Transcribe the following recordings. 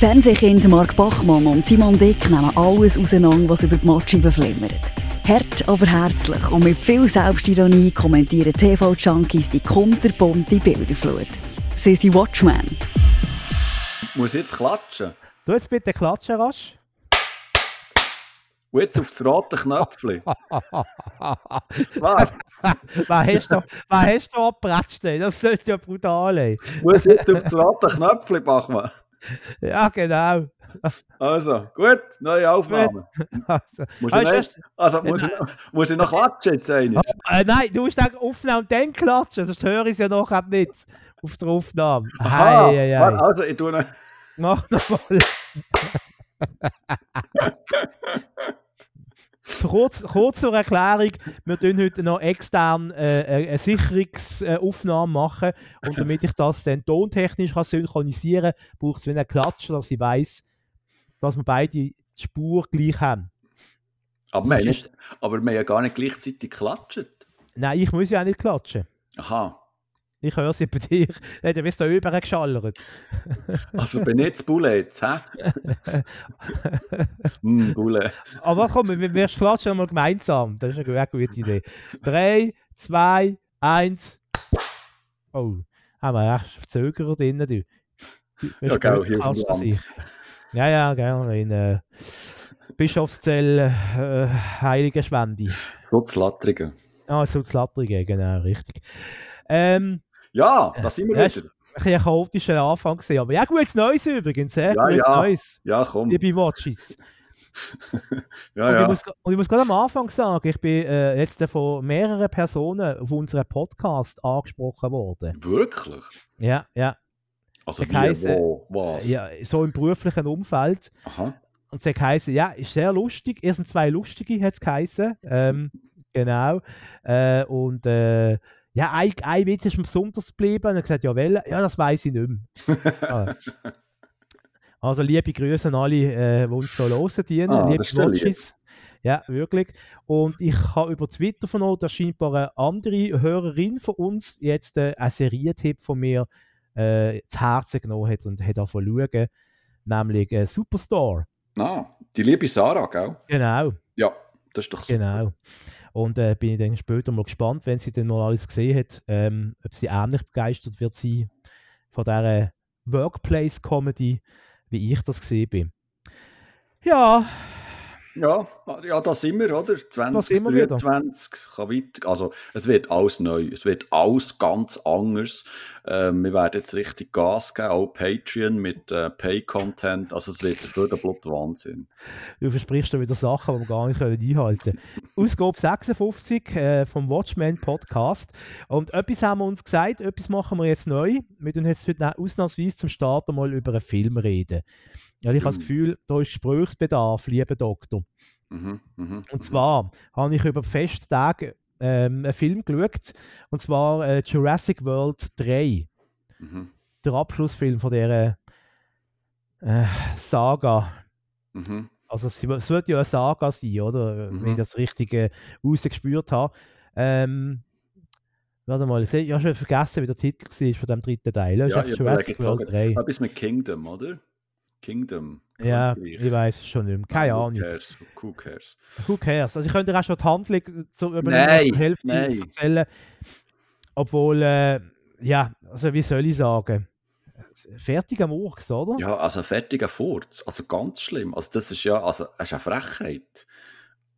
Fernsehkind Mark Bachmann und Simon Dick nehmen alles auseinander, was über die Matscheibe flimmert. Hart, aber herzlich und mit viel Selbstironie kommentieren TV-Junkies die kunterbunte Bilderflut. Sie sind Watchmen. Muss ich jetzt klatschen? Du jetzt bitte klatschen, rasch. Und jetzt aufs rote Knöpfchen. Was? was hast du, was hast du abgepratscht? Das sollte ja brutal sein. Muss jetzt aufs rote Knöpfchen, Bachmann? Ja, genau. Also, gut, neue Aufnahme. Also, Muss ich, Ah, noch, also, muss, ich, noch- muss ich noch klatschen jetzt einmal? äh, nein, du musst sagen, aufnehmen und dann klatschen, sonst höre ich es ja nachher nicht auf der Aufnahme. Aha, Hei, hei, hei. Also, ich tue noch... Mach nochmal. kurz, kurz zur Erklärung, wir tun heute noch extern äh, äh, eine Sicherungsaufnahme machen und damit ich das dann tontechnisch kann synchronisieren kann, braucht es einen Klatscher, dass ich weiß, dass wir beide die Spur gleich haben. Aber wir, haben aber wir haben ja gar nicht gleichzeitig geklatscht. Nein, ich muss ja auch nicht klatschen. Aha. Ich höre sie bei dir. Hat ja bis da über geschallert. Also bin jetzt Bulle jetzt, hä? Hm, Bulle. Aber komm, wir, wir klatschen mal gemeinsam. Das ist eine gute Idee. Drei, zwei, eins. Oh, haben wir echt verzögert drin, du. Ja, gut, hier auf dem. Ja, ja, gell, in äh, Bischofszell, äh, Heilige Schwende. So zu Lattrigen. Ah, so zu Lattrigen, genau, richtig. Ähm, Ja, da sind wir Ja, wieder. ein bisschen ein chaotischer Anfang gesehen, aber ja, gutes Neues übrigens, sehr Ja, gutes ja. Neues, Ja, komm. liebe Watches. Ja, Und, ich ja. muss, und ich muss gerade am Anfang sagen, ich bin äh, jetzt von mehreren Personen auf unseren Podcast angesprochen worden. Wirklich? Ja, ja, Also wie, Kaiser- wo, was? ja, so im beruflichen Umfeld. Aha. Und es hat geheißen, ja, ist sehr lustig. Sind zwei Lustige, hat es geheißen. Ähm, genau. Äh, und äh, ja, ein, ein Witz ist mir besonders geblieben. Und er hat gesagt, ja, welcher? Ja, das weiß ich nicht mehr. Ah. Also, liebe Grüße an alle, äh, die uns so hören dienen. Ah, liebe. Watches. Ja, wirklich. Und ich habe über Twitter vernommen, dass scheinbar eine andere Hörerin von uns jetzt äh, einen Serientipp von mir äh, zu Herzen genommen hat und hat angefangen zu schauen, nämlich äh, Superstore. Ah, die liebe Sarah, gell? Genau, Ja, das ist doch so. genau. Und äh, bin ich dann später mal gespannt, wenn sie dann mal alles gesehen hat, ähm, ob sie ähnlich begeistert wird sein von dieser Workplace-Comedy, wie ich das gesehen bin. Ja, Ja, ja, da sind wir, oder? Da sind wir wieder. 2023 kann weiter. Also, es wird alles neu. Es wird alles ganz anders. Ähm, wir werden jetzt richtig Gas geben, auch Patreon mit äh, Pay-Content. Also, es wird der Blut Wahnsinn. du versprichst da wieder Sachen, die wir gar nicht können einhalten können. Ausgabe 56 äh, vom Watchmen Podcast. Und etwas haben wir uns gesagt, etwas machen wir jetzt neu. Wir tun jetzt heute ausnahmsweise zum Start mal über einen Film reden. Ja, ich habe das Mhm. Gefühl, da ist Gesprächsbedarf, lieber Doktor. Mhm, mhm, Und mhm. zwar habe ich über Festtage ähm, einen Film geschaut, und zwar äh, Jurassic World 3, Mhm, der Abschlussfilm von dieser äh, Saga. mhm. Also es, es wird ja eine Saga sein, oder? Wenn ich Mhm. das richtig äh, rausgespürt habe. Ähm, warte mal, ich habe schon vergessen, wie der Titel war von dem dritten Teil. Das ist Ja, einfach ich Jurassic World sogar- 3. Etwas mit Kingdom, oder? Kingdom. Ja, Königreich. ich weiß schon nicht mehr. Keine Who Ahnung. cares? Who cares? Who cares? Also ich könnte dir auch schon die Handlung zur über Nein, die Hälfte nein. erzählen. Obwohl, äh, ja, also wie soll ich sagen? Fertig am Urks, oder? Ja, also fertiger Furz. Also ganz schlimm. Also das ist ja, also es ist eine Frechheit.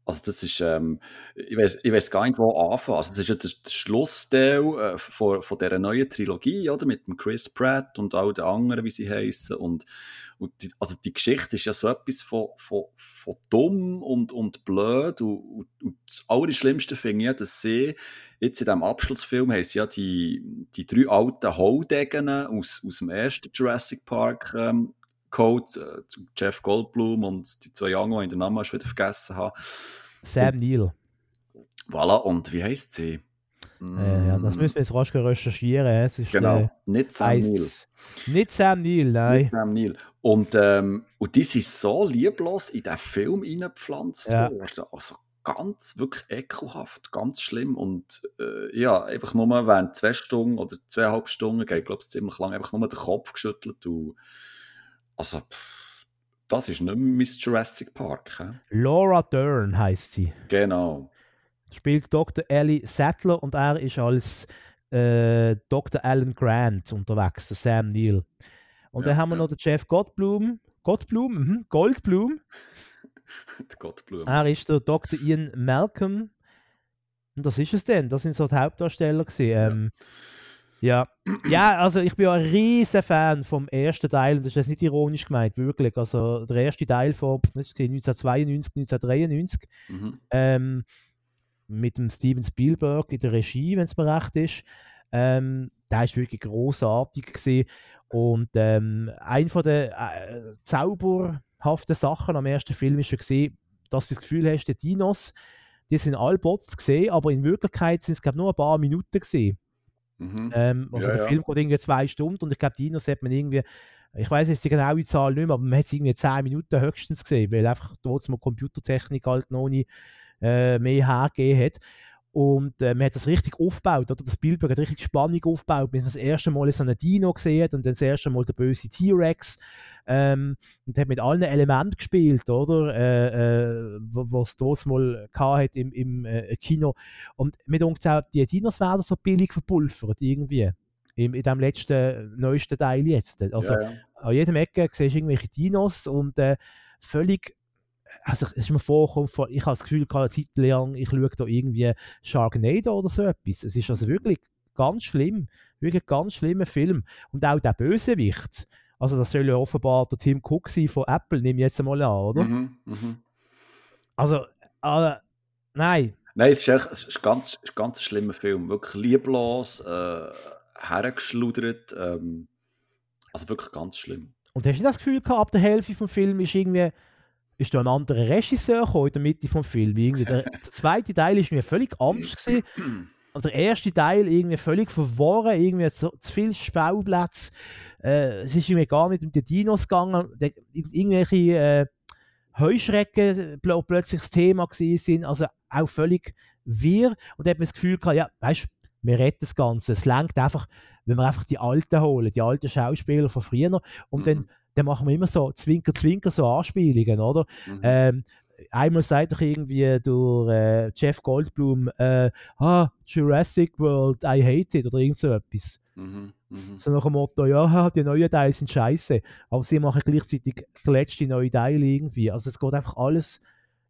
Also das ist, ähm, ich weiß, ich weiß gar nicht, wo anfangen. Also das ist ja der, der Schlussteil äh, von, von dieser neuen Trilogie, oder? Mit dem Chris Pratt und all den anderen, wie sie heißen. Und, und die, also die Geschichte ist ja so etwas von, von, von dumm und, und blöd. Und, und, und das Allerschlimmste finde ich ja, dass sie jetzt in diesem Abschlussfilm haben sie ja die, die drei alten Haudegen aus, aus dem ersten Jurassic Park ähm, Code, äh, Jeff Goldblum und die zwei anderen, die ich den Namen schon wieder vergessen habe. Sam Neill. Voilà, und wie heisst sie? Ja, das Mm, müssen wir jetzt rasch recherchieren. Es ist, Genau, äh, nicht Sam Neill. Nicht Sam Neill, nein. Nicht Sam Neill. Und, ähm, und die sind so lieblos in diesen Film reingepflanzt Ja. worden. Also ganz, wirklich ekelhaft, ganz schlimm. Und äh, ja, einfach nur während zwei Stunden oder zweieinhalb Stunden, geht glaube ich ziemlich lang, einfach nur den Kopf geschüttelt und Also, pff, das ist nicht Miss Jurassic Park. He? Laura Dern heißt sie. Genau. Spielt Dr. Ellie Sattler und er ist als äh, Dr. Alan Grant unterwegs, der Sam Neill. Und Ja, dann haben wir ja. noch den Jeff Goldblum. Goldblum? Mhm, Goldblum. Der Gottblume. Er ist der Dr. Ian Malcolm. Und das ist es denn. Das sind so die Hauptdarsteller gewesen. Ähm, ja. ja, also ich bin ja ein riesen Fan vom ersten Teil und das ist jetzt nicht ironisch gemeint, wirklich. Also der erste Teil von was ist das, 1992, 1993 Mhm. ähm, mit dem Steven Spielberg in der Regie, wenn es mir recht ist. Ähm, der ist wirklich großartig gewesen. Und ähm, ein von der äh, zauberhaften Sachen am ersten Film ist ja gesehen, dass du das Gefühl hast, die Dinos, die sind alle Bots gesehen, aber in Wirklichkeit sind es glaube nur ein paar Minuten gesehen. Mhm. Ähm, also Ja, der ja. Film geht irgendwie zwei Stunden und ich glaube, Dinos hat man irgendwie, ich weiß jetzt die genaue Zahl nicht mehr, aber man hat es irgendwie zehn Minuten höchstens gesehen, weil einfach mal Computertechnik halt noch nicht äh, mehr hergegeben hat. Und äh, man hat das richtig aufgebaut, oder? Der Spielberg hat richtig Spannung aufgebaut, bis man das erste Mal so einen Dino gesehen hat und dann das erste Mal der böse T-Rex. Ähm, und hat mit allen Elementen gespielt, oder? Äh, äh, was dort mal hat im, im äh, Kino. Und mir denkt auch, die Dinos werden so billig verpulvert, irgendwie. Im, in dem letzten, neuesten Teil jetzt. Also, ja, ja. an jedem Ecke siehst du irgendwelche Dinos und äh, völlig. Also, es ist mir vorgekommen, vor- ich habe das Gefühl, gehabt, eine Zeit lang, ich schaue da irgendwie Sharknado oder so etwas. Es ist also wirklich ganz schlimm. Wirklich ganz schlimmer Film. Und auch der Bösewicht. Also, das soll ja offenbar der Tim Cook sein von Apple, nehme ich jetzt einmal an, oder? Mhm. Mhm. Also, äh, nein. Nein, es ist, echt, es ist ganz, es ist ganz ein schlimmer Film. Wirklich lieblos, äh, hergeschludert. Ähm, also wirklich ganz schlimm. Und hast du das Gefühl gehabt, ab der Hälfte vom Film ist irgendwie ist da ein anderer Regisseur gekommen in der Mitte vom Film? Irgendwie der, der zweite Teil ist mir völlig anders gewesen. Und der erste Teil irgendwie völlig verworren, irgendwie so, zu viel Spauplatz. Äh, es ist irgendwie gar nicht um die Dinos gegangen. Der, irgendwelche äh, Heuschrecken pl plötzlich das Thema gewesen sind. Also auch völlig wirr. Und da hat man das Gefühl gehabt, ja, weißt wir retten das Ganze. Es langt einfach, wenn wir einfach die Alten holen, die alten Schauspieler von früher. Und Mhm. dann machen wir immer so Zwinker, Zwinker, so Anspielungen, oder? Mhm. Ähm, einmal sagt doch irgendwie durch äh, Jeff Goldblum, äh, ah, Jurassic World, I hate it, oder irgend so etwas. Mhm. Mhm. So nach dem Motto, ja, die neuen Teile sind scheiße, aber sie machen gleichzeitig der letzte neue Teil irgendwie. Also es geht einfach alles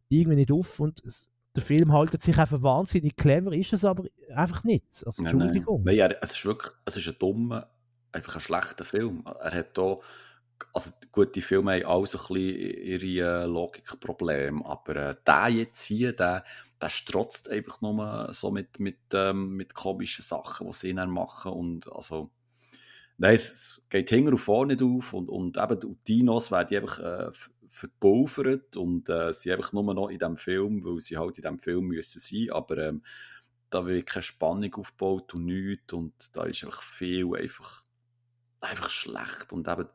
irgendwie nicht auf und es, der Film haltet sich einfach wahnsinnig clever, ist es aber einfach nicht. Also Nein, nein. Entschuldigung. Nein, er, es ist wirklich, es ist ein dummer, einfach ein schlechter Film. Er hat da, also gut, die Filme haben alle so ein bisschen ihre äh, Logikprobleme, aber äh, der jetzt hier, der, der strotzt einfach nur so mit, mit, ähm, mit komischen Sachen, die sie dann machen und also Nein, es geht hinten und vorne nicht auf und, und eben die Dinos werden einfach äh, ver- verpulvert und äh, sind einfach nur noch in diesem Film, weil sie halt in diesem Film müssen sein, aber ähm, da wird keine Spannung aufgebaut und nichts und da ist einfach viel einfach, einfach schlecht und eben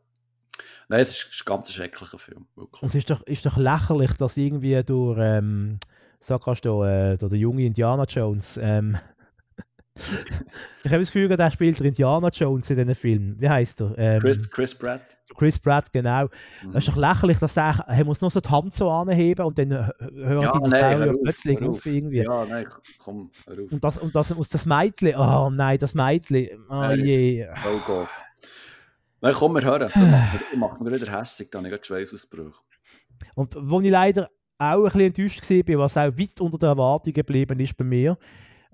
Nein, es ist, ein ganz schrecklicher Film, wirklich. Und es ist doch, ist doch lächerlich, dass irgendwie durch, ähm, sag kannst du, äh, durch den jungen Indiana Jones, ähm, ich habe das Gefühl, der spielt der Indiana Jones in diesen Film. Wie heißt er? Ähm, Chris, Chris Pratt. Chris Pratt, genau. Mhm. Es ist doch lächerlich, dass er, er muss nur so die Hand so anheben und dann hö- hören Ja, die nein, plötzlich auf, auf. irgendwie. Ja, nein, komm, hör auf. Und das, und das muss das Mädchen, oh nein, das Mädchen, oh Ja, je. Voll auf. Nein, komm, wir hören. Ich mache mir wieder hässlich, dann habe ich Schweißausbruch. Und wo ich leider auch ein bisschen enttäuscht war, was auch weit unter der Erwartung geblieben ist bei mir,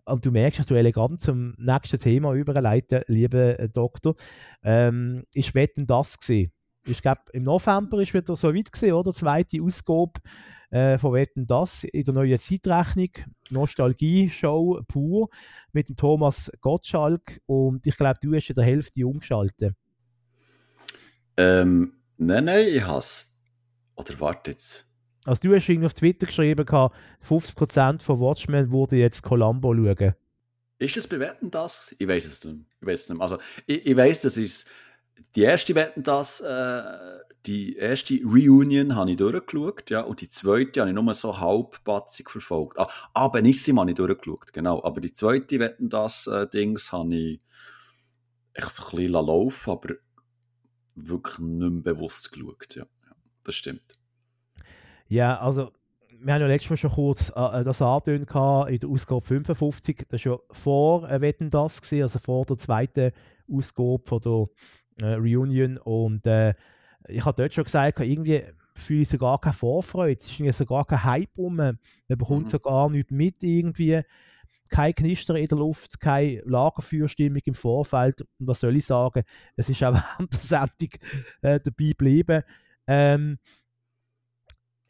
und du merkst, dass du elegant zum nächsten Thema überleiten, lieber äh, Doktor, ähm, ist Wetten das gesehen. Ich glaube, im November ist wieder so weit gesehen, oder? Zweite Ausgabe äh, von Wetten das in der neuen Zeitrechnung. Nostalgie-Show pur mit dem Thomas Gottschalk. Und ich glaube, du hast in der Hälfte umgeschaltet. Ähm, nein, nein, ich hasse. Oder warte jetzt. Also du hast irgendwie auf Twitter geschrieben, gehabt, 50% von Watchmen würde jetzt Columbo schauen. Ist das bei Wetten das? Ich weiß es nicht. Ich weiß es nicht. Also, ich, ich weiß, das ist die erste Wetten das, äh, die erste Reunion habe ich durchgeschaut, ja, und die zweite habe ich nur so halbpatzig verfolgt. Ah, ah Benissimo habe ich durchgeschaut, genau. Aber die zweite Wetten das äh, Dings habe ich echt so ein bisschen laufen, aber wirklich nicht mehr bewusst geschaut. Ja, ja das stimmt. Ja, also wir haben ja letztes Mal schon kurz äh, das angetönt in der Ausgabe 55. Das war ja vor äh, Wetten das, gewesen, also vor der zweiten Ausgabe von der äh, Reunion. Und äh, ich habe dort schon gesagt, irgendwie fühle ich sogar keine Vorfreude. Es ist irgendwie sogar kein Hype rum. Man bekommt mhm. so gar nichts mit irgendwie. Kein Knister in der Luft, keine Lagerfeuerstimmung im Vorfeld. Und was soll ich sagen? Es ist auch während der Sendung äh, dabei geblieben. Ähm,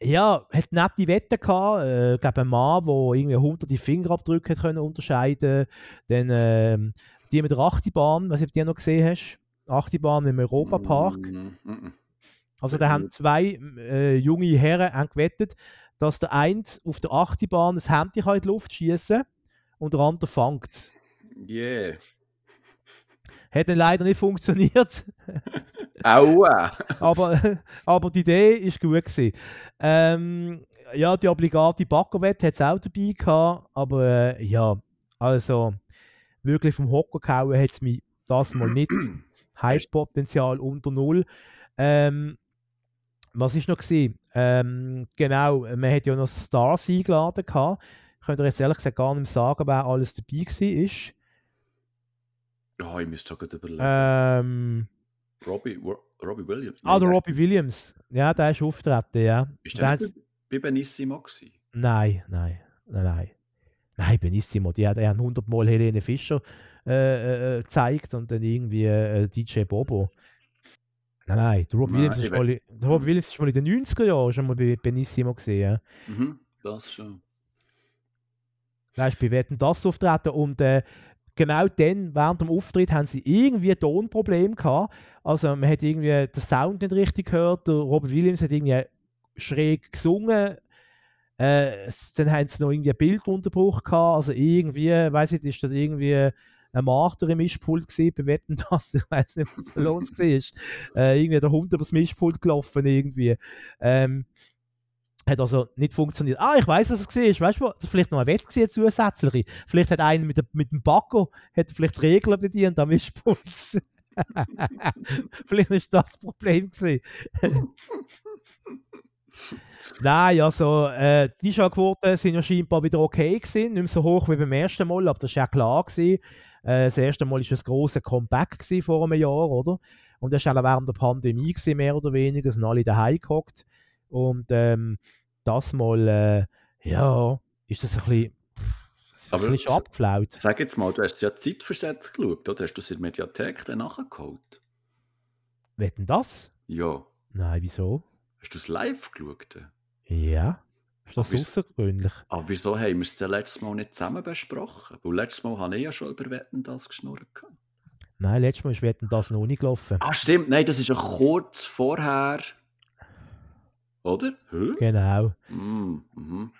ja, hat nette Wette gehabt. Äh, glaube ein Mann, der irgendwie hunderte Fingerabdrücke hat können unterscheiden. Dann äh, die mit der Achtibahn, was du die noch gesehen hast. Achtibahn im Europapark. Mm -hmm. Also da haben zwei äh, junge Herren gewettet, dass der eine auf der Achtibahn das Handy in die Luft schießen und der andere fängt es. Yeah. Hat dann leider nicht funktioniert. Aua! aber, aber die Idee ist gut gewesen. Ähm, ja, die obligate Backerwette hat es auch dabei gehabt, aber äh, ja, also wirklich vom Hocker gehauen hat es mich das mal nicht. Hype-Potenzial unter Null. Ähm, was ist noch gesehen? Ähm, genau, man hat ja noch Stars eingeladen gehabt. Ich könnte jetzt ehrlich gesagt gar nicht sagen, wer alles dabei war. Oh, ich müsste gerade überlegen. Ähm, Robbie, Robbie Williams. Ah, der Robbie Williams. Ja, der ist auftreten, ja. Ist der bei, bei Benissimo gewesen? Nein, nein, nein, nein. Nein, Benissimo, die, haben 100 Mal Helene Fischer äh, äh, gezeigt und dann irgendwie äh, DJ Bobo. Nein, nein, der nein, Williams, ist mal, der Robbie Williams ist mal in den 90er Jahren schon mal bei Benissimo gesehen. Ja. Mhm, das schon. Nein, ist bei Wetten das auftreten und äh, genau dann, während dem Auftritt, haben sie irgendwie ein Tonproblem gehabt. Also man hat irgendwie den Sound nicht richtig gehört. Der Robert Williams hat irgendwie schräg gesungen. Äh, dann haben sie noch irgendwie einen Bildunterbruch gehabt. Also irgendwie, weiß ich, ist das irgendwie ein Marter im Mischpult gesehen, bei Wetten das, ich weiß nicht, was da los war. Äh, irgendwie der Hund übers Mischpult gelaufen irgendwie. Ähm, hat also nicht funktioniert. Ah, ich weiß, was es war. Weißt du, vielleicht noch ein Wett gesehen zusätzlich. Vielleicht hat einer mit, mit dem Baco hat vielleicht Regeln bedient am Mischpult. vielleicht ist das das Problem gewesen. Nein, also äh, die Einschaltquoten sind ja scheinbar wieder okay gewesen. Nicht mehr so hoch wie beim ersten Mal, aber das war ja klar gewesen. Äh, das erste Mal war es ein grosses Comeback vor einem Jahr, oder? Und das war auch während der Pandemie gewesen, mehr oder weniger. sind alle daheim gehockt. Und ähm, das mal, äh, ja, ist das ein bisschen, aber ein bisschen abgeflaut. Sag jetzt mal, du hast es ja zeitversetzt geschaut, oder? Hast du es in der Mediathek dann nachgeholt? Wetten das? Ja. Nein, wieso? Hast du es live geschaut? Ja. Ist das außergewöhnlich? Aber wieso haben wir es denn letztes Mal nicht zusammen besprochen? Weil letztes Mal habe ich ja schon über Wetten das geschnurrt. Nein, letztes Mal ist Wetten das noch nicht gelaufen. Ah, stimmt. Nein, das ist ja kurz vorher. Oder? Hä? Genau. Mm, mhm.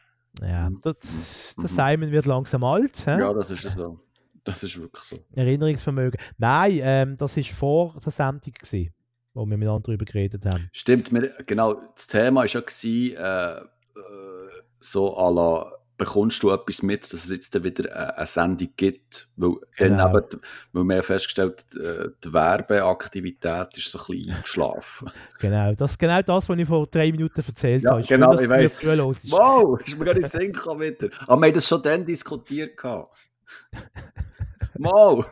Ja, mhm. das, das mhm. Simon wird langsam alt. He? Ja, das ist so. Das ist wirklich so. Erinnerungsvermögen. Nein, ähm, das war vor der Sendung, gewesen, wo wir miteinander darüber geredet haben. Stimmt, wir, genau. Das Thema war ja, gewesen, äh, äh, so à la bekommst du etwas mit, dass es jetzt wieder eine Sendung gibt. Weil, genau. dann eben, weil wir festgestellt äh, die Werbeaktivität ist so ein bisschen eingeschlafen. Genau, das ist genau das, was ich vor drei Minuten erzählt ja, habe. Ich genau, ich weiß. Wow, ist mir gar nicht Sinn wieder. Aber wir haben das schon dann diskutiert. Wow!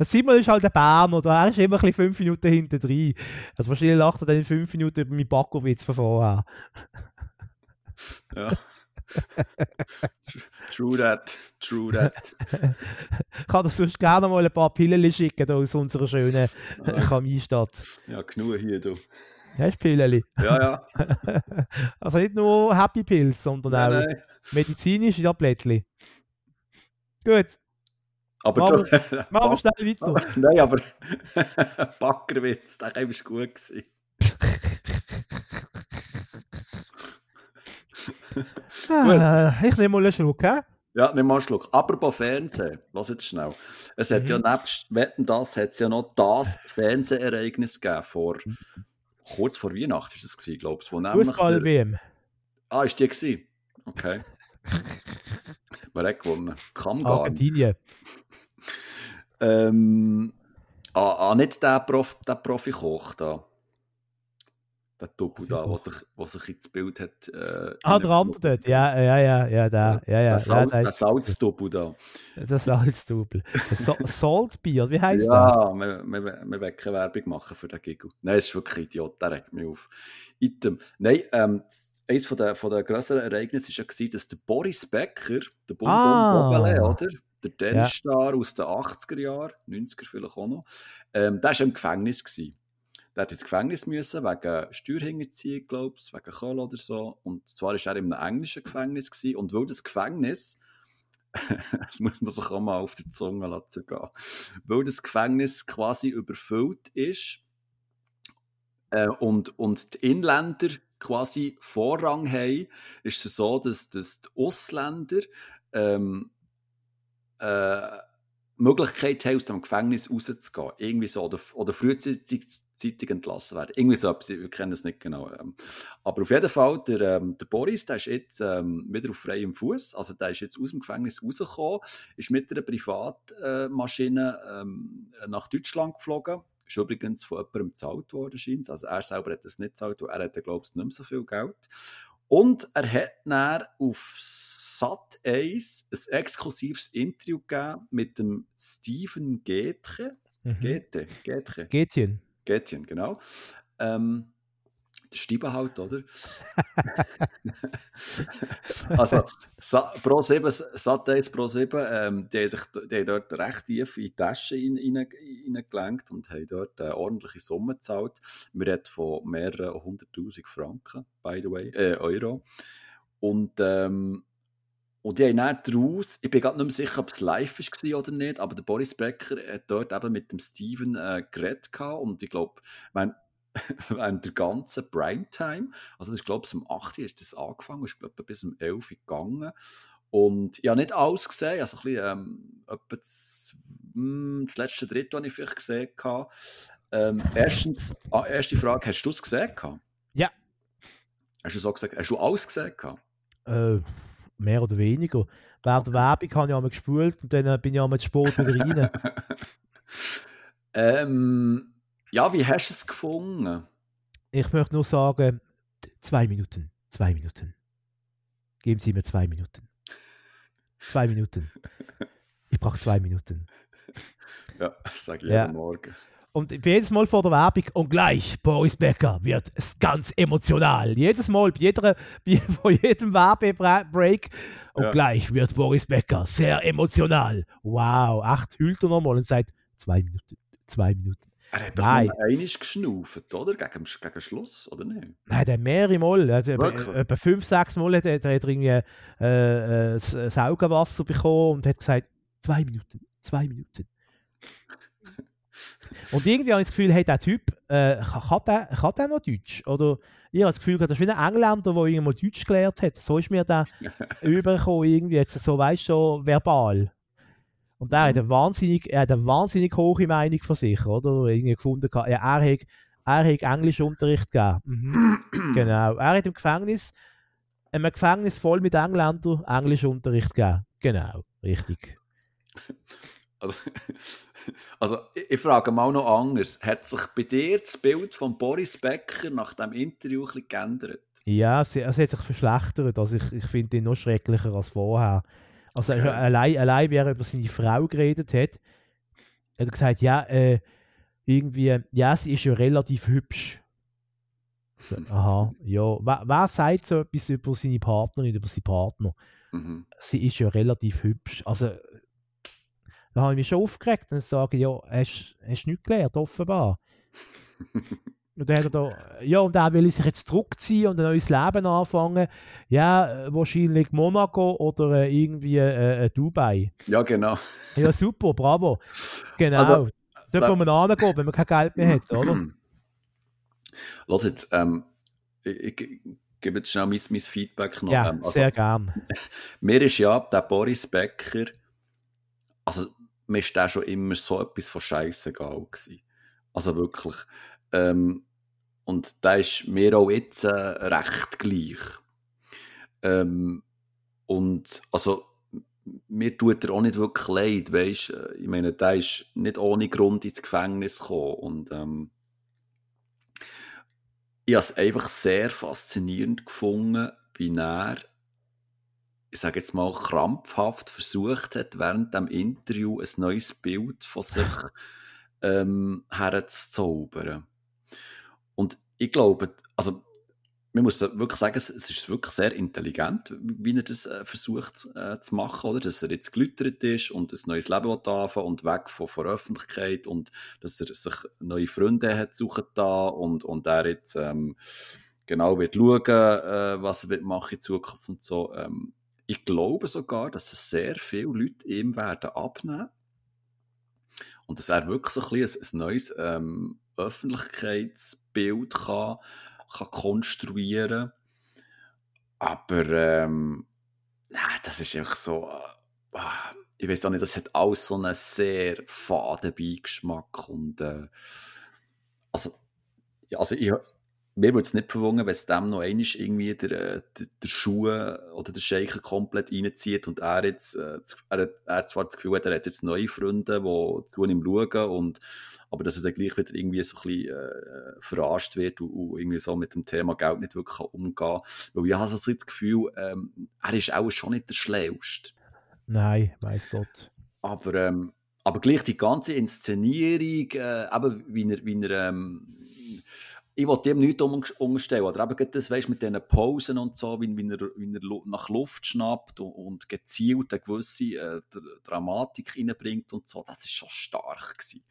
Simon ist halt ein Berner, er ist immer ein fünf Minuten hinter drin. Also wahrscheinlich lacht er dann in fünf Minuten über meinen Backowitz von vorher. ja. true that, true that. ich kann dir sonst gerne mal ein paar Pillen schicken aus unserer schönen äh, Kaminstadt. Ja, genug hier, du. Hast du Pillen? Ja, ja. also nicht nur Happy Pills, sondern nein, auch nein. medizinische Tablettchen. Gut. Aber machen, wir, machen wir schnell weiter. Nein, aber Backerwitz, der war gut. Ah, ich nehme mal einen Schluck, hä? Ja, nimm mal einen Schluck. Apropos Fernsehen, lass jetzt schnell. Es hat mhm. ja nebst Wetten, das hat es ja noch das Fernsehereignis gegeben, vor, kurz vor Weihnachten ist es gewesen, glaube ich. Fußball-WM. Ah, ist die gewesen? Okay. Wer hat gewonnen? Kam gar Argentinien. Ähm, Ah, ah nicht der, Prof, der Profi-Koch da. Der Doppel da, der sich, sich ins Bild hat. Äh, ah, der andere dort, ja, ja, ja, ja, der, ja, ja. Der, Sal ja, der Salzdoppel da. Der Salzdoppel. So wie heisst ja, der? Ja, wir, wir, wir wollen keine Werbung machen für den Giggle. Nein, es ist wirklich Idiot, der regt mich auf. Item. Nein, ähm, eines von der, von der grösseren Ereignisse war ja, dass der Boris Becker, der Bum ah. Bum oder? Der Tennisstar ja. aus den 80er Jahren, 90er vielleicht auch noch, ähm, der war im Gefängnis. Gewesen. Der hat ins Gefängnis müssen, wegen Steuerhinterziehung, glaube ich, wegen Kohl oder so. Und zwar war er in einem englischen Gefängnis. Gewesen. Und weil das Gefängnis, das muss man sich auch mal auf die Zunge lassen gehen, weil das Gefängnis quasi überfüllt ist äh, und, und die Inländer quasi Vorrang haben, ist es so, dass, dass die Ausländer ähm, äh, Möglichkeit haben, aus dem Gefängnis rauszugehen. Irgendwie so. Oder, oder frühzeitig entlassen werden. Irgendwie so etwas, wir kennen es nicht genau. Ähm. Aber auf jeden Fall, der, ähm, der Boris, der ist jetzt ähm, wieder auf freiem Fuß. Also der ist jetzt aus dem Gefängnis rausgekommen, ist mit einer Privatmaschine ähm, nach Deutschland geflogen. Ist übrigens von jemandem gezahlt worden, scheint Also er selber hat das nicht gezahlt, weil er hat, glaube ich, nicht mehr so viel Geld. Und er hat dann auf Sat 1 ein exklusives Interview gegeben mit dem Steven Gätche. Mhm. Gäthe, Gätche. Gätchen. Gätchen, genau. Ähm, der Stiebe halt, oder? also, Pro 7, Sat 1 Pro 7, ähm, die, haben sich, die haben dort recht tief in die Tasche reingelenkt und haben dort eine ordentliche Summe gezahlt. Wir reden von mehreren hunderttausend Franken, by the way, äh, Euro. Und ähm, und die haben dann daraus, ich bin gerade nicht mehr sicher, ob es live war oder nicht, aber der Boris Becker hat dort eben mit dem Steven äh, geredet gehabt und ich glaube, während der ganzen Primetime, also das ist glaube ich um 8 Uhr ist das angefangen, ist glaube bis um 11 Uhr gegangen und ich habe nicht alles gesehen, also ein bisschen, ähm, das, mh, hm, das letzte Drittel habe ich vielleicht gesehen. Ähm, erstens, ah, erste Frage, hast du es gesehen? Ja. Hast du so gesagt, hast du alles gesehen? Äh mehr oder weniger. Während der Werbung habe ich einmal gespult und dann äh, bin ich einmal mit Sport wieder rein. ähm, ja, wie hast du es gefunden? Ich möchte nur sagen, zwei Minuten, zwei Minuten. Geben Sie mir zwei Minuten. Zwei Minuten. Ich brauche zwei Minuten. Ja, das sage ich ja. jeden Morgen. Und jedes Mal vor der Werbung und gleich Boris Becker wird es ganz emotional. Jedes Mal, bei, jeder, bei, bei jedem Werbebreak und ja. gleich wird Boris Becker sehr emotional. Wow, acht hüllt er nochmal und sagt zwei Minuten, zwei Minuten. Er hat doch Nein. nur einmal geschnauft, oder? Gegen, gegen Schluss, oder nicht? Nein, der mehrere Mal. Also, etwa fünf, sechs Mal hat er, hat irgendwie äh, äh, das Augenwasser bekommen und hat gesagt, zwei Minuten, zwei Minuten. Und irgendwie habe ich das Gefühl, hey, der Typ, äh, kann, der, kann der noch Deutsch? Oder ich habe das Gefühl, das ist wie ein Engländer, der irgendwann Deutsch gelernt hat. So ist mir der übergekommen, irgendwie jetzt so, weißt du, so verbal. Und er hat, eine wahnsinnig, er hat eine wahnsinnig hohe Meinung von sich, oder? Irgendwie gefunden, ja, er hat, er hat Englischunterricht gegeben. Mhm. genau. Er hat im Gefängnis, im Gefängnis voll mit Engländern Englischunterricht gegeben. Genau, richtig. Also, also ich, ich, frage mal noch anders. Hat sich bei dir das Bild von Boris Becker nach dem Interview ein geändert? Ja, es, es, hat sich verschlechtert. Also ich, ich finde ihn noch schrecklicher als vorher. Also okay. allein, allein, wie er über seine Frau geredet hat, hat er gesagt, ja, äh, irgendwie, ja, sie ist ja relativ hübsch. So, aha, ja. Wer, wer, sagt so etwas über seine Partnerin, über seinen Partner? Mhm. Sie ist ja relativ hübsch. Also da habe ich mich schon aufgeregt und sage, ja, hast du nichts gelernt, offenbar. und dann hat er da, ja, und er will sich jetzt zurückziehen und ein neues Leben anfangen. Ja, äh, wahrscheinlich Monaco oder äh, irgendwie äh, äh, Dubai. Ja, genau. Ja, super, bravo. Genau. Aber, Dort, wo man angehen, wenn man kein Geld mehr hat, oder? Lass jetzt, ähm, ich, ich, gebe jetzt schnell mein, mein Feedback noch. Ja, ähm, also, sehr gern. Mir ist ja der Boris Becker, also mir ist der schon immer so etwas von scheißegal gewesen. Also wirklich. Ähm, und da ist mir auch jetzt äh, recht gleich. Ähm, und also mir tut er auch nicht wirklich leid, weißt Ich meine, der ist nicht ohne Grund ins Gefängnis gekommen und ähm, ich habe es einfach sehr faszinierend gefunden, wie er, ich sage jetzt mal, krampfhaft versucht hat, während dem Interview ein neues Bild von sich ähm, herzuzaubern. Und ich glaube, also man muss wirklich sagen, es ist wirklich sehr intelligent, wie er das äh, versucht äh, zu machen, oder? Dass er jetzt gelütert ist und ein neues Leben anfangen und weg von, von Öffentlichkeit und dass er sich neue Freunde hat suchen da und, und er jetzt ähm, genau wird schauen, äh, was er wird machen in Zukunft und so. Ähm, ich glaube sogar, dass es sehr viele Leute ihm werden abnehmen und dass er wirklich so ein, bisschen ein, neues ähm, Öffentlichkeitsbild kann kann konstruieren Aber ähm, nein, das ist einfach so. Äh, ich weiß auch nicht, das hat alles so einen sehr faden Beigeschmack. Und äh, also, also ich, mir würde es nicht verwundern, wenn es dem noch einmal irgendwie der, äh, der, der Schuh oder der Scheicher komplett reinzieht und er jetzt, äh, er, er zwar das Gefühl hat, er hat jetzt neue Freunde, die zu ihm schauen und aber dass er dann gleich wieder irgendwie so ein bisschen äh, verarscht wird und, und, irgendwie so mit dem Thema Geld nicht wirklich umgehen kann. Weil ich habe so das Gefühl, ähm, er ist auch schon nicht der Schlauste. Nein, weiß Gott. Aber, ähm, aber gleich die ganze Inszenierung, äh, eben wie er, wie er ähm, ich wollte dem nichts umstellen. Oder eben das, weißt, mit diesen Pausen und so, wie, wie, er, wie er nach Luft schnappt und, und gezielt eine gewisse äh, Dramatik reinbringt und so, das war schon stark gewesen.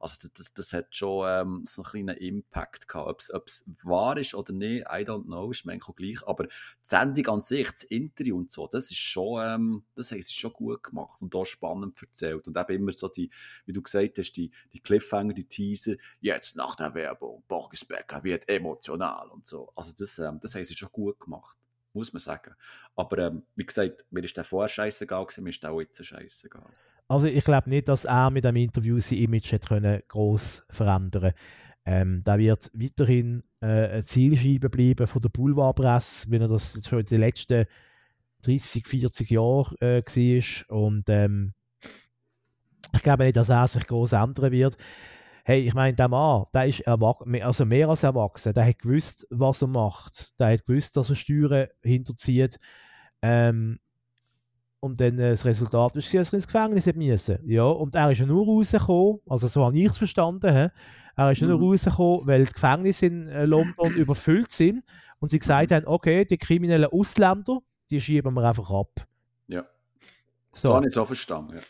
Also das, das hat schon ähm, so einen kleinen Impact gehabt. Ob es wahr ist oder nicht, I don't know, ist mir eigentlich gleich. Aber die Sendung an sich, das Interview und so, das ist schon, ähm, das haben sie schon gut gemacht und auch spannend erzählt. Und eben immer so die, wie du gesagt hast, die, die Cliffhanger, die Teaser, jetzt nach der Werbung, Boris Becker wird emotional und so. Also das, ähm, das haben sie schon gut gemacht muss man sagen. Aber ähm, wie gesagt, mir ist der vorher scheißegal mir ist der auch jetzt scheißegal. Also ich glaube nicht, dass er mit dem Interview sein Image hat können groß verändern. Ähm, da wird weiterhin äh, eine Zielscheibe bleiben von der Boulevardpresse, wie er das schon in den letzten 30, 40 Jahren äh, war. Und ähm, ich glaube nicht, dass er sich groß ändern wird. Hey, ich meine, der Mann, der ist also mehr als erwachsen. Der hat gewusst, was er macht. Der hat gewusst, dass er Steuern hinterzieht. Ähm, und dann äh, das Resultat ist, dass er ins Gefängnis musste. Ja, und er ist ja nur rausgekommen, also so habe ich es verstanden, he? er ist mhm. nur rausgekommen, weil die Gefängnisse in äh, London überfüllt sind und sie gesagt haben, okay, die kriminellen Ausländer, die schieben wir einfach ab. Ja. So, habe ich es auch verstanden, ja.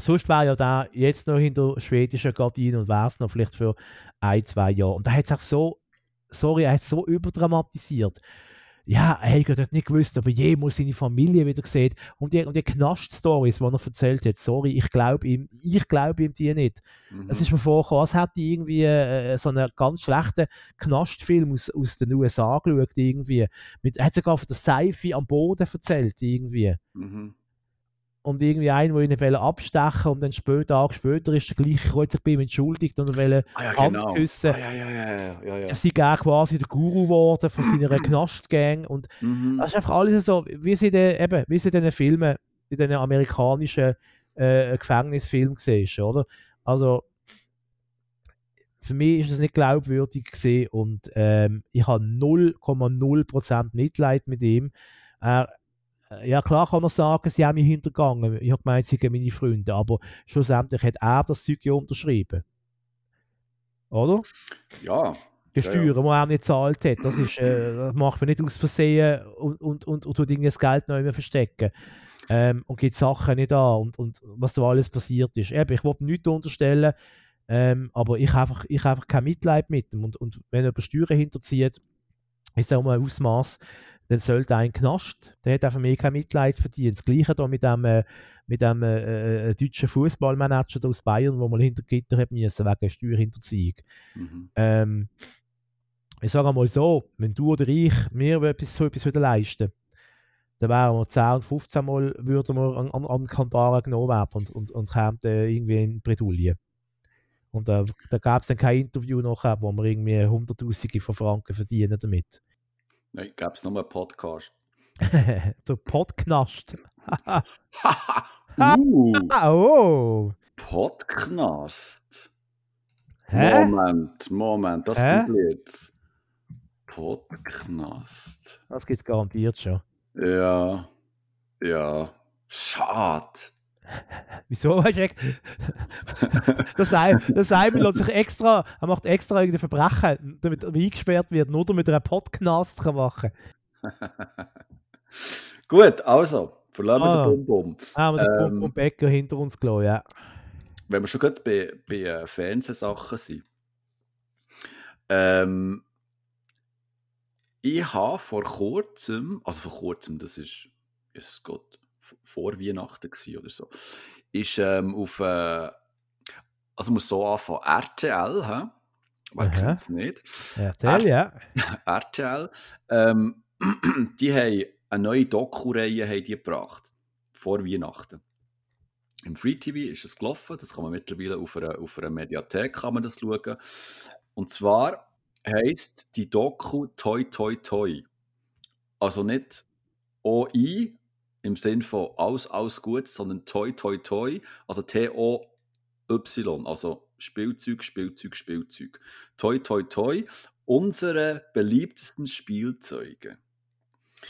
Sonst wäre ja der jetzt noch hinter schwedischen Gardinen und wäre es noch vielleicht für ein, zwei Jahre. Und da hat es auch so, sorry, er hat es so überdramatisiert ja, er hat dort nicht gewusst, aber je muss seine Familie wieder sehen. Und die, und die Knast-Stories, die er erzählt hat, sorry, ich glaube ihm, ich glaube ihm die nicht. Mhm. Es ist mir vorgekommen, als hätte ich irgendwie äh, so einen ganz schlechten Knastfilm aus, aus den USA geschaut, irgendwie. Mit, er hat sogar von der Seife am Boden erzählt, irgendwie. Mhm und irgendwie einen, der ihn abstechen und dann später, Tage später ist der gleiche Kreuz, bin ihm entschuldigt und er wollte ah, ja, genau. küssen. Ah, ja, ja, ja, ja, ja. Er sei quasi der Guru geworden von seiner Knastgang und mhm. das ist einfach alles so, wie sie in, eben, wie sie diesen Filmen, in diesen amerikanischen äh, Gefängnisfilmen siehst, oder? Also für mich ist das nicht glaubwürdig gesehen und ähm, ich habe 0,0% Mitleid mit ihm. Er ja klar kann er sagen, sie haben mich hintergangen. Ich habe gemeint, sie sind meine Freunde, aber schlussendlich hat er das Zeug ja unterschrieben. Oder? Ja. Die Steuern, ja, ja. die er nicht gezahlt hat, das, ist, äh, das macht man nicht aus Versehen und, und, und, und tut das Geld noch immer verstecken. Ähm, und gibt Sachen nicht an und, und was da alles passiert ist. Eben, ich wollte nichts unterstellen, ähm, aber ich habe einfach, ich einfach kein Mitleid mit ihm. Und, und wenn er über Steuern hinterzieht, ist es auch mal ein Ausmaß, dann sollte ein Knast, der hat einfach mehr kein Mitleid verdient. Das Gleiche da mit dem, äh, mit dem äh, äh, deutschen Fußballmanager aus Bayern, wo man hinter Gitter hat müssen, wegen Steuerhinterziehung. Mhm. Ähm, ich sage einmal so, wenn du oder ich mir etwas, so etwas leisten dann wären wir 10 und 15 Mal würden wir an, an, an Kandara genommen werden und, und, und kämen irgendwie in Bredouille. Und äh, da gab es dann kein Interview nachher, wo wir irgendwie Hunderttausende von Franken verdienen damit. Nein, gab es nur einen Podcast. der Podcast. uh, oh. Podknast. Hä? Moment, Moment, das Hä? kommt jetzt. Podknast. Das gibt es garantiert schon. Ja, ja. Schade. Wieso ex- der Sei- der Simon lässt sich extra, er macht extra irgendein Verbrechen, damit er eingesperrt wird, nur damit er einen Podcast kann machen Gut, also, verlassen wir Ah. den Bum-Bum. Haben wir den Ähm. Becker hinter uns gelassen, ja. Wenn wir schon gerade bei, bei äh, Fernsehsachen sind. Ähm, ich habe vor kurzem, also vor kurzem, das ist, Jesus Gott, vor Weihnachten gewesen oder so, ist ähm, auf, äh, also muss so anfangen, RTL, hä? Aha. kennt es nicht? Erzähl, ja. RTL, ähm, die haben eine neue Doku-Reihe gebracht. Vor Weihnachten. Im Free TV ist es gelaufen, das kann man mittlerweile auf einer, auf einer Mediathek kann man das schauen. Und zwar heisst die Doku Toi Toi Toi. Also nicht OI im Sinn von alles, alles gut, sondern Toi Toi Toi, also T-O-Y, also Spielzeug, Spielzeug, Spielzeug. Toi Toi Toi, unsere beliebtesten Spielzeuge.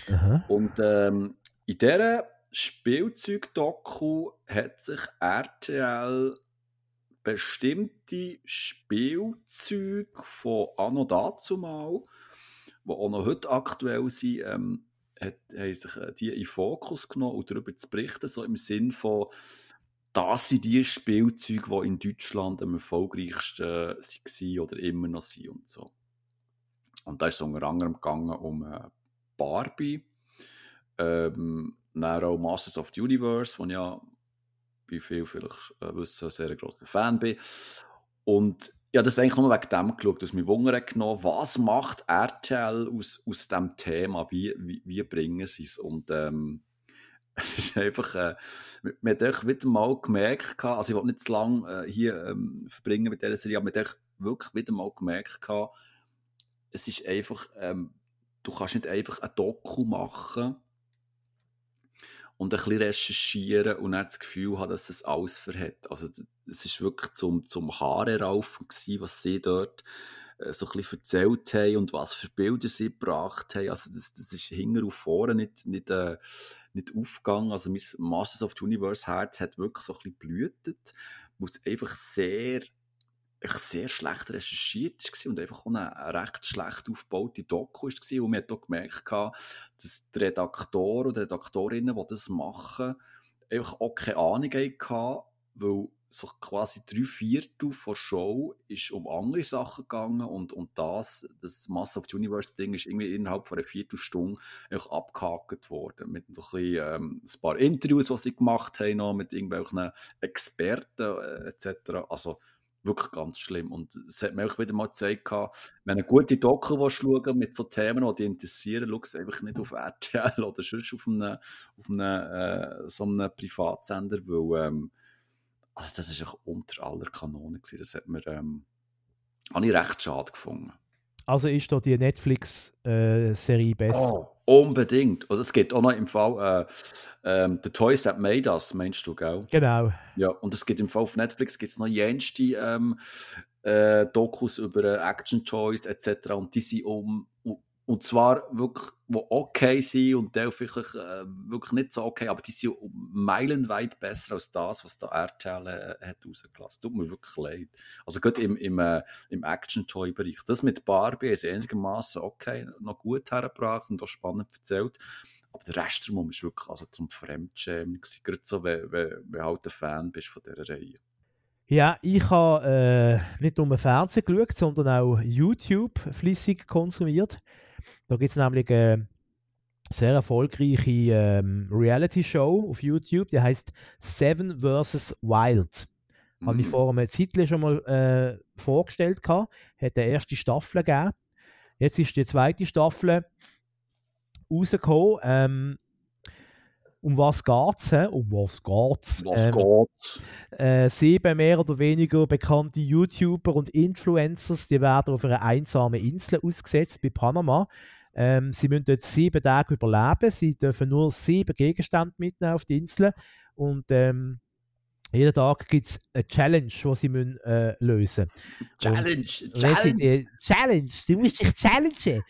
Aha. Und ähm, in dieser Spielzeug-Doku hat sich RTL bestimmte Spielzeuge von anno dazumal, die auch noch heute aktuell sind, ähm, hat, haben sich äh, die in Fokus genommen und darüber zu berichten, so im Sinn von, das sind die Spielzeuge, die in Deutschland am erfolgreichsten waren oder immer noch sind und so. Und da ist es unter anderem gegangen um äh, Barbie, ähm, dann auch Masters of the Universe, wo ich ja, wie viele vielleicht äh, wissen, sehr grosser Fan bin. Und ja, das eigentlich nur wegen dem geschaut, dass mich Wunder genommen, was macht RTL aus, aus diesem Thema, wie, wie, wie bringen sie es? Und ähm, es ist einfach, äh, man hat wieder mal gemerkt, also ich will nicht zu lange äh, hier ähm, verbringen mit dieser Serie, aber man hat wirklich wieder mal gemerkt, es ist einfach, ähm, du kannst nicht einfach ein Doku machen und ein bisschen recherchieren und dann das Gefühl haben, dass es alles verhält. Also es ist wirklich zum, zum Haare raufen gewesen, was sie dort äh, so ein bisschen erzählt haben und was für Bilder sie gebracht haben. Also das, das ist hinter und vorne nicht, nicht, äh, nicht aufgegangen. Also mein Masters of the Universe Herz hat wirklich so ein bisschen blühtet, es einfach sehr sehr schlecht recherchiert war und einfach auch eine, recht schlecht aufgebaute Doku war. Und man hat auch gemerkt, dass die Redaktoren oder Redaktorinnen, die das machen, einfach auch keine Ahnung hatten, weil so quasi drei Viertel der Show ist um andere Sachen gegangen und, und das, das Mass of the Universe Ding ist irgendwie innerhalb von einer Viertelstunde einfach abgehakt worden. Mit so ein, bisschen, ähm, ein paar Interviews, die sie gemacht haben, noch mit irgendwelchen Experten äh, etc. Also wirklich ganz schlimm. Und es hat mir auch wieder mal gezeigt, wenn eine gute Doku schauen mit so Themen, die dich interessieren, schau einfach nicht auf RTL oder sonst auf einem, auf einem, äh, so einem Privatsender, weil ähm, also das ist unter aller Kanone. Das hat mir, ähm, habe ich recht schade gefunden. Also ist da die Netflix-Serie besser. Oh, unbedingt. Und es gibt auch noch im Fall äh, ähm, The Toys That Made Us, meinst du, gell? Genau. Ja, und es gibt im Fall auf Netflix gibt's noch jenste ähm, äh, Dokus über äh, Action Toys etc. Und die sind um, und zwar wirklich, die okay sind und die vielleicht äh, wirklich nicht so okay, aber die sind meilenweit besser als das, was da RTL äh, hat rausgelassen. Tut mir wirklich leid. Also gerade im, im, äh, im Action-Toy-Bereich. Das mit Barbie ist einigermaßen okay, noch gut hergebracht und auch spannend erzählt. Aber der Rest drumherum ist wirklich also zum Fremdschämen. Gerade so, wenn, wenn, wenn halt ein Fan bist von dieser Reihe. Ja, ich habe äh, nicht nur Fernsehen geschaut, sondern auch YouTube flüssig konsumiert. Da gibt es nämlich eine sehr erfolgreiche ähm, Reality-Show auf YouTube, die heißt Seven vs. Wild. Habe ich Mm. vor einem Zeitchen schon mal äh, vorgestellt gehabt. Hat eine erste Staffel gegeben. Jetzt ist die zweite Staffel rausgekommen. Ähm, um was geht's? hä? Um was geht's? Was Ähm, geht's? äh, sieben mehr oder weniger bekannte YouTuber und Influencers, die werden auf einer einsamen Insel ausgesetzt bei Panama. Ähm, sie müssen dort sieben Tage überleben. Sie dürfen nur sieben Gegenstände mitnehmen auf die Insel. Und ähm, jeden Tag gibt es eine Challenge, die sie müssen, äh, lösen müssen. Challenge! Challenge! Die, Challenge! Du musst dich challengen!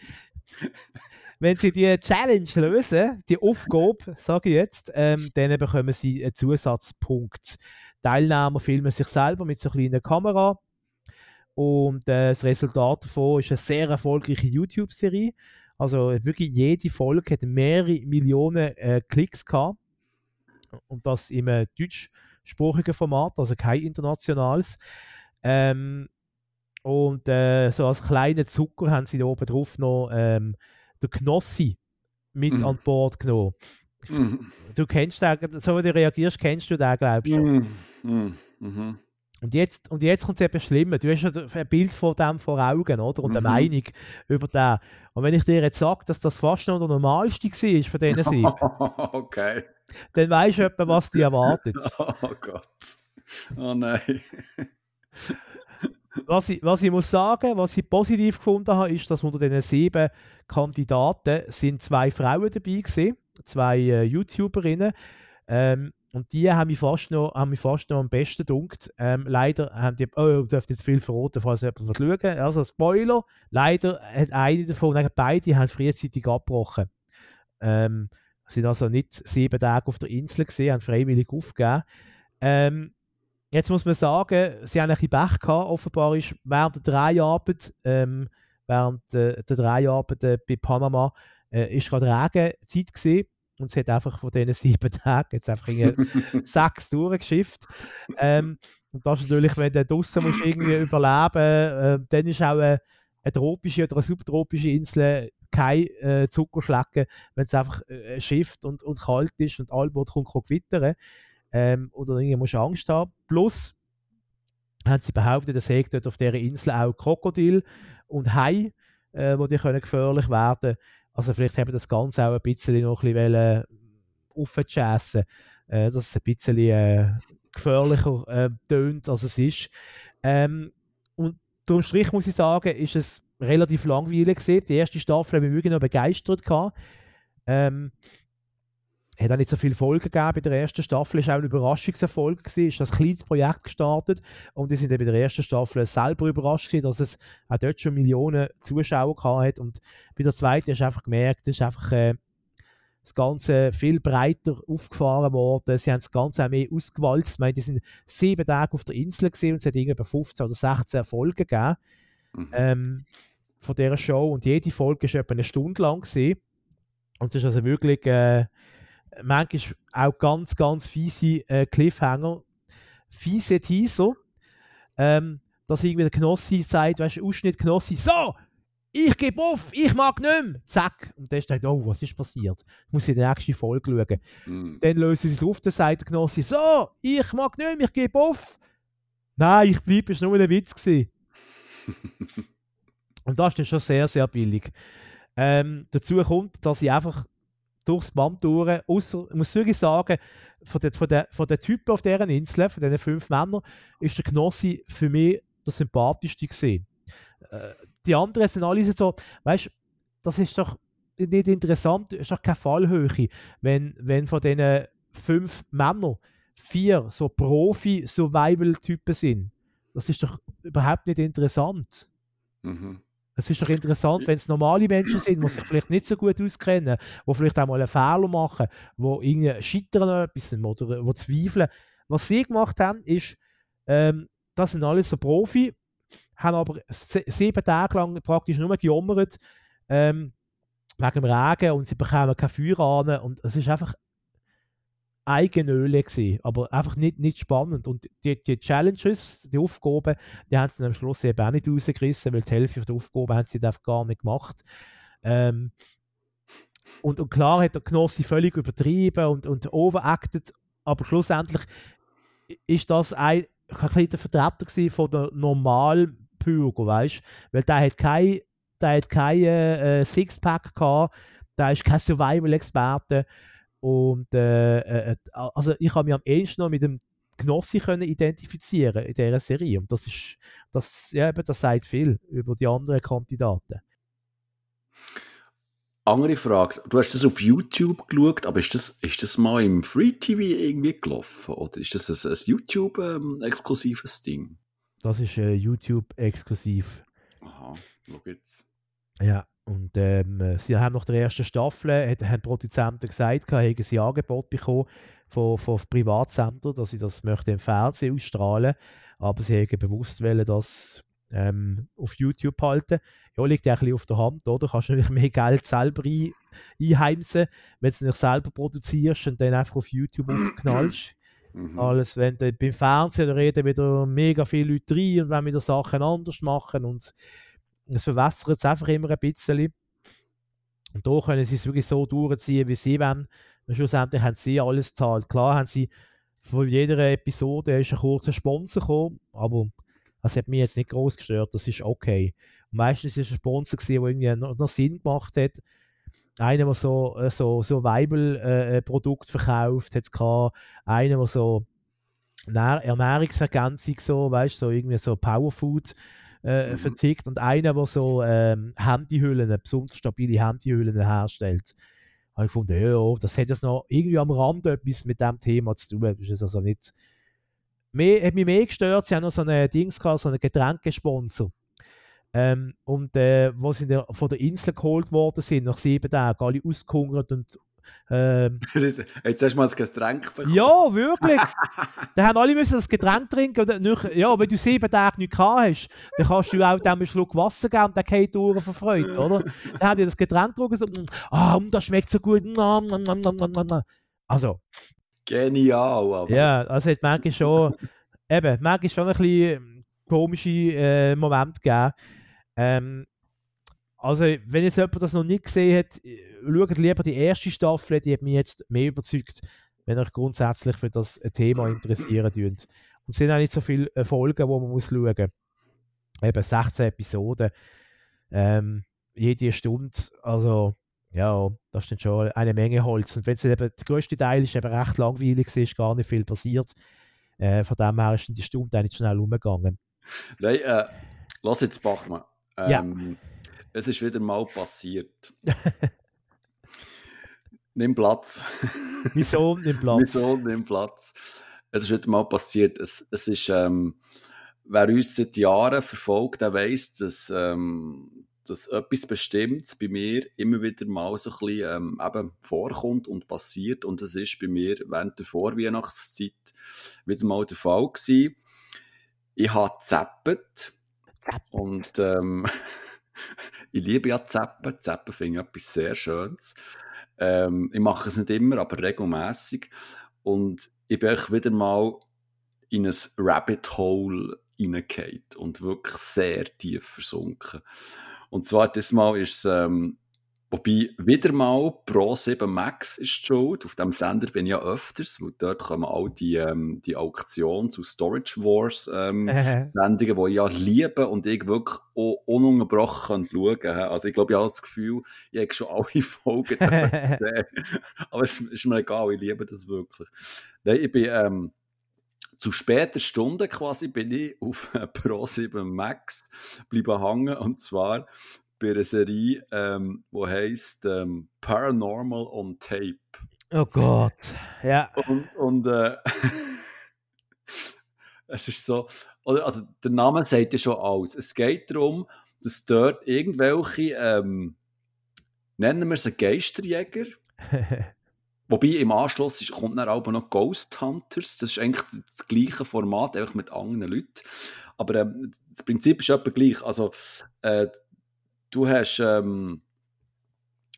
Wenn sie die Challenge lösen, die Aufgabe, sage ich jetzt, ähm, dann bekommen sie einen Zusatzpunkt. Teilnehmer filmen sich selber mit so einer kleinen Kamera und äh, das Resultat davon ist eine sehr erfolgreiche YouTube-Serie. Also wirklich jede Folge hat mehrere Millionen äh, Klicks gehabt und das im äh, deutschsprachigen Format, also kein internationales. Ähm, und äh, so als kleinen Zucker haben sie da oben drauf noch ähm, den Knossi mit Mhm. an Bord genommen. Mhm. Du kennst den, so wie du reagierst, kennst du den, glaubst du? Mhm. Mhm. Mhm. Und jetzt, und jetzt kommt es eben schlimmer. Du hast ja ein Bild von dem vor Augen, oder? Und eine Mhm. Meinung über den. Und wenn ich dir jetzt sage, dass das fast noch der normalste war von diesen sieben, okay. dann weißt du etwa, was dich erwartet. Oh Gott. Oh nein. Was ich, was ich muss sagen, was ich positiv gefunden habe, ist, dass unter diesen sieben Kandidaten sind zwei Frauen dabei gewesen, zwei äh, YouTuberinnen. Ähm, und die haben mich fast noch, haben mich fast noch am besten gedunkt. Ähm, leider haben die, oh, ich darf jetzt viel verraten, falls jemand will schauen. Also Spoiler, leider hat eine davon, nein, beide haben frühzeitig abgebrochen. Ähm, sind also nicht sieben Tage auf der Insel gesehen, haben freiwillig aufgegeben. Ähm, jetzt muss man sagen, sie haben ein bisschen Pech gehabt. Offenbar ist während der Dreharbeit, ähm, während äh, der Dreharbeit äh, bei Panama, äh, ist gerade Regenzeit gesehen und es hat einfach von diesen sieben Tagen jetzt einfach sechs durchgeschifft. Ähm, und das ist natürlich, wenn du draußen musst irgendwie überleben, äh, dann ist auch eine, eine tropische oder eine subtropische Insel kein äh, Zuckerschlecken, wenn es einfach äh, schifft und, und kalt ist und allbald kommt kann gewittern. Ähm, oder irgendwie musst du Angst haben. Plus haben sie behauptet, es hätte dort auf dieser Insel auch Krokodil und Hai, äh, wo die können gefährlich werden Also vielleicht haben das Ganze auch ein bisschen noch ein bisschen aufzuschässen, äh, dass es ein bisschen äh, gefährlicher äh, tönt, als es ist. Ähm, und unterm Strich muss ich sagen, ist es relativ langweilig gewesen. Die erste Staffel habe ich wirklich noch begeistert gehabt. Ähm, hat auch nicht so viele Folgen gegeben bei der ersten Staffel. Es war auch ein Überraschungserfolg. Gewesen. Ist das ein kleines Projekt gestartet und die sind bei der ersten Staffel selber überrascht gewesen, dass es auch dort schon Millionen Zuschauer gehabt hat. Und bei der zweiten hast du einfach gemerkt, das ist einfach äh, das Ganze viel breiter aufgefahren worden. Sie haben das Ganze auch mehr ausgewalzt. Ich meine, die sind sieben Tage auf der Insel gesehen und es hat irgendwie 15 oder 16 Folgen gegeben Mhm. ähm, von dieser Show und jede Folge war etwa eine Stunde lang gewesen. und es ist also wirklich äh, manchmal auch ganz, ganz fiese äh, Cliffhanger, fiese Teaser, ähm, dass irgendwie der Knossi sagt, weißt du, Ausschnitt Knossi, so, ich gebe auf, ich mag nicht mehr, zack, und dann steht, oh, was ist passiert? Ich muss in die nächste Folge schauen. Mhm. Dann lösen sie es auf, dann sagt der Knossi, so, ich mag nicht mehr, ich gebe auf. Nein, ich bleibe, es war nur ein Witz. Gewesen. Und das ist dann schon sehr, sehr billig. Ähm, dazu kommt, dass ich einfach durchs Band durch, ausser, ich muss wirklich sagen, von den, von, den, von den Typen auf deren Insel, von diesen fünf Männern, ist der Knossi für mich der sympathischste gewesen. Äh, die anderen sind alle so, weißt du, das ist doch nicht interessant, ist doch keine Fallhöhe, wenn, wenn von diesen fünf Männern vier so Profi-Survival-Typen sind. Das ist doch überhaupt nicht interessant. Mhm. Es ist doch interessant, wenn es normale Menschen sind, die sich vielleicht nicht so gut auskennen, die vielleicht auch mal einen Fehler machen, die irgendwie scheitern an etwas oder die zweifeln. Was sie gemacht haben, ist, ähm, das sind alles so Profi, haben aber sieben Tage lang praktisch nur gejammert ähm, wegen dem Regen und sie bekommen kein Feuer an und es ist einfach Eigenöle gewesen, aber einfach nicht, nicht spannend. Und die, die Challenges, die Aufgaben, die haben sie dann am Schluss eben auch nicht rausgerissen, weil die Hälfte der Aufgaben haben sie einfach gar nicht gemacht. Ähm, und, und klar hat der Knossi völlig übertrieben und, und overacted, aber schlussendlich ist das ein, ein der Vertreter von der Normalbürger, weißt Weil der hat kein, der hat kein äh, Sixpack gehabt, der ist kein Survival-Experte und äh, äh, also ich habe mich am ehesten noch mit dem Knossi können identifizieren in dieser Serie. Und das ist, das, ja, eben, das sagt viel über die anderen Kandidaten. Andere Frage. Du hast das auf YouTube geschaut, aber ist das, ist das mal im Free TV irgendwie gelaufen? Oder ist das ein, ein YouTube-exklusives ähm, Ding? Das ist äh, YouTube-exklusiv. Aha, schau jetzt. Ja, und ähm, sie haben nach der ersten Staffel, hat, haben die Produzenten gesagt, haben sie Angebot bekommen von, von Privatsender, dass sie das möchten im Fernsehen ausstrahlen aber sie haben bewusst wollen, das ähm, auf YouTube halten. Ja, liegt ja ein bisschen auf der Hand, oder? Kannst du natürlich mehr Geld selber ein, einheimsen, wenn du es nicht selber produzierst und dann einfach auf YouTube aufknallst. Mhm. Alles, wenn du beim Fernsehen reden wieder mega viele Leute rein und wenn wieder Sachen anders machen und es verwässert es einfach immer ein bisschen. Und da können sie es wirklich so durchziehen, wie sie wollen. Schlussendlich haben sie alles gezahlt. Klar haben sie von jeder Episode ist ein kurzer Sponsor gekommen, aber das hat mich jetzt nicht groß gestört, das ist okay. Und meistens ist es ein Sponsor, der irgendwie noch, noch Sinn gemacht hat. Einer, der so, äh, so, so Weibel-Produkt äh, verkauft, hat. Einer, der so Ernährungsergänzung, so, weißt, so irgendwie so Powerfood äh, mhm. vertickt und einer, der so ähm, Handyhüllen, besonders stabile Handyhüllen herstellt habe ich gefunden, ja, das hat jetzt noch irgendwie am Rand etwas mit dem Thema zu tun. Das ist also nicht. Mehr, hat mich mehr gestört, sie haben noch so einen Dings gehabt, so einen Getränkesponsor. Ähm, und äh, wo sie der, von der Insel geholt worden sind, nach sieben Tagen, alle ausgehungert und ähm, Jetzt hast du mal ein Getränk bekommen. Ja, wirklich. dann haben alle müssen das Getränk trinken. Und nicht, ja, wenn du sieben Tage nicht gehabt hast, dann kannst du auch dem einen Schluck Wasser geben und dann geht durch von Freude, oder? Dann haben die das Getränk getrunken so, ah, oh, das schmeckt so gut. Also. Genial, aber. Ja, also hat manchmal schon, eben, manchmal schon ein bisschen komische äh, Momente gegeben. Ähm, also, wenn jetzt jemand das noch nicht gesehen hat, schaut lieber die erste Staffel, die hat mich jetzt mehr überzeugt, wenn euch grundsätzlich für das Thema interessieren dürft. Und es sind auch nicht so viele äh, Folgen, wo man muss schauen muss. Eben 16 Episoden. Ähm, jede Stunde. Also, ja, das ist dann schon eine Menge Holz. Und wenn es eben, der größte Teil ist eben recht langweilig, ist gar nicht viel passiert. Äh, von dem her ist die Stunde eigentlich schnell umgegangen. Nein, äh, lass jetzt Bachmann. Ähm, ja. Es ist wieder mal passiert. nimm Platz. mein Sohn nimmt Platz. mein Sohn nimmt Platz. Es ist wieder mal passiert. Es, es ist, ähm, wer uns seit Jahren verfolgt, der weiss, dass, ähm, dass etwas Bestimmtes bei mir immer wieder mal so ein bisschen ähm, eben vorkommt und passiert. Und das ist bei mir während der Vorweihnachtszeit wieder mal der Fall gewesen. Ich habe zappet. Und ähm, ich liebe ja Zappen. Zappen finde ich etwas sehr Schönes. Ähm, ich mache es nicht immer, aber regelmäßig. Und ich bin auch wieder mal in ein Rabbit Hole hineingefallen und wirklich sehr tief versunken. Und zwar das Mal ist es ähm, Wobei wieder mal Pro 7 Max ist die schuld. Auf dem Sender bin ich ja öfters, weil dort kommen all die, ähm, die Auktionen zu Storage Wars ähm, Sendungen, die ich ja liebe und ich wirklich auch ununterbrochen schauen kann. Also ich glaube, ich habe das Gefühl, ich habe schon alle Folgen gesehen. Aber es ist mir egal, ich liebe das wirklich. Nein, ich bin ähm, zu später Stunde quasi bin ich auf Pro 7 Max bleiben hängen und zwar bei einer Serie, ähm, die heisst ähm, Paranormal on Tape. Oh Gott, ja. Und, und äh, es ist so, oder, also der Name sagt ja schon alles. Es geht darum, dass dort irgendwelche, ähm, nennen wir sie Geisterjäger, Wobei im Anschluss ist, kommt dann auch noch Ghost Hunters. Das ist eigentlich das gleiche Format, einfach mit anderen Leuten. Aber ähm, das Prinzip ist etwa gleich. Also, äh, du hast ähm,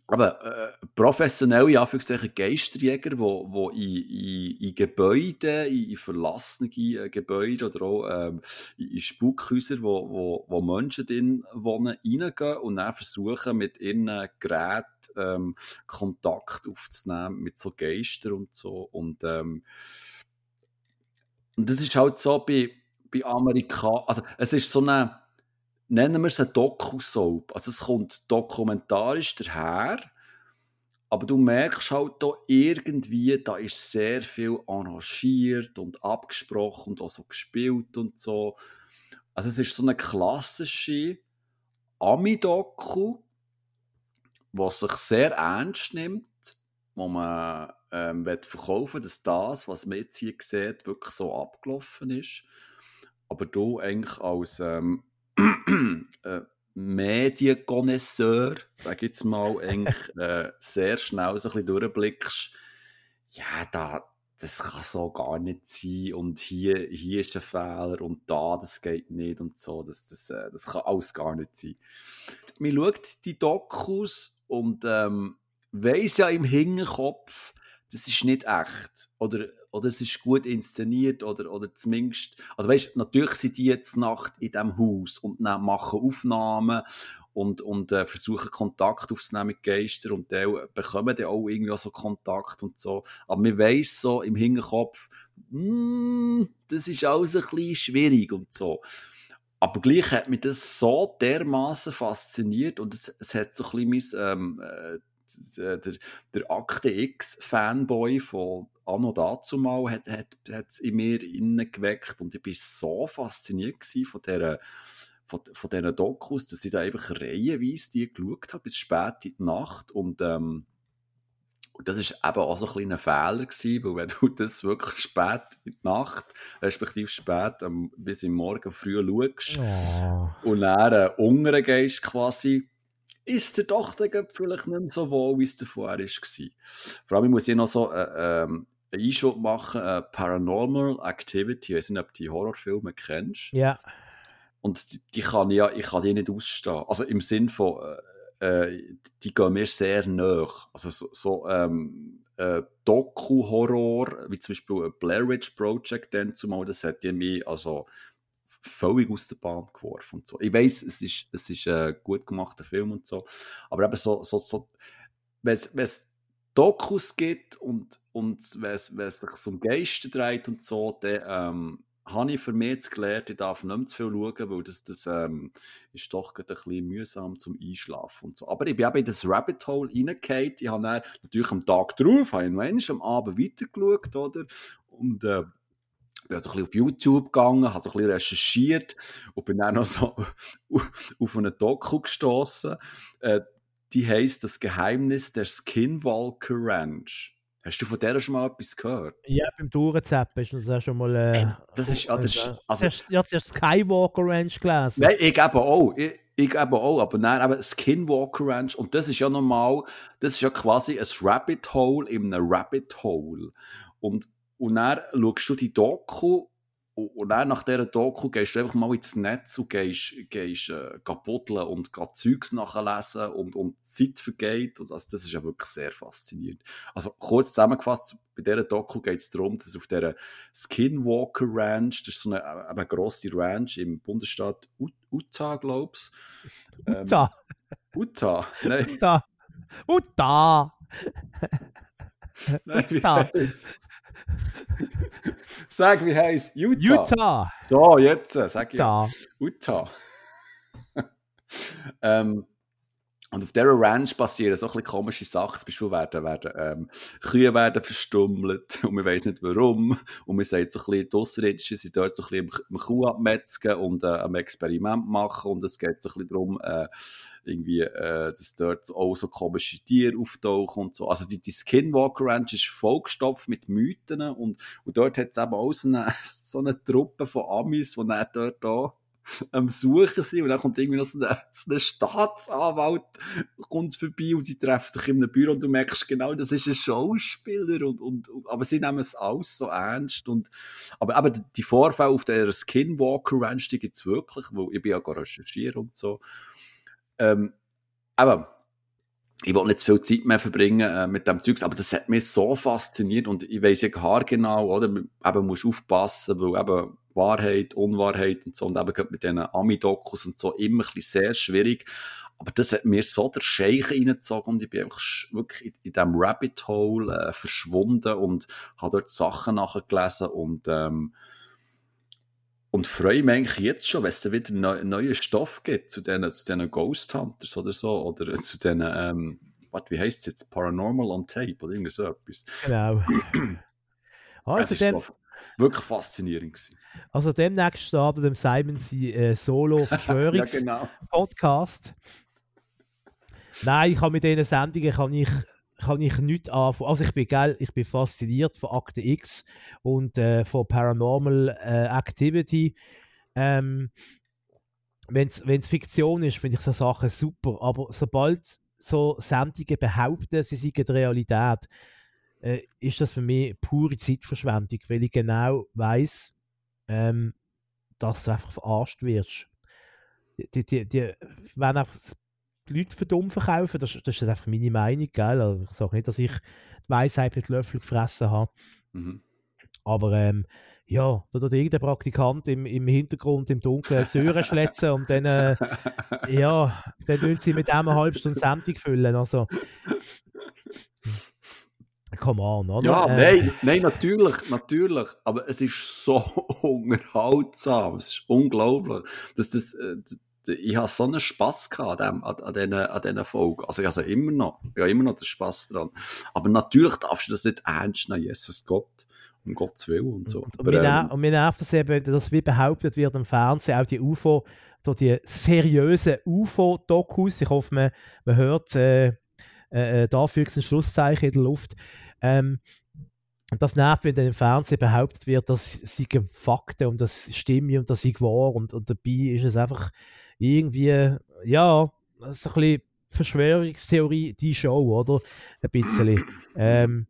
aber äh, professionelle Anführungszeichen Geisterjäger, wo, wo in, in, in Gebäude, in, in verlassene äh, Gebäude oder auch ähm, in, in Spukhäuser, wo, wo, wo Menschen drin wohnen, reingehen und dann versuchen, mit ihren Geräten ähm, Kontakt aufzunehmen mit so Geistern und so. Und, ähm, das ist halt so bei, bei Amerika, also es ist so eine nennen wir es eine Doku-Soap. Also es kommt dokumentarisch daher, aber du merkst halt da irgendwie, da ist sehr viel arrangiert und abgesprochen und auch so gespielt und so. Also es ist so eine klassische Ami-Doku, was sich sehr ernst nimmt, wo man ähm, verkaufen dass das, was man jetzt hier sieht, wirklich so abgelaufen ist. Aber du eigentlich als ähm, äh, Medienconnoisseur, sag ich jetzt mal, eigentlich äh, sehr schnell so ein bisschen durchblickst, ja, da, das kann so gar nicht sein und hier, hier ist ein Fehler und da, das geht nicht und so, das, das, äh, das kann alles gar nicht sein. Man schaut die Dokus und ähm, weiss ja im Hinterkopf, das ist nicht echt. Oder, oder es ist gut inszeniert oder, oder zumindest, also weißt, natürlich sind die jetzt Nacht in diesem Haus und machen Aufnahmen und, und äh, versuchen Kontakt aufzunehmen mit Geistern und die bekommen dann auch irgendwie so Kontakt und so. Aber man weiss so im Hinterkopf, mm, das ist alles ein bisschen schwierig und so. Aber gleich hat mich das so dermaßen fasziniert und es, es hat so ein bisschen mein, ähm, äh, der, der Akte X-Fanboy von Anno dazu mal hat, hat, hat es in mir innen geweckt und ich war so fasziniert von dieser von, von diesen Dokus, dass ich da einfach reihenweise die geschaut habe, bis spät in die Nacht und ähm, und das war eben auch so ein kleiner Fehler, gewesen, weil wenn du das wirklich spät in die Nacht, respektive spät ähm, bis im Morgen früh schaust oh. und dann äh, unten gehst quasi, ist der dann vielleicht nicht mehr so wohl, wie es davor war. Vor allem muss ich noch so äh, ähm, einen Einschub machen, äh, Paranormal Activity, ich weiß nicht, ob du die Horrorfilme kennst. Ja. Und die, die kann ich ja, ich kann die nicht ausstehen. Also im Sinn von, äh, äh die gehen mir sehr nah. Also so, so ähm, äh, Doku-Horror, wie zum Beispiel Blair Witch Project, dann zumal, das hat ja mich, also völlig aus der Bahn geworfen und so. Ich weiß, es ist, es ist ein gut gemachter Film und so, aber eben so, so, so wenn es Dokus gibt und, und wenn es sich um Geister dreht und so, dann ähm, habe ich für mich jetzt gelernt, ich darf nicht mehr zu viel schauen, weil das, das ähm, ist doch ein bisschen mühsam zum Einschlafen und so. Aber ich bin eben in das Rabbit Hole reingefallen. Ich habe natürlich am Tag drauf, habe ich noch am Abend weitergeschaut, oder? Und äh, bin also ein bisschen auf YouTube gegangen, habe so ein bisschen recherchiert und bin dann noch so auf eine Doku gestoßen. Äh, die heißt Das Geheimnis der Skinwalker Ranch. Hast du von der schon mal etwas gehört? Ja, beim Tourenzappen ist das ja schon mal. Äh, Ey, das ist. Ja, das ist also, ja, das ist Skywalker Ranch gelesen. Nein, ich eben auch. Ich, ich eben auch. Aber nein, eben Skinwalker Ranch. Und das ist ja normal. Das ist ja quasi ein Rabbit Hole in einem Rabbit Hole. Und und dann schaust du die Doku und dann nach dieser Doku gehst du einfach mal ins Netz und gehst, gehst äh, buddeln und gehst Zeugs nachlesen und, und Zeit vergeht. Also, das ist ja wirklich sehr faszinierend. Also kurz zusammengefasst, bei dieser Doku geht es darum, dass auf dieser Skinwalker Ranch, das ist so eine, äh, eine grosse Ranch im Bundesstaat Utah, glaube ich. Ähm, Utah. Utah, nein. Utah. Utah. Nein, Utah. Sag, wie heißt Utah. Utah. So, jetzt äh, sag ich. Utah. Utah. ähm, und auf dieser Ranch passieren so ein bisschen komische Sachen. Zum Beispiel werden, werden ähm, Kühe werden verstummelt und man weiß nicht warum. Und man sagt so ein bisschen, die Ausrittschen sind dort so ein bisschen am Kuh abmetzgen und äh, am Experiment machen. Und es geht so ein bisschen darum, äh, irgendwie, äh, dass dort auch so komische Tiere auftauchen und so. Also die, die Skinwalker Ranch ist vollgestopft mit Mythen und, und dort hat es eben auch so eine, so eine Truppe von Amis, die dann dort da am Suchen sind und dann kommt irgendwie noch so ein, so Staatsanwalt kommt vorbei und sie treffen sich in einem Büro und du merkst genau, das ist ein Schauspieler und, und, aber sie nehmen es alles so ernst und aber eben die Vorfälle auf der Skinwalker Ranch, die gibt es wirklich, wo ich bin ja recherchieren und so. Ähm, aber ich will nicht zu viel Zeit mehr verbringen äh, mit dem Zeugs, aber das hat mich so fasziniert und ich weiß ja genau, oder? Eben musst aufpassen, weil eben Wahrheit, Unwahrheit und so. Und eben mit diesen Ami-Dokus und so immer ein bisschen sehr schwierig. Aber das hat mir so der Scheich reingezogen und ich bin einfach wirklich in, in diesem Rabbit Hole äh, verschwunden und habe dort Sachen nachgelesen und, ähm, und freue mich eigentlich jetzt schon, wenn es wieder neu, neuen Stoff gibt zu diesen, zu Ghost Hunters oder so oder zu diesen, ähm, what, wie heißt es jetzt, Paranormal on Tape oder irgend so etwas. Genau. also, dann, wirklich faszinierend gewesen. Also demnächst startet dem Simon sein äh, Solo-Verschwörungs-Podcast. ja, genau. Nein, ich habe mit diesen Sendungen kann ich, kann ich nicht anfangen. Also ich bin geil, ich bin fasziniert von Akte X und äh, von Paranormal äh, Activity. Ähm, wenn es Fiktion ist, finde ich so Sachen super. Aber sobald so Sendungen behaupten, sie seien die Realität, äh, ist das für mich pure Zeitverschwendung, weil ich genau weiß, ähm, dass du einfach verarscht wirst. Die, die, die, wenn auch die Leute für dumm verkaufen, das, das ist einfach meine Meinung, gell? Also ich sage nicht, dass ich die Weisheit mit Löffel gefressen habe. Mhm. Aber ähm, ja, da tut irgendein Praktikant im, im Hintergrund im Dunkeln Türen schletzen und dann, äh, ja, dann wollen sie mit dem eine halbe Stunde Sendung füllen. Also, come on, oder? Ja, äh, nein, nein, natürlich, natürlich. Aber es ist so unterhaltsam. Es ist unglaublich. Dass das, äh, ich habe so einen Spass gehabt an, an, an, diesen, an diesen Folgen. Also ich habe immer noch, ich habe immer noch den Spass dran. Aber natürlich darfst du das nicht ernst nehmen, Jesus Gott um Gottes Willen und so. Und, und, mir, ähm, und mir nervt das eben, dass wie behauptet wird im Fernsehen, auch die UFO, die seriösen UFO-Dokus, ich hoffe, man, man hört äh, äh, äh dafür ein Schlusszeichen in der Luft. Ähm, und das nervt, wenn dann im Fernsehen behauptet wird, dass sie Fakten und das stimmen und das sei wahr und, und dabei ist es einfach irgendwie, ja, so ein bisschen Verschwörungstheorie, die Show, oder? Ein bisschen. Ähm,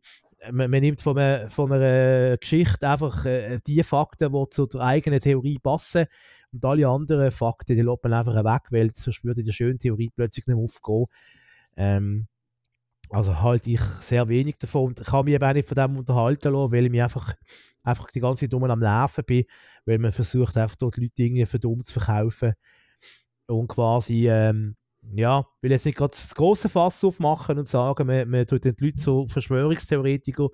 man, man, nimmt von einer, von einer Geschichte einfach äh, die Fakten, die zu der eigenen Theorie passen und alle anderen Fakten, die lässt man einfach weg, weil sonst würde die schöne Theorie plötzlich nicht mehr aufgehen. Ähm, also halte ich sehr wenig davon. Und kann mich eben nicht von dem unterhalten lassen, weil ich mich einfach, einfach die ganze Zeit dumm am Nerven bin, weil man versucht einfach dort Leute irgendwie für zu verkaufen. Und quasi ähm, ja, will jetzt nicht gerade das große Fass aufmachen und sagen, man, man tut den Leuten so Verschwörungstheoretiker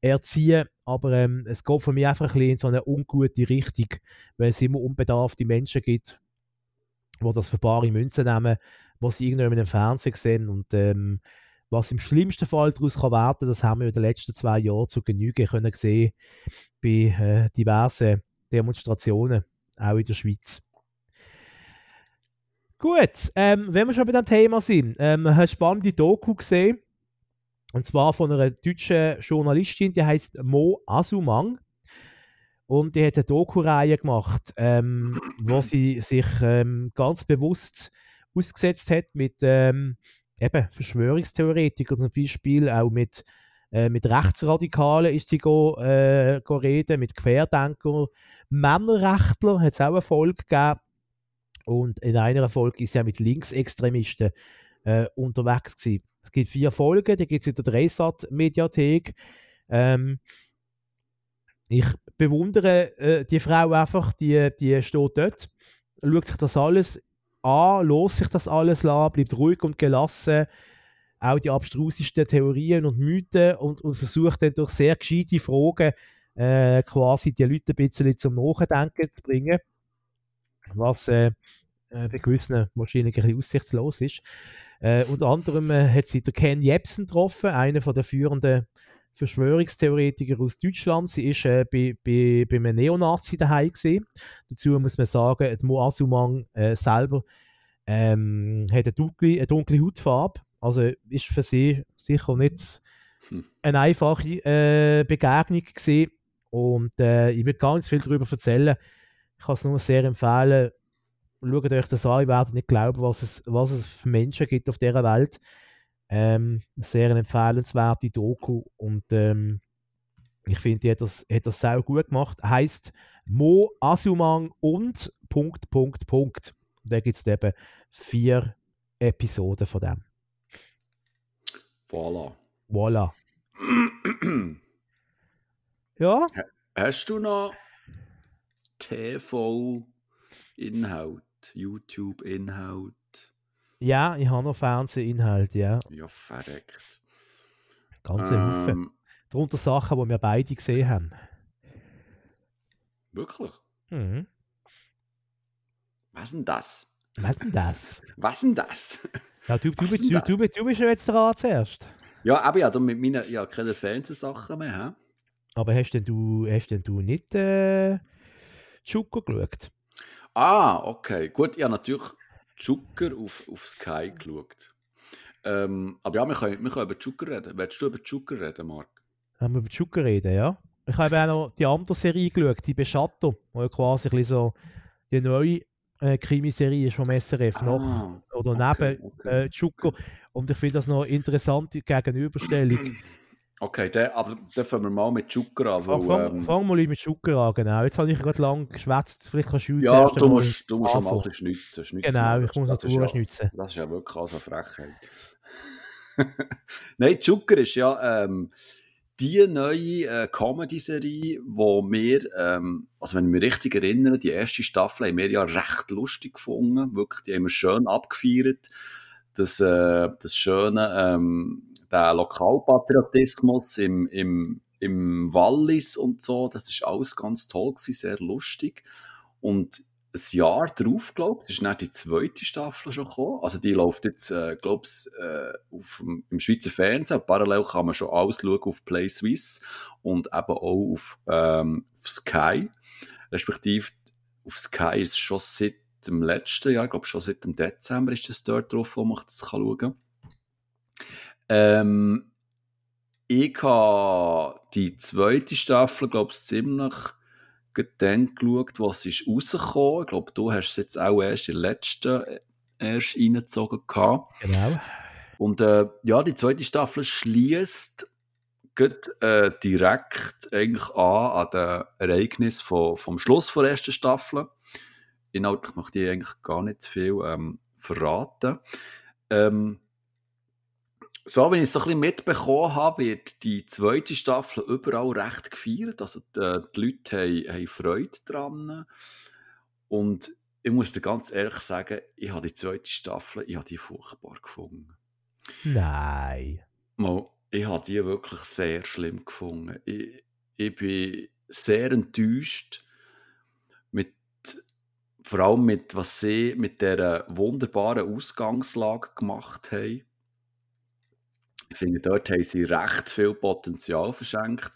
erziehen, aber ähm, es geht für mich einfach ein in so eine ungute Richtung, weil es immer unbedarfte Menschen gibt, die das für bare Münzen nehmen, was sie irgendwann im Fernsehen sehen. Und ähm, was im schlimmsten Fall daraus kann werden, das haben wir in den letzten zwei Jahren zu Genüge können sehen bei äh, diversen Demonstrationen, auch in der Schweiz. Gut, ähm, wenn wir schon bei dem Thema sind, ähm, eine spannende Doku gesehen. Und zwar von einer deutschen Journalistin, die heißt Mo Asumang. Und die hat eine Doku-Reihe gemacht, ähm, wo sie sich ähm, ganz bewusst ausgesetzt hat mit ähm, eben Verschwörungstheoretikern, zum Beispiel auch mit, äh, mit Rechtsradikalen ist sie go, äh, go reden, mit Querdenkern, Männerrechtler hat es auch eine Folge gegeben und in einer Folge ist er mit Linksextremisten äh, unterwegs gewesen. Es gibt vier Folgen, die gibt es in der Dreisat-Mediathek. Ähm, ich bewundere äh, die Frau einfach, die, die steht dort, schaut sich das alles an, los sich das alles an, bleibt ruhig und gelassen, auch die abstrusesten Theorien und Mythen und, und versucht dann durch sehr gescheite Fragen äh, quasi die Leute ein bisschen zum Nachdenken zu bringen was äh, äh, bei gewissen wahrscheinlich ein bisschen aussichtslos ist. Äh, unter anderem äh, hat sie der Ken Jebsen getroffen, einer der führenden Verschwörungstheoretiker aus Deutschland. Sie ist äh, bei, bei, bei einem Neonazi daheim gewesen. Dazu muss man sagen, Mo Asumang äh, selber ähm, hat eine dunkle, eine dunkle Hautfarbe. Also ist für sie sicher nicht hm. eine einfache äh, Begegnung gewesen. Und äh, ich will gar nicht viel darüber erzählen. Ich kann es nur sehr empfehlen. Schaut euch das an, ihr werdet nicht glauben, was es, was es für Menschen gibt auf dieser Welt. Ähm, sehr empfehlenswerte Doku und ähm, ich finde, die hat das, hat das sehr gut gemacht. Heißt Mo Asumang und Punkt, Punkt, Punkt. Und da gibt es eben vier Episoden von dem. Voilà. Voilà. ja. Hast du noch TV-Inhalt, YouTube-Inhalt. Ja, ich habe noch Fernsehinhalt, ja. Ja, verreckt. Ganze ähm, Haufen. Darunter Sachen, die wir beide gesehen haben. Wirklich? Mhm. Was denn das? Was denn das? Was denn das? Ja, du, du, bist, du, du, du, bist ja jetzt dran zuerst. Ja, aber ja, mit meinen ja, keine Fernsehsachen mehr. He? Aber hast denn du, hast denn du nicht äh, Zucker geschaut? Ah, okay. Gut, habe natürlich Zucker auf, auf Sky geschaut. Ähm, aber ja, wir können, wir können über Joker reden. Willst du über Joker reden, Marc? Haben wir über Joker reden, ja? Ich habe auch noch die andere Serie geschaut, die Beschatter, wo ja quasi ein bisschen so die neue äh, Krimiserie ist vom SRF Ah, noch oder okay, neben okay. äh, Joker. Und ich finde das noch eine interessante Gegenüberstellung. Okay, dann, aber dann fangen wir mal mit Joker an. Fang, Weil, fang, ähm, fang mal mit Joker an, genau. Jetzt habe ich gerade lange geschwätzt, vielleicht kannst du ja, du musst, du musst schon mal ein bisschen schnitzen. schnitzen Genau, ich muss ist ja- zuschnitzen. Das ist ja wirklich auch so eine Frechheit. Nein, Joker ist ja ähm, die neue äh, Comedy-Serie, wo wir, ähm, also wenn ich mich richtig erinnere, die erste Staffel haben wir ja recht lustig gefunden. Wirklich, die haben wir schön abgefeiert. Das, äh, das schöne, ähm, der Lokalpatriotismus im, im, im Wallis und so, das ist alles ganz toll gewesen, sehr lustig. Und ein Jahr drauf, glaube ich, ist dann die zweite Staffel schon gekommen. Also die läuft jetzt, äh, glaube ich, äh, im Schweizer Fernsehen. Parallel kann man schon alles schauen auf Play Swiss und eben auch auf, ähm, auf Sky. Respektive auf Sky ist schon seit dem letzten Jahr, glaube schon seit dem Dezember ist das dort drauf, wo man das kann schauen kann. Ähm, ich habe die zweite Staffel, glaube ich, ziemlich dann geschaut, was ist rausgekommen. Ich glaube, du hast es jetzt auch erst in der letzten äh, erst reingezogen gehabt. Genau. Und äh, ja, die zweite Staffel schließt äh, direkt eigentlich an an den Ereignis von, vom Schluss der ersten Staffel. Inhaltlich möchte ich eigentlich gar nicht zu viel ähm, verraten. Ähm, so, wenn ich es so ein bisschen mitbekommen habe, wird die zweite Staffel überall recht gefeiert. Also die, die Leute haben, haben Freude dran. Und ich muss dir ganz ehrlich sagen, ich habe die zweite Staffel, ich habe die furchtbar gefunden. Nein. Mal, ich habe die wirklich sehr schlimm gefunden. Ich, ich bin sehr enttäuscht mit, vor allem mit, was sie mit dieser wunderbaren Ausgangslage gemacht haben. Ich finde, dort haben sie recht viel Potenzial verschenkt.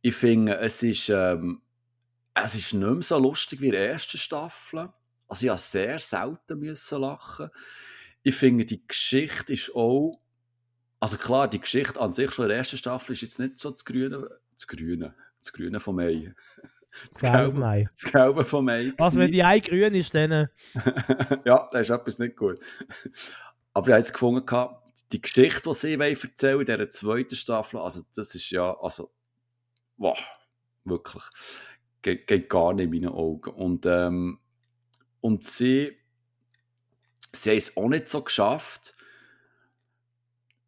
Ich finde, es ist, ähm, es ist nicht mehr so lustig wie in der ersten Staffel. Also ich musste sehr selten müssen lachen. Ich finde, die Geschichte ist auch also klar, die Geschichte an sich schon in der ersten Staffel ist jetzt nicht so das Grüne, das Grüne, das Grüne vom Ei. Das Gelb, Gelbe, nein. das Gelbe vom Ei. Also wenn die eine grün ist, dann... äh, ja, da ist etwas nicht gut. Aber ich habe jetzt gefunden, die Geschichte, die sie erzählen in dieser zweiten Staffel, also das ist ja, also, wow, wirklich, geht, geht gar nicht in meinen Augen. Und, ähm, und sie, sie haben es auch nicht so geschafft,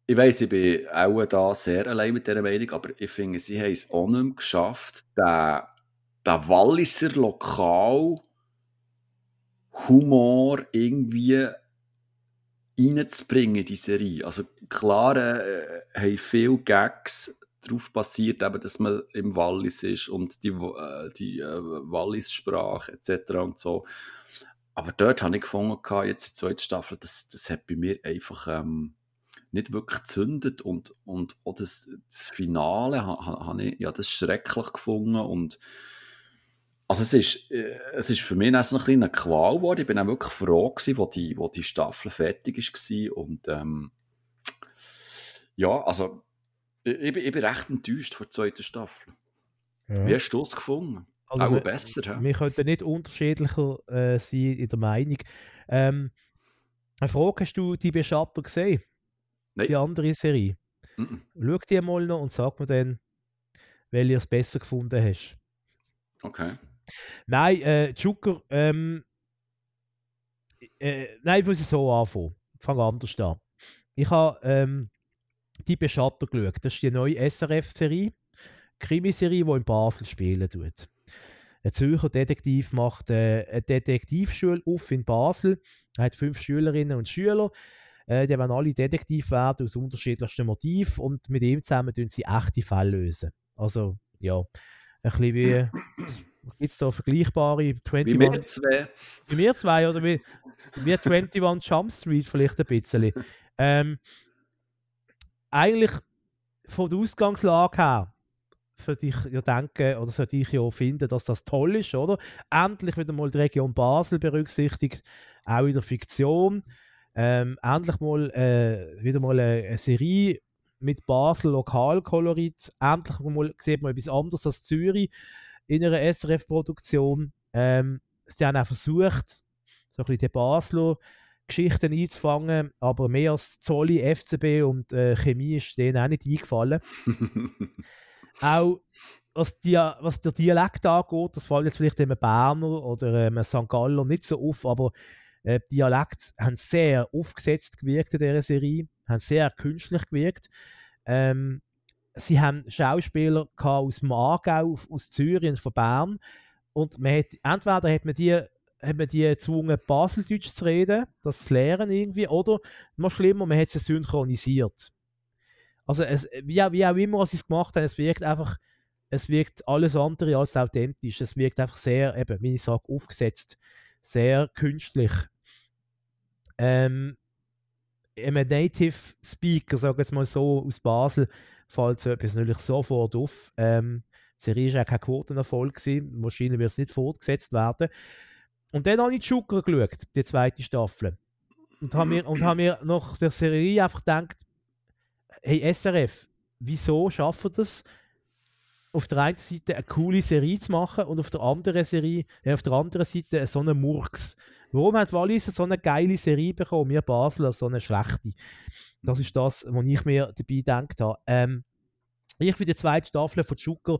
ich weiss, ich bin auch da sehr allein mit dieser Meinung, aber ich finde, sie haben es auch nicht geschafft, den, den Walliser Lokal Humor irgendwie reinzubringen in die Serie. Also klar äh, haben viele Gags darauf basiert, eben, dass man im Wallis ist und die, äh, die äh, Wallis-Sprache etc. und so. Aber dort habe ich gefunden, jetzt in der zweiten Staffel, das, das hat bei mir einfach ähm, nicht wirklich gezündet und, und auch das, das Finale ha- ha- habe ich ja, das schrecklich gefunden und also es ist, äh, es ist für mich so ein kleiner Qual geworden. Ich bin auch wirklich froh gewesen, wo die, wo die Staffel fertig war und ähm, ja, also ich, ich, bin, recht enttäuscht von der zweiten Staffel. Ja. Wie hast du es gefunden? Also, auch wir- besser, hä? Wir könnten nicht unterschiedlicher äh, sein in der Meinung. Ähm, eine Frage, hast du die Beschatter gesehen? Nein. Die andere Serie? Mhm. Schau die mal noch und sag mir dann, welche du es besser gefunden hast. Okay. Nein, äh, Joker, ähm, äh, nein, ich muss es so anfangen. Fang anders an. Ich habe ähm, die Beschatter geschaut. Das ist die neue SRF-Serie, Krimiserie, die in Basel spielen tut. Ein Zürcher Detektiv macht äh, eine Detektivschule auf in Basel. Er hat fünf Schülerinnen und Schüler. Äh, die werden alle Detektiv werden aus unterschiedlichsten Motiven und mit ihm zusammen tun sie echte Fälle lösen. Also, ja, ein bisschen wie. Gibt es da vergleichbare Wie 21 wir zwei. bei mir zwei oder wie, wie 21 Jump Street vielleicht ein bisschen. Ähm, eigentlich von der Ausgangslage her würde ich ja denken, oder sollte ich ja finden, dass das toll ist, oder? Endlich wieder mal die Region Basel berücksichtigt, auch in der Fiktion. Ähm, endlich mal äh, wieder mal eine, eine, Serie mit Basel Lokalkolorit. Endlich mal sieht man etwas anderes als Zürich in einer SRF-Produktion. Ähm, sie haben auch versucht, so ein bisschen die Basler Geschichten einzufangen, aber mehr als Zolli, FCB und äh, Chemie ist denen auch nicht eingefallen. auch was, die, was der Dialekt angeht, das fällt jetzt vielleicht einem Berner oder einem St. Galler nicht so auf, aber äh, Dialekt haben sehr aufgesetzt gewirkt in dieser Serie, haben sehr künstlich gewirkt. Ähm, sie haben Schauspieler aus dem Aargau, aus Zürich und von Bern und man hat, entweder hat man die hat man die gezwungen, Baseldeutsch zu reden, das zu lernen irgendwie, oder noch schlimmer, man hat sie synchronisiert. Also es, wie, wie auch immer sie es gemacht haben, es wirkt einfach, es wirkt alles andere als authentisch. Es wirkt einfach sehr, eben, wie ich sage, aufgesetzt, sehr künstlich. Ähm, einem Native Speaker, sagen wir es mal so, aus Basel, fällt so etwas natürlich sofort auf. Ähm, die Serie war auch kein Quotenerfolg, gewesen. wahrscheinlich wird es nicht fortgesetzt werden. Und dann habe ich die Schucker geschaut, die zweite Staffel. Und habe mir, und mir nach der Serie einfach gedacht, hey SRF, wieso schaffen das, auf der einen Seite eine coole Serie zu machen und auf der anderen Serie, äh, auf der anderen Seite so einen Murks. Warum hat Wallis so eine geile Serie bekommen, wir Basler so eine schlechte? Das ist das, was ich mir dabei gedacht habe. Ähm, ich finde die zweite Staffel von Schucker,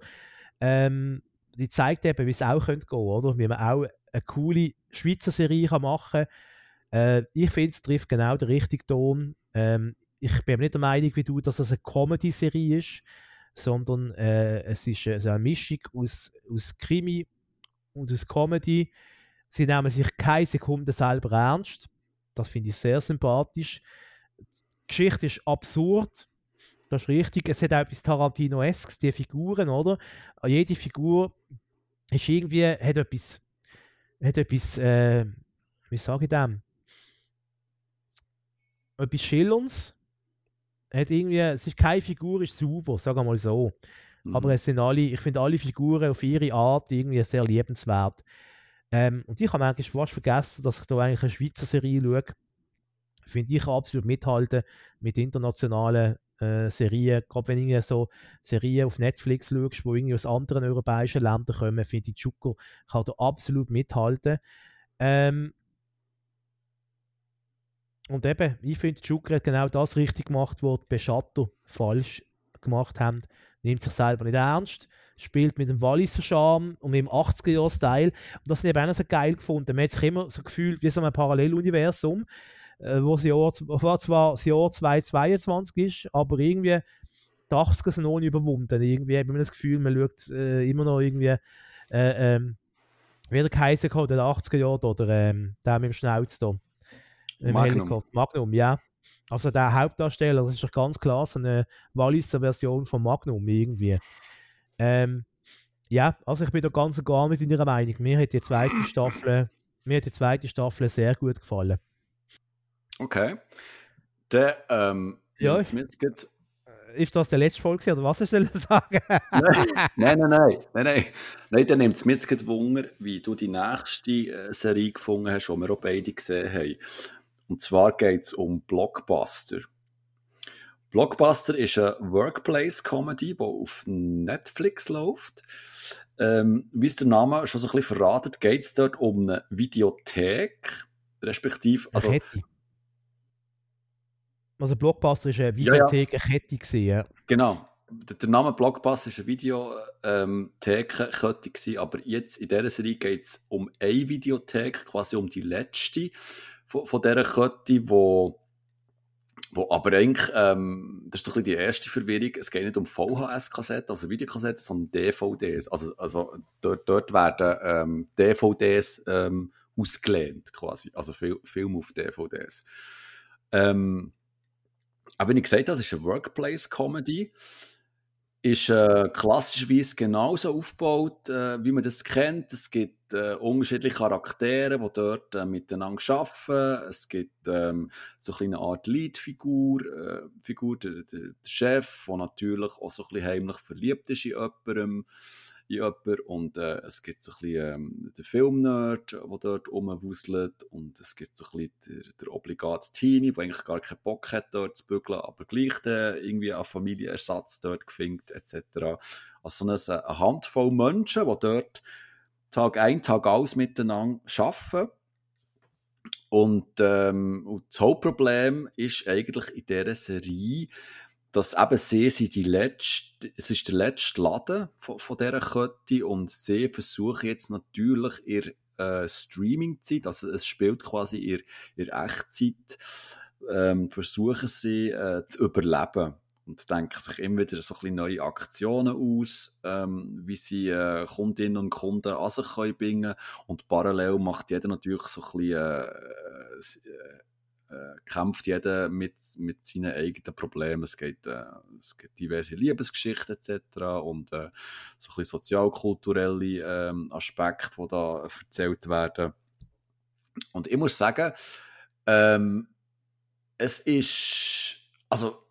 ähm, die zeigt eben, wie es auch gehen könnte? Wie man auch eine coole Schweizer Serie kann machen kann. Äh, ich finde, es trifft genau den richtigen Ton. Ähm, ich bin nicht der Meinung wie du, dass es eine Comedy-Serie ist, sondern äh, es ist also eine Mischung aus, aus Krimi und aus Comedy. Sie nehmen sich keine Sekunde selber ernst. Das finde ich sehr sympathisch. Die Geschichte ist absurd. Das ist richtig. Es hat auch etwas Tarantino-esques, die Figuren, oder? Jede Figur ist irgendwie, hat etwas, hat etwas, äh, wie sage ich dem? Etwas Schillerns hat irgendwie, es ist keine Figur ist sauber, sagen wir mal so. Mhm. Aber es sind alle, ich finde alle Figuren auf ihre Art irgendwie sehr liebenswert. Ähm, und ich habe eigentlich fast vergessen, dass ich da eigentlich eine Schweizer Serie schaue. Finde ich absolut mithalten mit internationalen äh, Serien. Gerade wenn du so Serien auf Netflix schaust, wo irgendwie aus anderen europäischen Ländern kommen, finde ich, Zucker kann da absolut mithalten. Ähm, und eben, ich finde, Schucker hat genau das richtig gemacht, was die Beschatter falsch gemacht haben. Nimmt sich selber nicht ernst, spielt mit dem Walliser Charme und mit dem 80er-Jahr-Style. Und das habe ich auch noch so geil gefunden. Man hat sich immer so gefühlt wie so ein Paralleluniversum, äh, wo, das Jahr, wo zwar das Jahr 2022 ist, aber irgendwie die 80er sind ohne überwunden. Irgendwie hat man das Gefühl, man schaut äh, immer noch irgendwie äh, ähm, wie der Kaiser kommt, der 80er Jahre oder ähm, der mit dem Schnauz da. Magnum. Magnum, ja. Also der Hauptdarsteller, das ist doch ganz klar so eine Walliser Version von Magnum irgendwie. Ähm, ja, also ich bin da ganz und gar nicht in ihrer Meinung. Mir hat die zweite Staffel, mir hat die zweite Staffel sehr gut gefallen. Okay. Der, ähm, ja, ich, ist das der letzte Folge oder was soll ich sagen? nein, nein, nein, nein, nein, nein. dann nimmt es mir jetzt Wunder, wie du die nächste äh, Serie gefunden hast, die wir auch beide gesehen haben. Und zwar geht es um Blockbuster. Blockbuster ist eine Workplace-Comedy, die auf Netflix läuft. Ähm, wie es der Name schon so ein bisschen verratet, geht es dort um eine Videothek, respektive... Also, eine Kette. Also Blockbuster ist eine Videothek, ja, ja. eine Kette gewesen, ja. Genau. Der Name Blockbuster ist eine Videothek-Kette gewesen, aber jetzt in dieser Serie geht es um eine Videothek, quasi um die letzte von, von dieser Kette, wo, wo aber eigentlich, ähm, das ist so die erste Verwirrung, es geht nicht um VHS-Kassetten, also Videokassetten, sondern DVDs. Also, also dort, dort werden ähm, DVDs ähm, ausgelehnt quasi, also Fil Film auf DVDs. Ähm, aber wie ich gesagt habe, es ist eine Workplace-Comedy ist äh, klassischerweise genauso aufgebaut, äh, wie man das kennt. Es gibt äh, unterschiedliche Charaktere, die dort äh, miteinander arbeiten. Es gibt ähm, so eine Art Lead-Figur, äh, Figur, der, der, Chef, der natürlich auch so ein bisschen heimlich verliebt ist in jemandem. Jemanden und äh, es gibt so ein bisschen ähm, den Filmnerd, der dort rumwuselt und es gibt so ein bisschen der, der obligate Teenie, der eigentlich gar keinen Bock hat, dort zu bügeln, aber gleich den, irgendwie einen Familienersatz dort gefinkt etc. Also so eine, eine Handvoll Menschen, die dort Tag ein, Tag aus miteinander arbeiten und, ähm, und das Hauptproblem ist eigentlich in dieser Serie, dass eben sie sind die letzte, es ist der letzte Laden von, von dieser Kette und sie versuchen jetzt natürlich ihr äh, Streaming-Zeit, also es spielt quasi ihr, ihr Echtzeit, ähm, versuchen sie äh, zu überleben und denken sich immer wieder so ein bisschen neue Aktionen aus, ähm, wie sie äh, Kundinnen und Kunden an sich können bringen. Und parallel macht jeder natürlich so ein bisschen äh, äh, kämpft jeder mit, mit seinen eigenen Problemen. Es gibt, äh, es gibt diverse Liebesgeschichten etc. und äh, so ein bisschen sozialkulturelle ähm, Aspekte, die da erzählt werden. Und ich muss sagen, ähm, es ist, also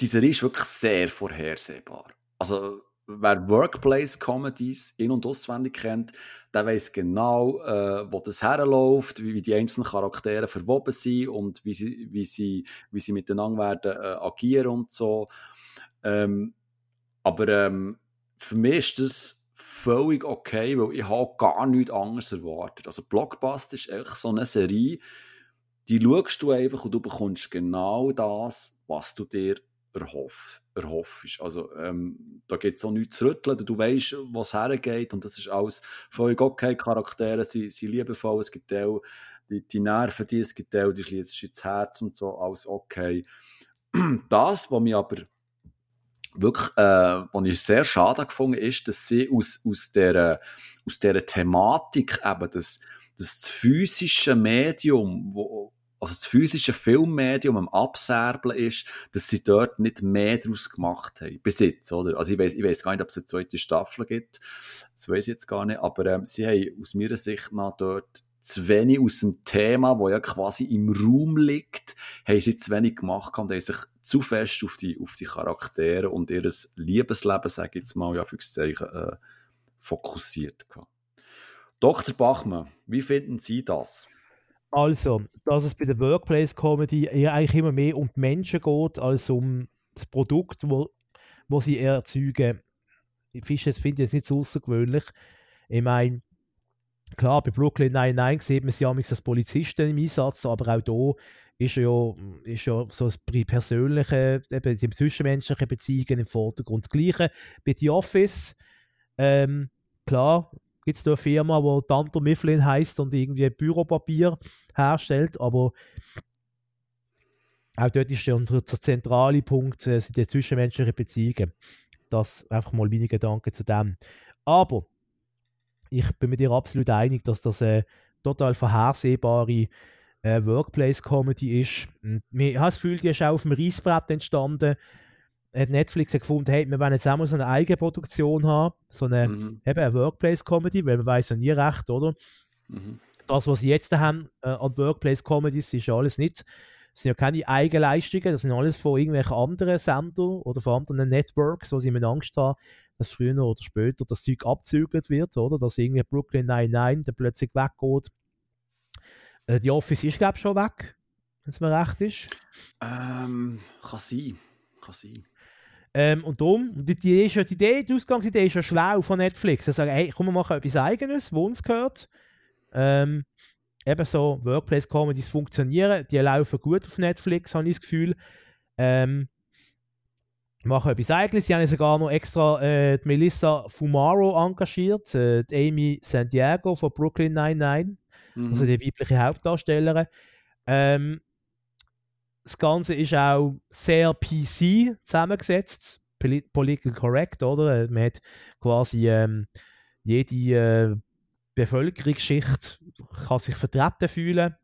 die Serie ist wirklich sehr vorhersehbar. Also wer Workplace-Comedies in- und auswendig kennt, der weiß genau, äh, wo das herläuft, wie, wie, die einzelnen Charaktere verwoben sind und wie sie, wie sie, wie sie miteinander werden äh, agieren und so. Ähm, aber ähm, für mich ist das völlig okay, weil ich habe gar nichts anderes erwartet. Also Blockbuster ist echt so eine Serie, die schaust du einfach und du bekommst genau das, was du dir erhoff, erhoffst. Also ähm, da gibt es auch nichts zu rütteln, du weißt, was hergeht und das ist alles völlig okay. Charaktere sind, sind liebevoll, es gibt auch die, die Nerven, die es gibt auch, die schließt ins Herz und so, alles okay. Das, was mich aber wirklich, äh, was ich sehr schade gefunden ist, dass sie aus, aus, dieser, aus dieser Thematik eben das, das physische Medium, wo, also das physische Filmmedium am Abserbeln ist, dass sie dort nicht mehr daraus gemacht haben. Bis jetzt, oder? Also ich weiß, ich weiß gar nicht, ob es eine zweite Staffel gibt. Das weiß ich jetzt gar nicht. Aber ähm, sie haben aus meiner Sicht nach dort zu wenig aus dem Thema, wo ja quasi im Raum liegt, haben sie zu wenig gemacht und haben sich zu fest auf die, auf die Charaktere und ihr Liebesleben, sage ich jetzt mal, ja, Zeichen, äh, fokussiert. Dr. Bachmann, wie finden Sie das? Also, dass es bei der Workplace Comedy eigentlich immer mehr um die Menschen geht, als um das Produkt, wo, wo sie erzeugen. Ich finde es nicht so außergewöhnlich. Ich meine, klar, bei Brooklyn 99 sieht man sie ja als Polizisten im Einsatz, aber auch hier ist ja, ist ja so das persönliche, eben die zwischenmenschlichen Beziehungen im Vordergrund. Das Gleiche bei The Office. Ähm, klar, gibt es da eine Firma, die Tanto Mifflin heißt und irgendwie Büropapier herstellt, aber auch dort ist ja der zentrale Punkt äh, die zwischenmenschlichen Beziehungen. Das einfach mal meine Gedanken zu dem. Aber ich bin mit dir absolut einig, dass das eine total vorhersehbare äh, Workplace-Comedy ist. ich habe das Gefühl, die ist auch auf dem Reisbrett entstanden hat Netflix gefunden, hey, wir wollen jetzt auch mal so eine Eigenproduktion haben, so eine, mhm. eben eine Workplace-Comedy, weil man weiß ja nie recht, oder? Mhm. Das, was sie jetzt haben äh, an Workplace-Comedies, ist ja alles nicht, das sind ja keine Eigenleistungen, das sind alles von irgendwelchen anderen Sendern oder von anderen Networks, wo sie mit Angst haben, dass früher oder später das Zeug abzügelt wird, oder? Dass irgendwie Brooklyn 99 dann plötzlich weggeht. Äh, die Office ist, glaube ich, schon weg, wenn es mir recht ist. Ähm, kann sein. Kann sein. Ähm, und darum, die, die, ist ja, die Idee, die Ausgangsidee ist ja schlau von Netflix. Sie sagen, hey, komm, wir machen etwas Eigenes, wo uns gehört. Ähm, eben so Workplace-Comedies funktionieren, die laufen gut auf Netflix, habe ich das Gefühl. Ähm, machen etwas Eigenes. Sie haben sogar noch extra äh, die Melissa Fumaro engagiert, äh, die Amy Santiago von Brooklyn 99, mhm. also die weibliche Hauptdarstellerin. Ähm, das Ganze ist auch sehr PC zusammengesetzt, political correct, oder? Man hat quasi ähm, jede äh, Bevölkerungsschicht kann sich vertreten fühlen.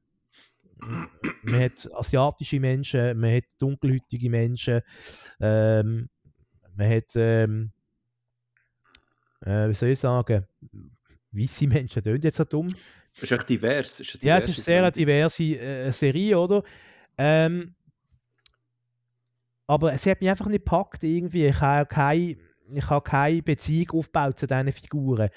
Man hat asiatische Menschen, man hat dunkelhäutige Menschen, ähm, man hat, ähm, äh, wie soll ich sagen, weiße Menschen, das jetzt so dumm. Es ist echt divers. Ist ja, es ist sehr eine diverse äh, Serie, oder? Ähm, aber es hat mich einfach nicht gepackt irgendwie. Ich habe keine, ich habe keine Beziehung aufgebaut zu diesen Figuren.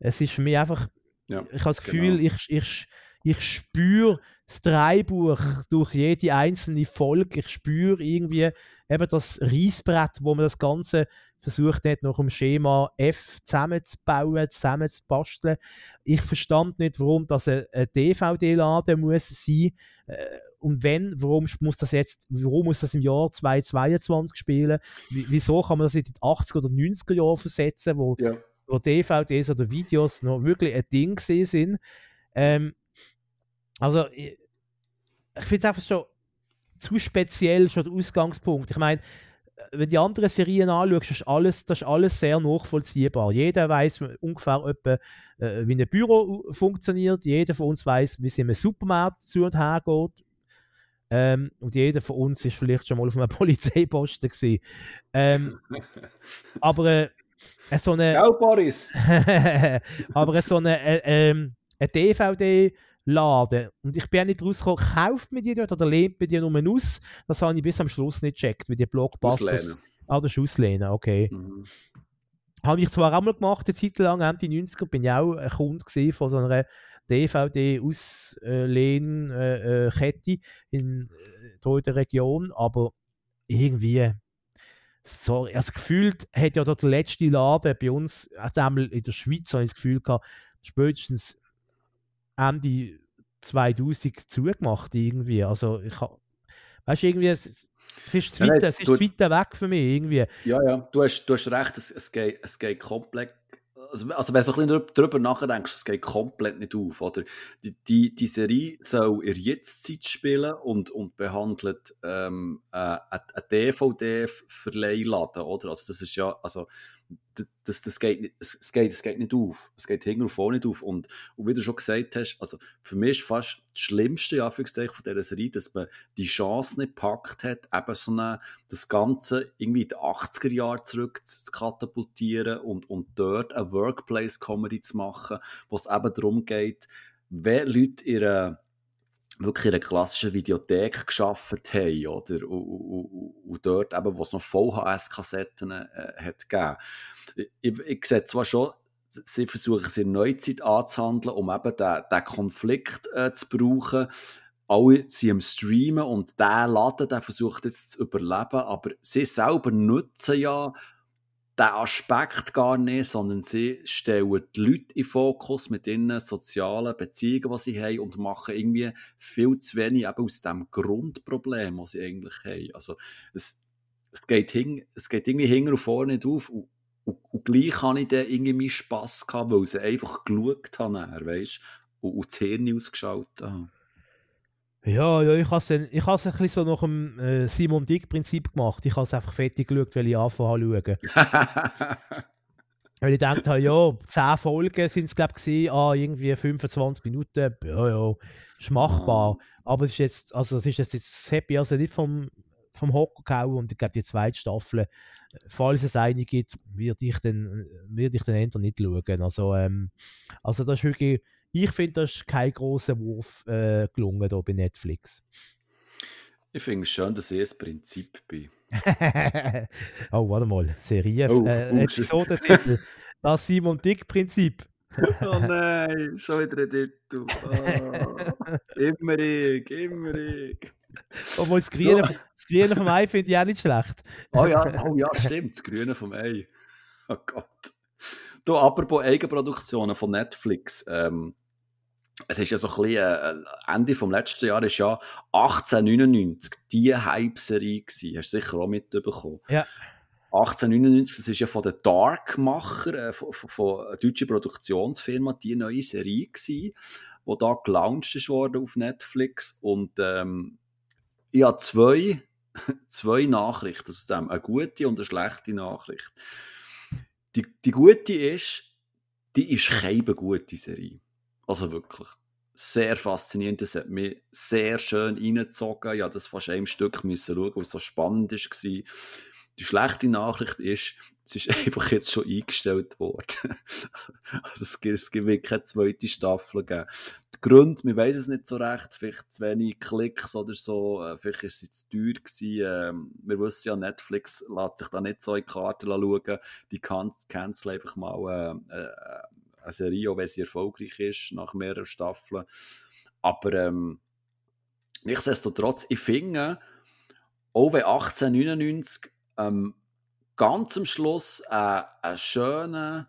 Es ist für mich einfach, Ja, ich habe das Gefühl, genau. ich, ich, ich spüre das Dreibuch durch jede einzelne Folge. Ich spüre irgendwie eben das Reißbrett, wo man das Ganze versucht hat, nach dem Schema F zusammenzubauen, zusammenzubasteln. Ich verstand nicht, warum das ein, DVD-Laden muss sein äh, und wenn, warum muss das jetzt, warum muss das im Jahr 2022 spielen? Wie- Wieso kann man das in die 80er oder 90er Jahre versetzen, wo Ja. Wo DVDs oder Videos noch wirklich ein Ding gewesen sind. Ähm, also, ich, ich finde es einfach schon zu speziell, schon der Ausgangspunkt. Ich meine, wenn du die anderen Serien anschaust, ist alles, das ist alles sehr nachvollziehbar. Jeder weiß ungefähr, etwa, äh, wie ein Büro funktioniert. Jeder von uns weiß, wie es in einem Supermarkt zu und her geht. Ähm, und jeder von uns ist vielleicht schon mal auf einem Polizeiposten. Ähm, aber äh, so eine Gell, Boris? aber so eine, äh, ähm, eine DVD-Laden, und ich bin auch nicht rausgekommen, kauft mir die dort oder lehnt mir die nur aus? Das habe ich bis am Schluss nicht gecheckt, wie die Blockbusters. Auslehnen. Ah, das ist auslehnen, okay. Mhm. Habe ich zwar auch mal gemacht, eine Zeit lang, Ende 90er, bin ich auch ein Kunde von so einer DVD-Auslehn-Kette in, äh, hier in der Region, aber irgendwie, sorry, also gefühlt hat ja dort der letzte Laden bei uns, also einmal in der Schweiz, habe ich das Gefühl gehabt, spätestens Ende 2000 zugemacht irgendwie. Also ich habe, weißt du, irgendwie, es, es ist zu Ja, weit, nein, es ist du- weit weg für mich irgendwie. Ja, ja, du hast, du hast recht, es, es, geht, es geht komplett. Also, also wenn du ein bisschen drüber nachdenkst, es geht komplett nicht auf. Oder? Die, die, die Serie soll in Jetztzeit spielen und, und behandelt ähm, äh, eine DVD-Verleihladen. Also, das ist ja. Also, das, das, geht nicht, geht, es geht nicht auf. Es geht hinten und vorne nicht auf. Und, und wie du schon gesagt hast, also für mich ist fast das Schlimmste ja, von dieser Serie, dass man die Chance nicht gepackt hat, eben so eine, das Ganze irgendwie in die 80er Jahre zurück zu, zu katapultieren und, und dort eine Workplace-Comedy zu machen, wo es eben darum geht, wenn Leute ihre wirklich in einer klassischen Videothek geschafft haben, oder? Und, und, und, dort eben, wo es noch VHS-Kassetten äh, hat gegeben. Ich, ich, sehe zwar schon, sie versuchen es in Neuzeit anzuhandeln, um eben den Konflikt äh, zu brauchen. Alle sind am Streamen und der Laden, der versucht es zu überleben, aber sie selber nutzen ja den Aspekt gar nicht, sondern sie stellen die Leute in den Fokus mit ihren sozialen Beziehungen, die sie haben und machen irgendwie viel zu wenig eben aus dem Grundproblem, das sie eigentlich haben. Also es, es, geht, hing, es geht irgendwie hinten und vorne nicht auf und, und, und gleich habe ich dann irgendwie meinen Spass gehabt, weil sie einfach geschaut haben, weißt, und, und das Hirn ausgeschaltet haben. Ja, ja, ich habe es ich has ein bisschen so nach dem äh, Simon Dick-Prinzip gemacht. Ich habe es einfach fertig geschaut, weil ich anfangen zu schauen. Weil ich gedacht habe, ja, 10 Folgen sind es, glaube ich, ah, irgendwie 25 Minuten, ja, ja, ist machbar. Aber es ist jetzt, also es ist jetzt, jetzt happy, also nicht vom, vom Hocker gehauen und ich glaube, die zweite Staffel, äh, falls es eine gibt, werde ich dann, werde ich dann nicht schauen. Also, ähm, also das ist wirklich, ich finde, das ist kein großer Wurf äh, gelungen hier bei Netflix. Ich finde es schön, dass ich ein Prinzip bin. oh, warte mal, Serie, Oh, äh, oh, Episodentitel. Das Simon Dick-Prinzip. oh nein, schon wieder ein Titel. Oh, immer ich, immer ich. Obwohl das Grüne, das Grüne vom Ei finde ich auch nicht schlecht. Oh ja, oh ja, stimmt, das Grüne vom Ei. Oh Gott. Du, apropos Eigenproduktionen von Netflix. Ähm, es ist ja so ein bisschen, äh, Ende vom letzten Jahr ist ja 1899 die Hype-Serie gewesen. Hast du sicher auch mitbekommen. Ja. 1899, das ist ja von den Dark-Macher, äh, von, von, von einer deutschen Produktionsfirma, die neue Serie gewesen, die da gelauncht ist worden auf Netflix. Und ähm, ich habe zwei, zwei Nachrichten dem. Eine gute und eine schlechte Nachricht. Die, die gute ist, die ist keine gute Serie. Also wirklich sehr faszinierend. Das hat mich sehr schön reingezogen. Ich musste das fast einem Stück müssen schauen, weil es so spannend war. Die schlechte Nachricht ist, es ist einfach jetzt schon eingestellt worden. also es gibt, es gibt keine zweite Staffel geben. Die Gründe, wir wissen es nicht so recht, vielleicht zu wenig Klicks oder so, äh, vielleicht ist es zu teuer gewesen. Ähm, wir wissen ja, Netflix lässt sich da nicht so in die Karte schauen. Die kann cancel einfach mal äh, äh, Serie, auch wenn sie erfolgreich ist, nach mehreren Staffeln. Aber ähm, nichtsdestotrotz, ich finde, auch wenn 1899 ähm, ganz am Schluss äh, einen schönen,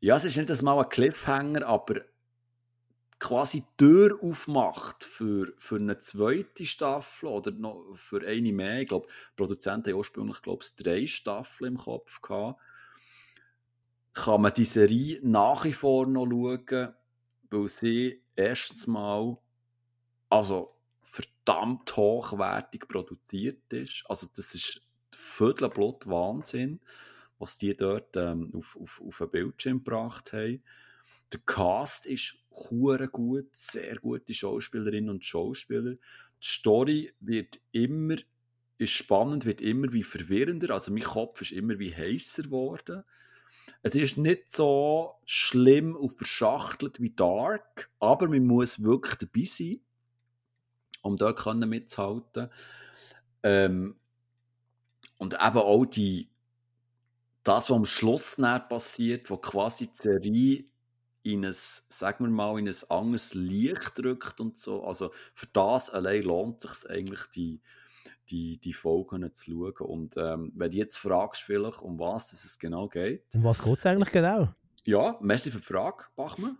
ja, es ist nicht einmal ein Cliffhanger, aber quasi Tür aufmacht für, für eine zweite Staffel oder noch für eine mehr. Ich glaube, die Produzenten haben ursprünglich, glaube ich, drei Staffeln im Kopf gehabt. Kann man die Serie nach wie vor noch schauen, weil sie erstens mal also verdammt hochwertig produziert ist. Also das ist Viertelblut Wahnsinn, was die dort ähm, auf, auf, auf ein Bildschirm gebracht haben. Der Cast ist hure gut, sehr gute Schauspielerinnen und Schauspieler. Die Story wird immer ist spannend, wird immer wie verwirrender. Also mein Kopf ist immer wie heißer geworden. Es ist nicht so schlimm und verschachtelt wie Dark, aber man muss wirklich dabei sein, um dort mitzuhalten. Ähm, und eben auch die, das, was am Schluss passiert, wo quasi die Serie in ein, sagen wir mal, in ein anderes Licht drückt und so. Also für das allein lohnt es sich eigentlich, die, die, die Folgen zu schauen. Und ähm, wenn du jetzt fragst, vielleicht, um was es genau geht. Um was geht es eigentlich genau? Ja, merci für die Frage, Bachmann.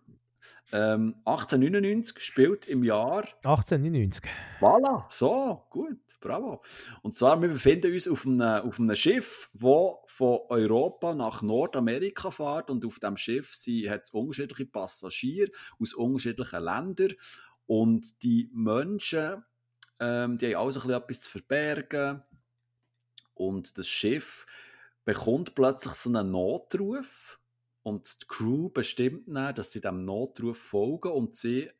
Ähm, 1899 spielt im Jahr. 1899. Voilà, so, gut, bravo. Und zwar, wir befinden uns auf einem, auf einem Schiff, das von Europa nach Nordamerika fährt. Und auf diesem Schiff hat es unterschiedliche Passagiere aus unterschiedlichen Ländern. Und die Menschen, ähm, die haben alles ein bisschen etwas zu verbergen. Und das Schiff bekommt plötzlich so einen Notruf und die Crew bestimmt dann, dass sie dem Notruf folgen und sie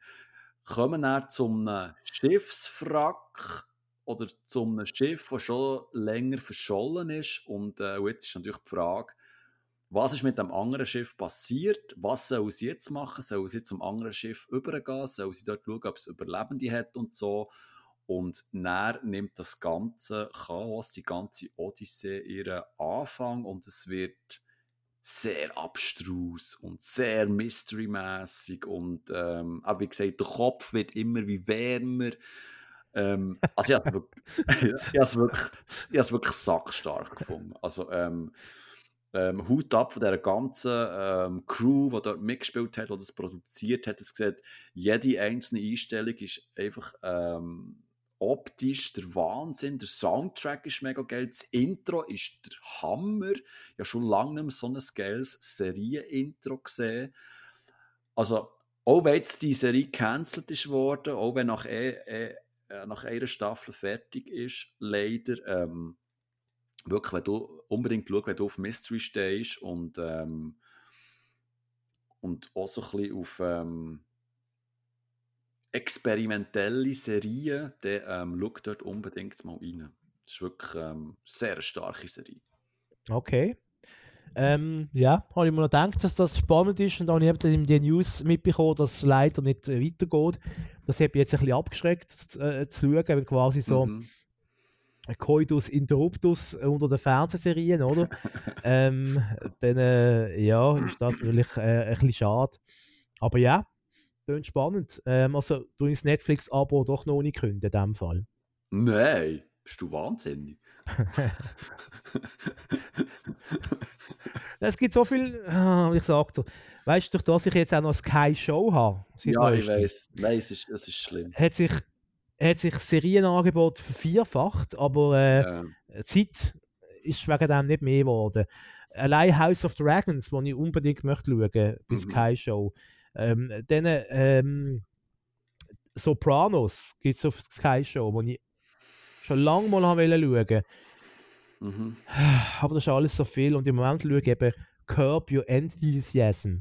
kommen dann zum Schiffswrack oder zum Schiff, das schon länger verschollen ist. Und äh, jetzt ist natürlich die Frage, was ist mit dem anderen Schiff passiert? Was soll sie jetzt machen? Soll sie zum anderen Schiff übergehen? Soll sie dort schauen, ob es Überlebende hat und so? Und dann nimmt das ganze Chaos, die ganze Odyssee ihren Anfang und es wird sehr abstrus und sehr mysterymäßig und ähm, auch wie gesagt, der Kopf wird immer wie wärmer. Ähm, also ich habe es wirklich, wirklich sackstark gefunden. Also ähm, ähm, Hut ab von dieser ganzen ähm, Crew, die dort mitgespielt hat, die das produziert hat. Es sieht, jede einzelne Einstellung ist einfach ähm, optisch der Wahnsinn. Der Soundtrack ist mega geil. Das Intro ist der Hammer. Ich habe schon lange nicht mehr so ein geiles Serien-Intro gesehen. Also, auch wenn jetzt die Serie cancelled ist worden, auch wenn nach, e, e, nach einer Staffel fertig ist, leider, ähm, wirklich, wenn du unbedingt schaust, wenn du auf Mystery stehst und, ähm, und auch so ein bisschen auf, ähm, experimentelle Serien, dann ähm, schau dort unbedingt mal rein. Das ist wirklich ähm, eine sehr starke Serie. Okay. Ähm, ja, habe ich mir noch gedacht, dass das spannend ist und dann habe ich in die News mitbekommen, dass es leider nicht äh, weitergeht. Das hat mich jetzt ein bisschen abgeschreckt äh, zu schauen, weil quasi so mhm. Coitus Interruptus unter den Fernsehserien, oder? ähm, dann äh, ja, ist das natürlich äh, ein bisschen schade. Aber ja, Klingt spannend. Ähm, also, du ins Netflix-Abo doch noch nicht künden, in dem Fall. Nein, bist du wahnsinnig. es gibt so viel, ah, ich sag dir, weißt du, dass ich jetzt auch noch Sky Show habe? Ja, ich weiß. Nein, es ist, es ist schlimm. Hat sich, hat sich Serienangebot vervierfacht, aber äh, ja. Zeit ist wegen dem nicht mehr geworden. Allein House of Dragons, wo ich unbedingt möchte schauen, bei mhm. Sky Show, ähm, dann ähm, Sopranos gibt es auf Sky Show, wo ich schon lange mal schauen wollte. Mhm. Aber das ist alles so viel und im Moment schaue ich eben Curb Your Enthusiasm.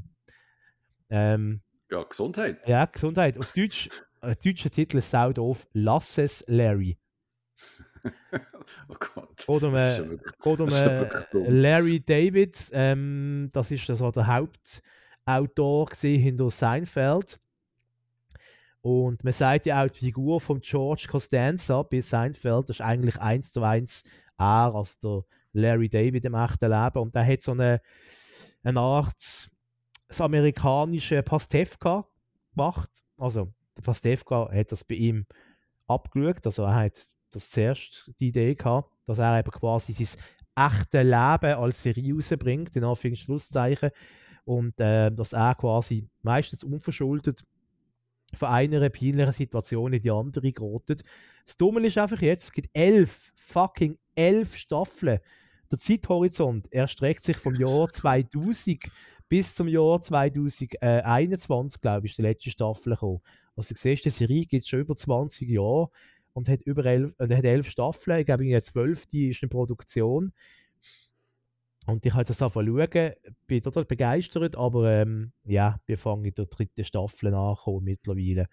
Ähm, ja, Gesundheit. Ja, Gesundheit. Auf Deutsch, äh, deutscher Titel ist sau doof, Lass es Larry. oh Gott. Ist ja man, wirklich, man wirklich dumm. Larry David, ähm, das ist also der Hauptautor gewesen hinter Seinfeld. Und man sagt ja auch, die Figur von George Costanza bei Seinfeld, das ist eigentlich eins zu eins er, also der Larry David im echten Leben. Und der hat so eine, eine Art das amerikanische Pastewka gemacht. Also, der Pastewka hat das bei ihm abgeschaut. Also, er hat das zuerst die Idee gehabt, dass er eben quasi sein echtes Leben als Serie rausbringt, in Anführungs- und äh, dass er quasi meistens unverschuldet von einer peinlichen Situation in die andere gerottet. Das Dumme ist einfach jetzt, es gibt elf, fucking elf Staffeln. Der Zeithorizont erstreckt sich vom Jahr 2000 bis zum Jahr 2021, glaube ich, ist die letzte Staffel gekommen. Also du siehst, die Serie gibt es schon über 20 Jahre und hat über elf, und hat elf Staffeln. Ich glaube, in der zwölfte ist in Produktion. Und ich habe das angefangen zu schauen, bin total begeistert, aber ähm, ja, wir fangen in der dritten Staffel ankommen mittlerweile.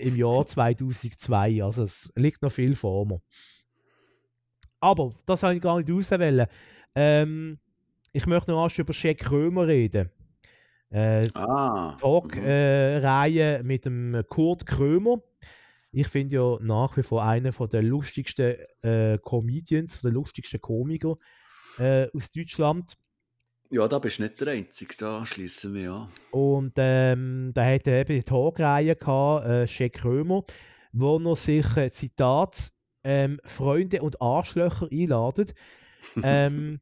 Im Jahr 2002, also es liegt noch viel vor mir. Aber das habe ich gar nicht auswählen. Ähm, ich möchte noch erst über Jack Krömer reden. Äh, Ah. mhm. Talk-Reihe mit dem Kurt Krömer. Ich finde ja nach wie vor einer von der lustigsten äh, Comedians, der lustigsten Komiker äh, aus Deutschland. Ja, da bist du nicht der Einzige, da schließen wir an. Und ähm, da hat er eben die Talkreihe gehabt, äh, Jack Krömer, wo er sich, äh, Zitat, ähm, Freunde und Arschlöcher einladet. ähm,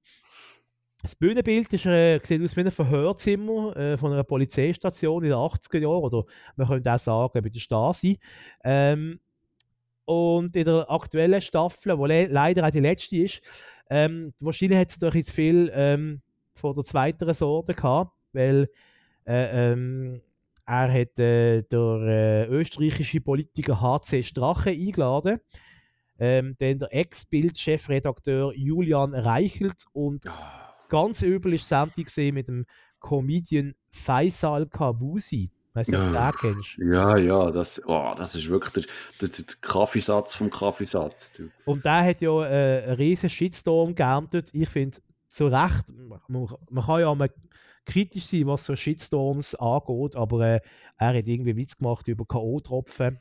das Bühnenbild ist, äh, sieht aus wie ein Verhörzimmer äh, von einer Polizeistation in den 80er Jahren oder man könnte auch sagen bei der Stasi. Ähm, und in der aktuellen Staffel, wo le leider auch die letzte ist, ähm, wahrscheinlich hat es doch jetzt viel ähm, von der zweiten Sorte gehabt, weil äh, ähm, er hat äh, der äh, österreichische Politiker HC Strache eingeladen, ähm, dann der Ex-Bild-Chefredakteur Julian Reichelt und Ah, ganz übel ist Sendung gesehen mit dem Comedian Faisal Kawusi. Weißt du, Ja. den kennst? Ja, ja, das, oh, das ist wirklich der, der, der Kaffeesatz vom Kaffeesatz. Du. Und der hat ja äh, einen riesen Shitstorm geerntet. Ich finde, zu Recht, man, man kann ja mal kritisch sein, was so Shitstorms angeht, aber äh, er hat irgendwie Witz gemacht über K.O.-Tropfen.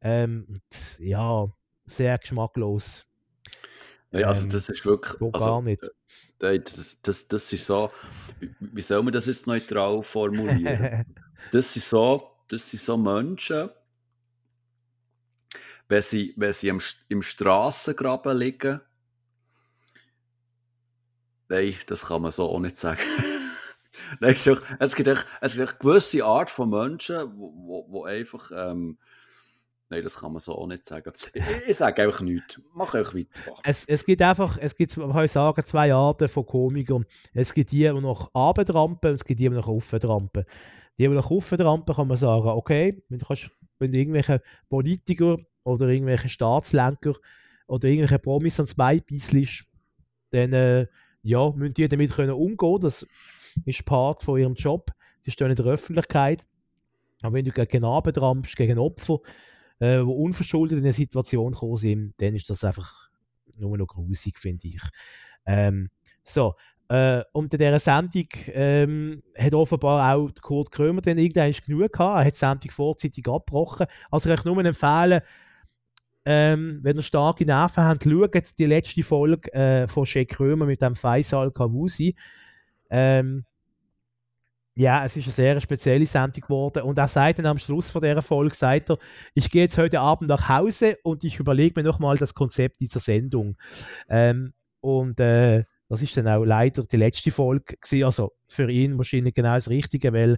Ähm, ja, sehr geschmacklos. Nein, also Ähm, das ist wirklich, So also, gar nicht. äh, das, das, das ist so, wie soll man das jetzt neutral formulieren? das sind so, das sind so Menschen, wenn sie, wenn sie im, im Strassengraben liegen, nein, das kann man so auch nicht sagen. nein, es, ist einfach- es gibt es gibt echt gewisse Art von Menschen, wo, wo, wo einfach, ähm, nein, das kann man so auch nicht sagen. Ich, sage einfach nichts. Mach einfach weiter. es, es gibt einfach, es gibt, man kann sagen, zwei Arten von Komikern. Es gibt die, die nach oben trampen und es gibt die, die nach oben trampen. Die, die nach oben trampen, kann man sagen, okay, wenn du, kannst, wenn du irgendwelche Politiker oder irgendwelche Staatslenker oder irgendwelche Promis ans Bein beisselst, dann äh, ja, müssen die damit können umgehen. Das ist Part von ihrem Job. Sie stehen in der Öffentlichkeit. Aber wenn du gegen Knaben trampst, gegen Opfer, äh, unverschuldet in eine Situation gekommen sind, dann ist das einfach nur noch grusig, finde ich. Ähm, so, äh, und in dieser Sendung ähm, hat offenbar auch Kurt Krömer dann irgendwann genug gehabt. Er hat die Sendung vorzeitig abgebrochen. Also ich kann nur empfehlen, ähm, wenn ihr starke Nerven habt, schaut die letzte Folge äh, von Jack Krömer mit dem Faisal Kawusi. Ähm, ja, es ist eine sehr spezielle Sendung geworden und er sagt dann am Schluss von dieser Folge, sagt er, ich gehe jetzt heute Abend nach Hause und ich überlege mir nochmal das Konzept dieser Sendung. Ähm, und äh, das ist dann auch leider die letzte Folge gewesen, also für ihn wahrscheinlich genau das Richtige, weil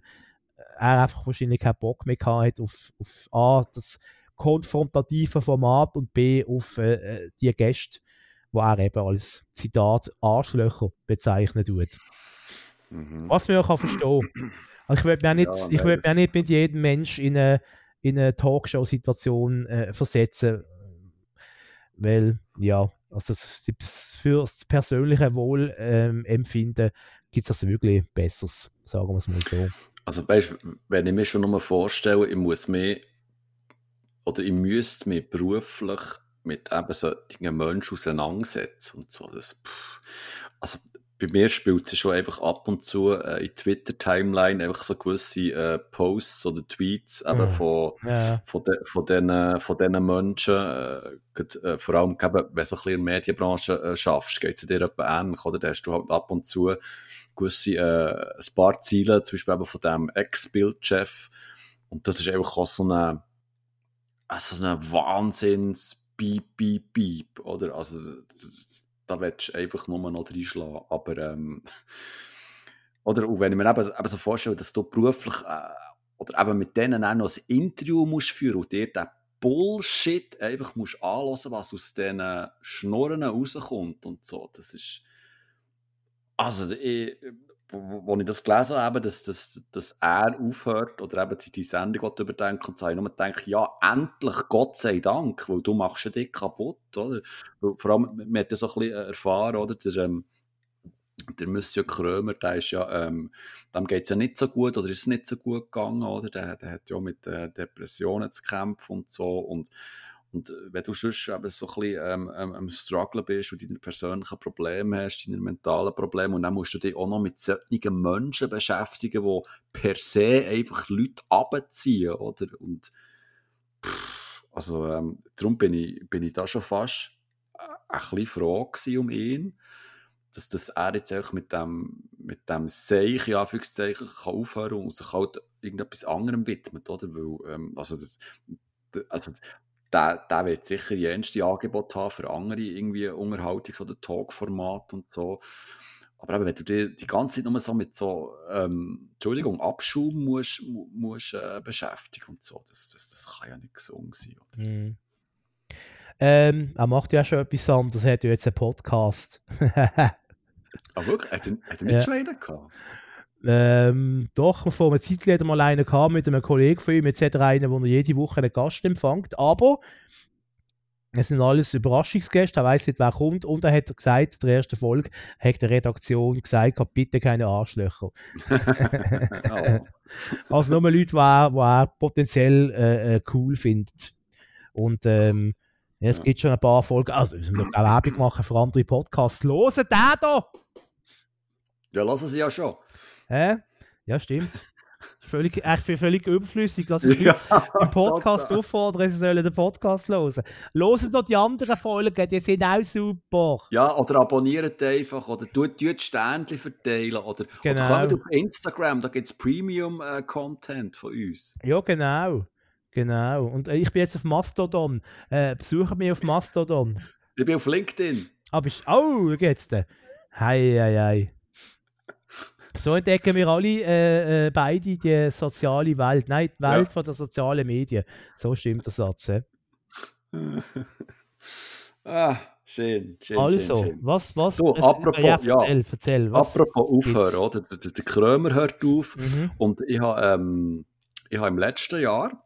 er einfach wahrscheinlich keinen Bock mehr hat auf, auf A, das konfrontative Format und B, auf äh, äh, die Gäste, die er eben als Zitat Arschlöcher bezeichnen tut. Mhm. Was man ja kann verstehen. Also ich würde mich, auch nicht- Ja, ich würd mich auch nicht mit jedem Mensch in eine, in eine Talkshow-Situation äh, versetzen, weil, ja, also das- für das persönliche Wohlempfinden gibt es das wirklich Besseres, sagen wir es mal so. Also wenn ich mir schon nur vorstelle, ich muss mich oder ich müsste mich beruflich mit eben solchen Menschen auseinandersetze und so. Das, pff, also bei mir spielt sie schon einfach ab und zu äh, in Twitter-Timeline einfach so gewisse äh, Posts oder Tweets eben mhm. von, ja. von, de, von, den, von diesen Menschen, äh, grad, äh, vor allem wenn du ein bisschen in der Medienbranche äh, schaffst, geht es dir etwa ähnlich, oder? Da hast du halt ab und zu gewisse, äh, ein paar Ziele, zum Beispiel eben von dem Ex-Bildchef und das ist einfach auch so eine, also so eine Wahnsinns- Beep, Beep, Beep, oder? Also, da willst du einfach nur noch reinschlagen. Aber, ähm, oder und wenn ich mir eben, eben so vorstelle, dass du beruflich äh, oder eben mit denen auch noch ein Interview musst führen und dir den Bullshit einfach musst anhören, was aus diesen Schnurren rauskommt und so. Das ist. Also, ich, wo, ich das gelesen habe, dass, dass, dass er aufhört oder eben die Sendung überdenken und sagen, nur denke, ja, endlich, Gott sei Dank, weil du machst dich kaputt, oder? Weil, vor allem, man hat ja so ein bisschen erfahren, oder? Der, ähm, der Monsieur Krömer, der ist ja, ähm, dem geht es ja nicht so gut oder ist es nicht so gut gegangen, oder? Der, der hat ja mit äh, Depressionen zu kämpfen und so und und äh, wenn du sonst so ein bisschen ähm, ähm, am Struggle bist und deine persönlichen Probleme hast, deine mentalen Probleme, und dann musst du dich auch noch mit solchen Menschen beschäftigen, die per se einfach Leute abziehen, oder? Und pff, also ähm, darum bin ich, bin ich da schon fast äh, ein bisschen froh um ihn, dass, dass er jetzt auch mit dem, mit dem Seich, ja, Anführungszeichen, kann aufhören und sich halt irgendetwas anderem widmet, oder? Weil, ähm, also, also der, der wird sicher jenste Angebot haben für andere irgendwie Unterhaltungs- oder Talkformate und so. Aber eben, wenn du dir die ganze Zeit nur so mit so, ähm, Entschuldigung, Abschaum musst, musst äh, beschäftigen und so, das, das, das kann ja nicht gesund sein. Oder? Mm. Ähm, er macht ja schon etwas anderes, er hat ja jetzt einen Podcast. ah, wirklich? Hat er, hat er nicht ja. schon einen gehabt? Ähm, doch, vor einer Zeit hat er mal einen gehabt mit einem Kollegen von ihm. Jetzt hat er einen, wo er jede Woche einen Gast empfängt. Aber es sind alles Überraschungsgäste, er weiß nicht, wer kommt. Und er hat gesagt, in der ersten Folge hat die Redaktion gesagt, bitte keine Arschlöcher. oh. Also nur Leute, die er, die er potenziell äh, äh, cool findet. Und ähm, ja, es ja. gibt schon ein paar Folgen. Also, wir müssen noch Werbung machen für andere Podcasts. Losen den da! Ja, lassen Sie ja schon. Hä? Ja, stimmt. Völlig, echt völlig überflüssig, dass ich ja, im Podcast auffordere, sie sollen den Podcast hören. Hören doch die anderen Folgen, die sind auch super. Ja, oder abonniert einfach, oder tut die Sternchen verteilen, oder, genau. oder kommt auf Instagram, da gibt es Premium-Content äh, von uns. Ja, genau. Genau. Und äh, ich bin jetzt auf Mastodon. Äh, besuche mich auf Mastodon. Ich bin auf LinkedIn. Aber ich. Oh, wie geht's denn? Hei, hei, hei. So entdecken wir alle äh, äh, beide die soziale Welt. Nein, die Welt ja. von der sozialen Medien. So stimmt der Satz. Äh. ah, schön, schön. Also, schön, schön. was, was? Du, apropos, ja, erzähl, ja. erzähl, was apropos aufhören, oder? Der, der, Krömer hört auf. Mhm. Und ich habe ähm, hab im letzten Jahr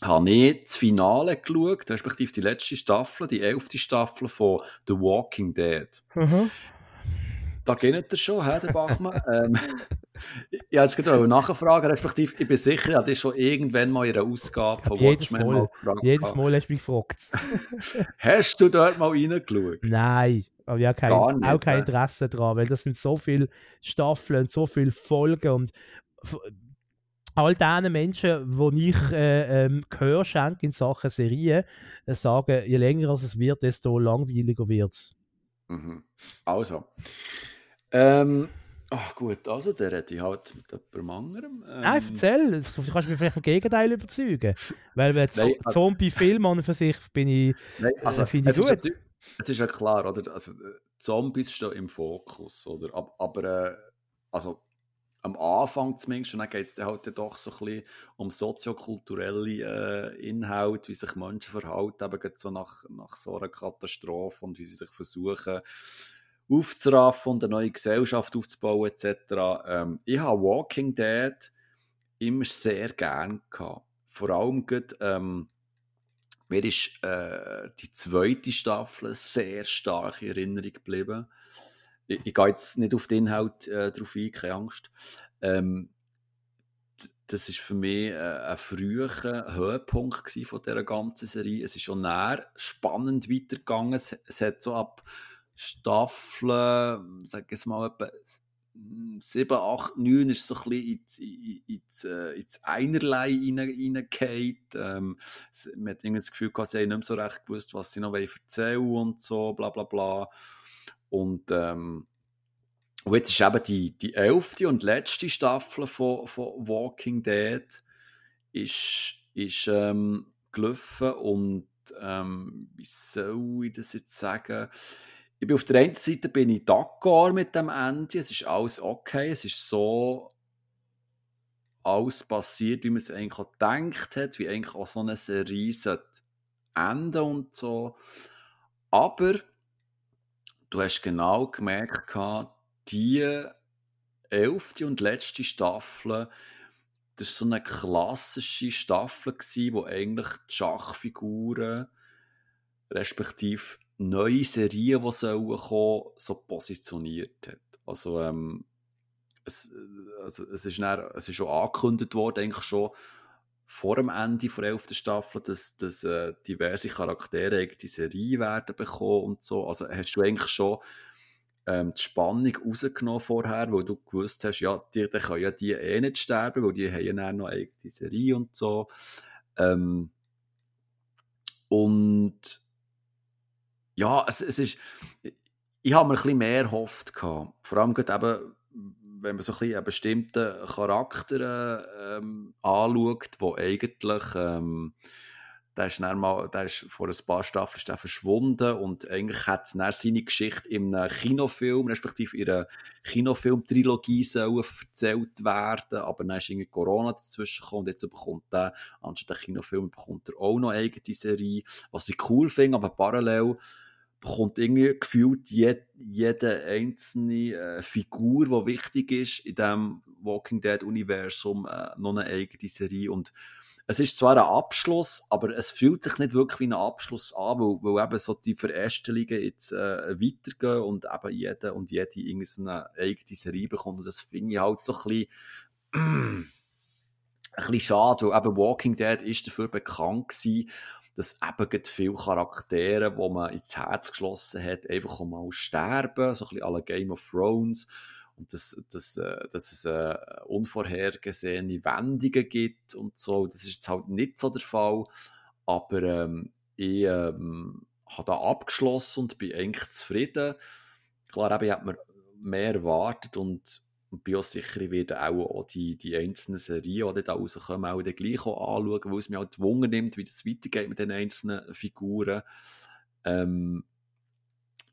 habe ich das Finale geschaut, respektive die letzte Staffel, die elfte Staffel von The Walking Dead. Mhm. Da geht er schon, he, der Bachmann. ähm, ich habe jetzt gerade nachfragen, respektive ich bin sicher, er hat schon irgendwann mal in einer Ausgabe von Watchmen Mal, gefragt. Jedes Mal hast du mich gefragt. hast du dort mal reingeschaut? Nein, aber ich habe kein, nicht, auch kein Interesse daran, weil das sind so viele Staffeln und so viele Folgen und all diesen Menschen, die ich äh, ähm, Gehör schenke in Sachen Serien, äh, sagen, je länger es wird, desto langweiliger wird es. Mhm. Also, ähm, ach gut, also der hätte ich halt mit jemandem anderem. Ähm, Nein, erzähl, du kannst mich vielleicht vom Gegenteil überzeugen. Weil wenn Nein, also, Zombie-Film an für sich bin ich, Nein, äh, also, äh, finde ich gut. Ist, es ist ja klar, oder? Also, Zombies stehen im Fokus, oder? Aber, aber äh, also am Anfang zumindest, und dann geht es halt doch so ein bisschen um soziokulturelle äh, Inhalte, wie sich Menschen verhalten, eben so nach, nach so einer Katastrophe und wie sie sich versuchen, aufzuraffen und eine neue Gesellschaft aufzubauen etc. Ähm, ich habe Walking Dead immer sehr gern gehabt. Vor allem gerade, ähm, mir ist äh, die zweite Staffel sehr stark in Erinnerung geblieben. Ich, ich gehe jetzt nicht auf den Inhalt äh, drauf ein, keine Angst. Ähm, das ist für mich äh, ein früher Höhepunkt von dieser ganzen Serie. Es ist schon näher spannend weitergegangen. Es, es hat so ab Staffeln, sag ich mal, etwa 7, 8, 9 ist so ein bisschen ins, ins, äh, ins Einerlei reingehauen. Ähm, man hat irgendwie das Gefühl gehabt, sie haben nicht mehr so recht gewusst, was sie noch erzählen wollen und so, bla bla bla. Und, ähm, und jetzt ist eben die, die elfte und letzte Staffel von, von Walking Dead ist, ist ähm, gelaufen und ähm, wie soll ich das jetzt sagen? Ich bin auf der einen Seite bin ich d'accord mit dem Ende, es ist alles okay, es ist so alles passiert, wie man es eigentlich auch gedacht hat, wie eigentlich auch so eine Serie enden und so. Aber du hast genau gemerkt, die elfte und letzte Staffel, das war so eine klassische Staffel, wo eigentlich die Schachfiguren respektive neue Serien, die sollen kommen, so positioniert hat. Also, ähm, es, also es, ist dann, es ist schon angekündigt worden, eigentlich schon vor dem Ende der 11. Staffel, dass, dass äh, diverse Charaktere die Serie werden bekommen und so. Also hast du eigentlich schon ähm, die Spannung rausgenommen vorher, weil du gewusst hast, ja, die, die können ja die eh nicht sterben, weil die haben ja noch eine Serie und so. Ähm, und ja, es, es ist, ich habe mir ein bisschen mehr erhofft gehabt. Vor allem gerade eben, wenn man so ein bisschen einen bestimmten Charakter ähm, anschaut, wo eigentlich ähm, der ist, mal, der ist vor ein paar Staffeln ist verschwunden und eigentlich hat er seine Geschichte in einem Kinofilm, respektive in einer Kinofilm-Trilogie erzählt werden, aber dann ist irgendwie Corona dazwischen gekommen und jetzt bekommt er, anstatt der Kinofilm, bekommt er auch noch eine eigene Serie, was ich cool finde, aber parallel bekommt irgendwie gefühlt jede, jede einzelne äh, Figur, die wichtig ist in diesem Walking Dead-Universum, äh, noch eine eigene Serie. Und es ist zwar ein Abschluss, aber es fühlt sich nicht wirklich wie ein Abschluss an, weil, weil eben so die Verästelungen jetzt äh, weitergehen und eben jeder und jede irgendwie so eine eigene Serie bekommt. Und das finde ich halt so ein bisschen, ein bisschen schade, weil eben Walking Dead ist dafür bekannt gewesen, dass eben viele Charaktere, die man ins Herz geschlossen hat, einfach mal sterben, so ein bisschen alle Game of Thrones. Und dass, dass, äh, dass es äh, unvorhergesehene Wendungen gibt und so. Das ist jetzt halt nicht so der Fall. Aber ähm, ich ähm, habe da abgeschlossen und bin eigentlich zufrieden. Klar, eben, ich habe mir mehr erwartet und und bin auch sicher, ich werde auch, auch die, die einzelnen Serien, die da rauskommen, auch dann gleich auch anschauen, weil es mich halt Wunder nimmt, wie das weitergeht mit den einzelnen Figuren. Ähm,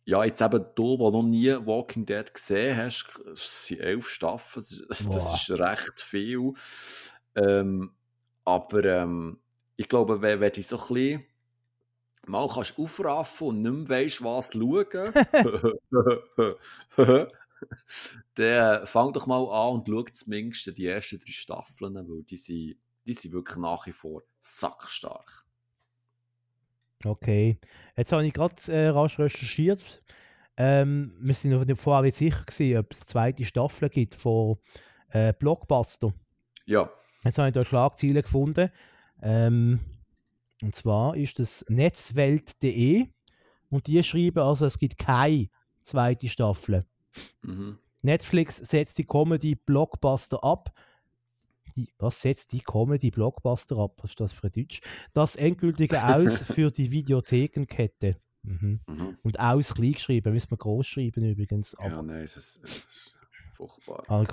ja, jetzt eben du, der noch nie Walking Dead gesehen hast, es sind elf Staffeln, das, das ist recht viel. Ähm, aber ähm, ich glaube, wenn, wenn du so ein bisschen mal kannst aufraffen und nicht mehr weißt, was schauen, dann fang doch mal an und schau zumindest die ersten drei Staffeln, weil die sind, die sind wirklich nach wie vor sackstark. Okay, jetzt habe ich gerade äh, rasch recherchiert. Ähm, wir sind noch vorher nicht sicher gewesen, ob es zweite Staffel gibt von äh, Blockbuster. Ja. Jetzt habe ich da Schlagzeilen gefunden. Ähm, und zwar ist das netzwelt.de und die schreiben also, es gibt keine zweite Staffel. Mhm. Netflix setzt die Comedy-Blockbuster ab. Die, was setzt die Comedy-Blockbuster ab? Was ist das für Deutsch? Das endgültige Aus für die Videothekenkette. Mhm. Mhm. Und aus klein geschrieben, müssen wir groß schreiben übrigens. Aber, ja, nein, es ist, es ist furchtbar.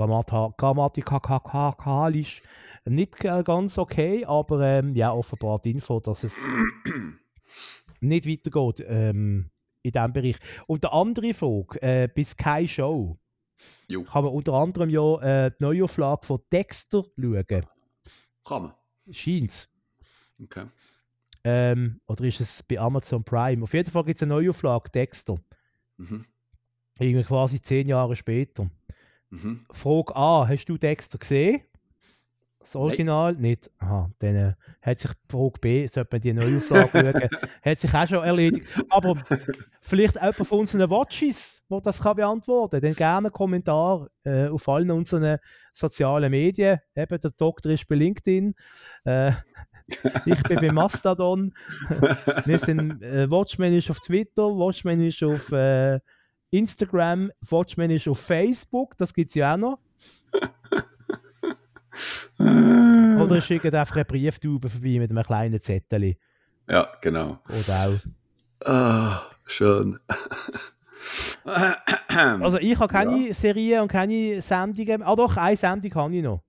Grammatikalisch nicht ganz okay, aber ähm, ja, offenbar die Info, dass es nicht weitergeht. Ähm, in diesem Bereich. Und der andere Frage, äh, bei Sky Show jo. kann man unter anderem ja äh, die Neuauflage von Dexter schauen. Kann man. Scheint's. Okay. Ähm, oder ist es bei Amazon Prime? Auf jeden Fall gibt es eine Neuauflage, Dexter. Mhm. Irgendwie quasi zehn Jahre später. Mhm. Frage A, hast du Dexter gesehen? Das Original nicht. Aha, dann äh, hat sich Frage B, sollte man die Neuauflage schauen, hat sich auch schon erledigt. Aber vielleicht jemand von unseren Watches, der das kann beantworten kann, dann gerne einen Kommentar äh, auf allen unseren sozialen Medien. Eben, der Doktor ist bei LinkedIn. Äh, ich bin bei Mastodon. Wir sind äh, Watchman ist auf Twitter, Watchman ist auf äh, Instagram, Watchman ist auf Facebook, das gibt es ja auch noch. Oder schickt einfach eine Brieftube vorbei mit einem kleinen Zettel. Ja, genau. Oder auch. Ah, schön. Also ich habe keine ja. Serien und keine Sendungen. Ah doch, eine Sendung habe ich noch.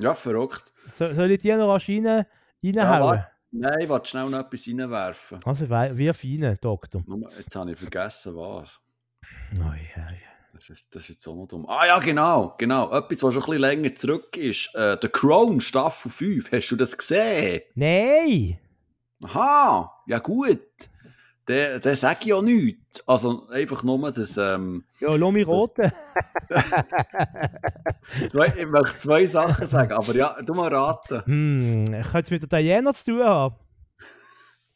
Ja, verrückt. So, soll ich die noch reinhauen? reinhauen? Ja, Nein, ich wollte schnell noch etwas reinwerfen. Also wie fein, Doktor. Jetzt habe ich vergessen, was. Ja, ja. Das ist, das ist jetzt auch noch dumm. Ah ja, genau, genau. Etwas, was schon ein bisschen länger zurück ist. Äh, The Crown, Staffel 5. Hast du das gesehen? Nein! Aha, ja gut. Der, der ich ja nichts. Also einfach nur, dass... Ähm, ja, lass mich roten. zwei, ich möchte zwei Sachen sagen, aber ja, du mal raten. Hm, könnte es mit der Diana zu tun haben?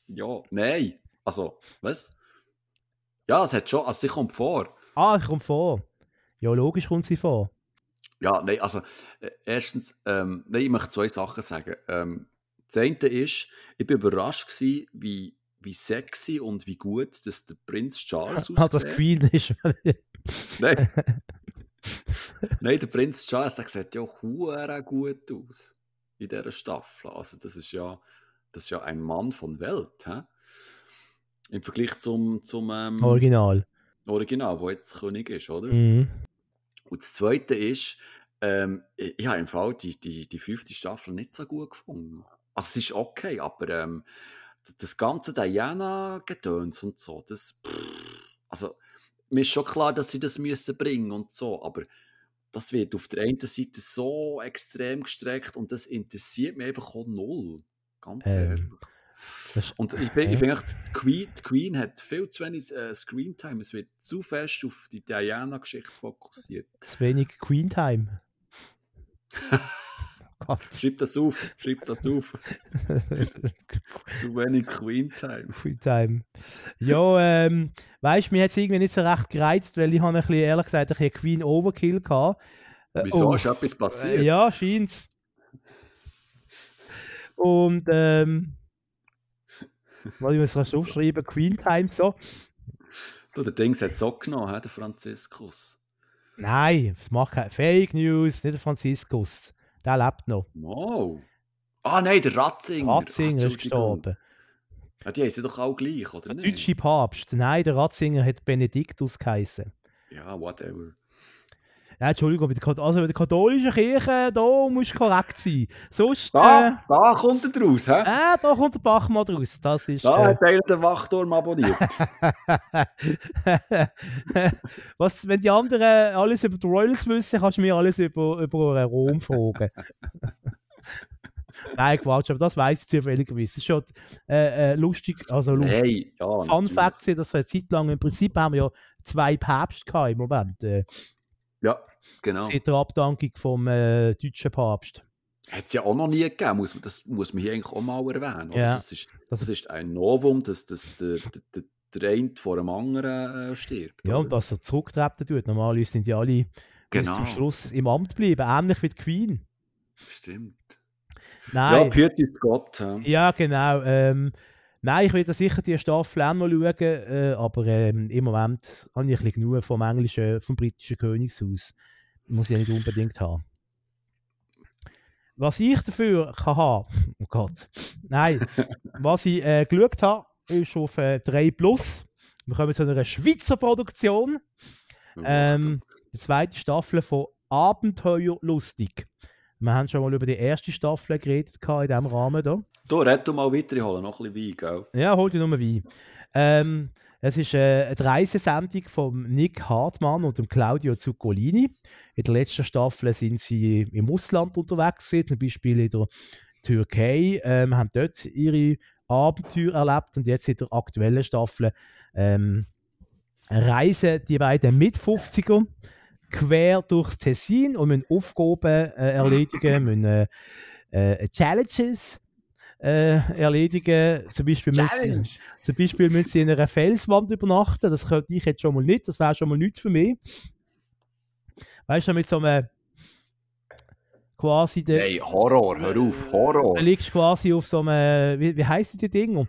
Ja, nein. Also, was? Ja, es hat schon, also sie kommt vor. Ah, ich komme vor. Ja, logisch kommt sie vor. Ja, nein, also äh, erstens, ähm, nein, ich möchte zwei Sachen sagen. Ähm, das eine ist, ich war überrascht gewesen, wie, wie sexy und wie gut dass der Prinz Charles aussieht. Ah, das Queen ist. nein. nein, der Prinz Charles, der sieht ja hure gut aus in dieser Staffel. Also das ist ja, das ist ja ein Mann von Welt, hä? Im Vergleich zum, zum ähm, Original. Original, wo jetzt König ist, oder? Mhm. Und das Zweite ist, ähm, ich, ich habe im Fall die, die, die fünfte Staffel nicht so gut gefunden. Also es ist okay, aber ähm, das, das ganze Diana-Gedöns und so, das, pff, also mir ist schon klar, dass sie das müssen bringen und so, aber das wird auf der einen Seite so extrem gestreckt und das interessiert mich einfach auch null. Ganz Ähm, ehrlich. Und ich finde, ich find, echt, die, Queen, die Queen hat viel zu wenig äh, Screentime. Es wird zu fest auf die Diana-Geschichte fokussiert. zu wenig Queen Time. Gott. Schreib das auf, schreib das auf. zu wenig Queen-Time. Queen Time. Ja, ähm, weißt du, mir hat es irgendwie nicht so recht gereizt, weil ich habe ein bisschen, ehrlich gesagt, ein bisschen Queen Overkill gehabt. Äh, Wieso oh, ist etwas passiert? äh, Ja, scheint's. Und, ähm, was ich muss rasch aufschreiben, Queen Time so. Du, der Dings hat es auch genommen, der Franziskus. Nein, das macht keine Fake News, nicht der Franziskus. Der lebt noch. Wow. Ah, nein, der Ratzinger. Ratzinger Ach, ist gestorben. Ja, die heißen doch auch gleich, oder Der nicht? deutsche Papst. Nein, der Ratzinger hat Benediktus geheißen. Ja, whatever. Ja, Entschuldigung, Kat- also bei der katholischen Kirche, da muss korrekt sein. Sonst, Da, äh, da kommt er draus, hä? äh, da kommt der Bachmann draus. Das ist. Da Äh, hat einer den Wachturm abonniert. Was, wenn die anderen alles über die Royals wissen, kannst du mir alles über, über Rom fragen. Nein, Quatsch, aber das weiß ich zufälligerweise. Das ist schon äh, äh, lustig, also lustig. Nein, ja. Fun. Fact dass wir eine Zeit lang, im Prinzip haben wir ja zwei Päpste gehabt im Moment, äh, Ja, genau. seit der Abdankung vom äh, deutschen Papst. Hat es ja auch noch nie gegeben, muss das muss man hier eigentlich auch mal erwähnen. Ja. Das, ist, Das- ist ein Novum, dass, dass der, der, der, eine vor dem anderen äh, stirbt. Ja, und oder? dass er zurücktreten tut. Normalerweise sind die alle bis Genau. zum Schluss im Amt geblieben, ähnlich wie die Queen. Stimmt. Ja, Nein, Pürtis Gott. hä? ja, genau. Ähm, nein, ich da sicher die Staffel auch noch schauen, äh, aber ähm, im Moment habe ich ein bisschen genug vom englischen, vom britischen Königshaus. Muss ich nicht unbedingt haben. Was ich dafür kann haben, oh Gott, nein, was ich äh, geschaut habe, ist auf äh, 3 Plus. Wir kommen zu einer Schweizer Produktion. Oh, Ähm, die zweite Staffel von Abenteuerlustig. Wir haben schon mal über die erste Staffel geredet in diesem Rahmen hier. Du, red du mal weiter, ich hole noch ein bisschen Wein, gell? Ja, hol dir nur Wein. Ähm, es ist äh, eine Reisesendung von Nick Hartmann und dem Claudio Zuccolini. In der letzten Staffel sind sie im Ausland unterwegs, gewesen, zum Beispiel in der Türkei, ähm, haben dort ihre Abenteuer erlebt und jetzt in der aktuellen Staffel ähm, reisen die beiden mit 50er quer durchs Tessin und müssen Aufgaben äh, erledigen, müssen äh, äh, Challenges äh, erledigen. Zum Beispiel, müssen sie, zum Beispiel müssen sie in einer Felswand übernachten. Das könnte ich jetzt schon mal nicht. Das wäre schon mal nichts für mich. Weißt du, mit so einem quasi der. Hey, Horror, hör auf, Horror. Da liegst du quasi auf so einem. Wie, wie heissen die Dinger?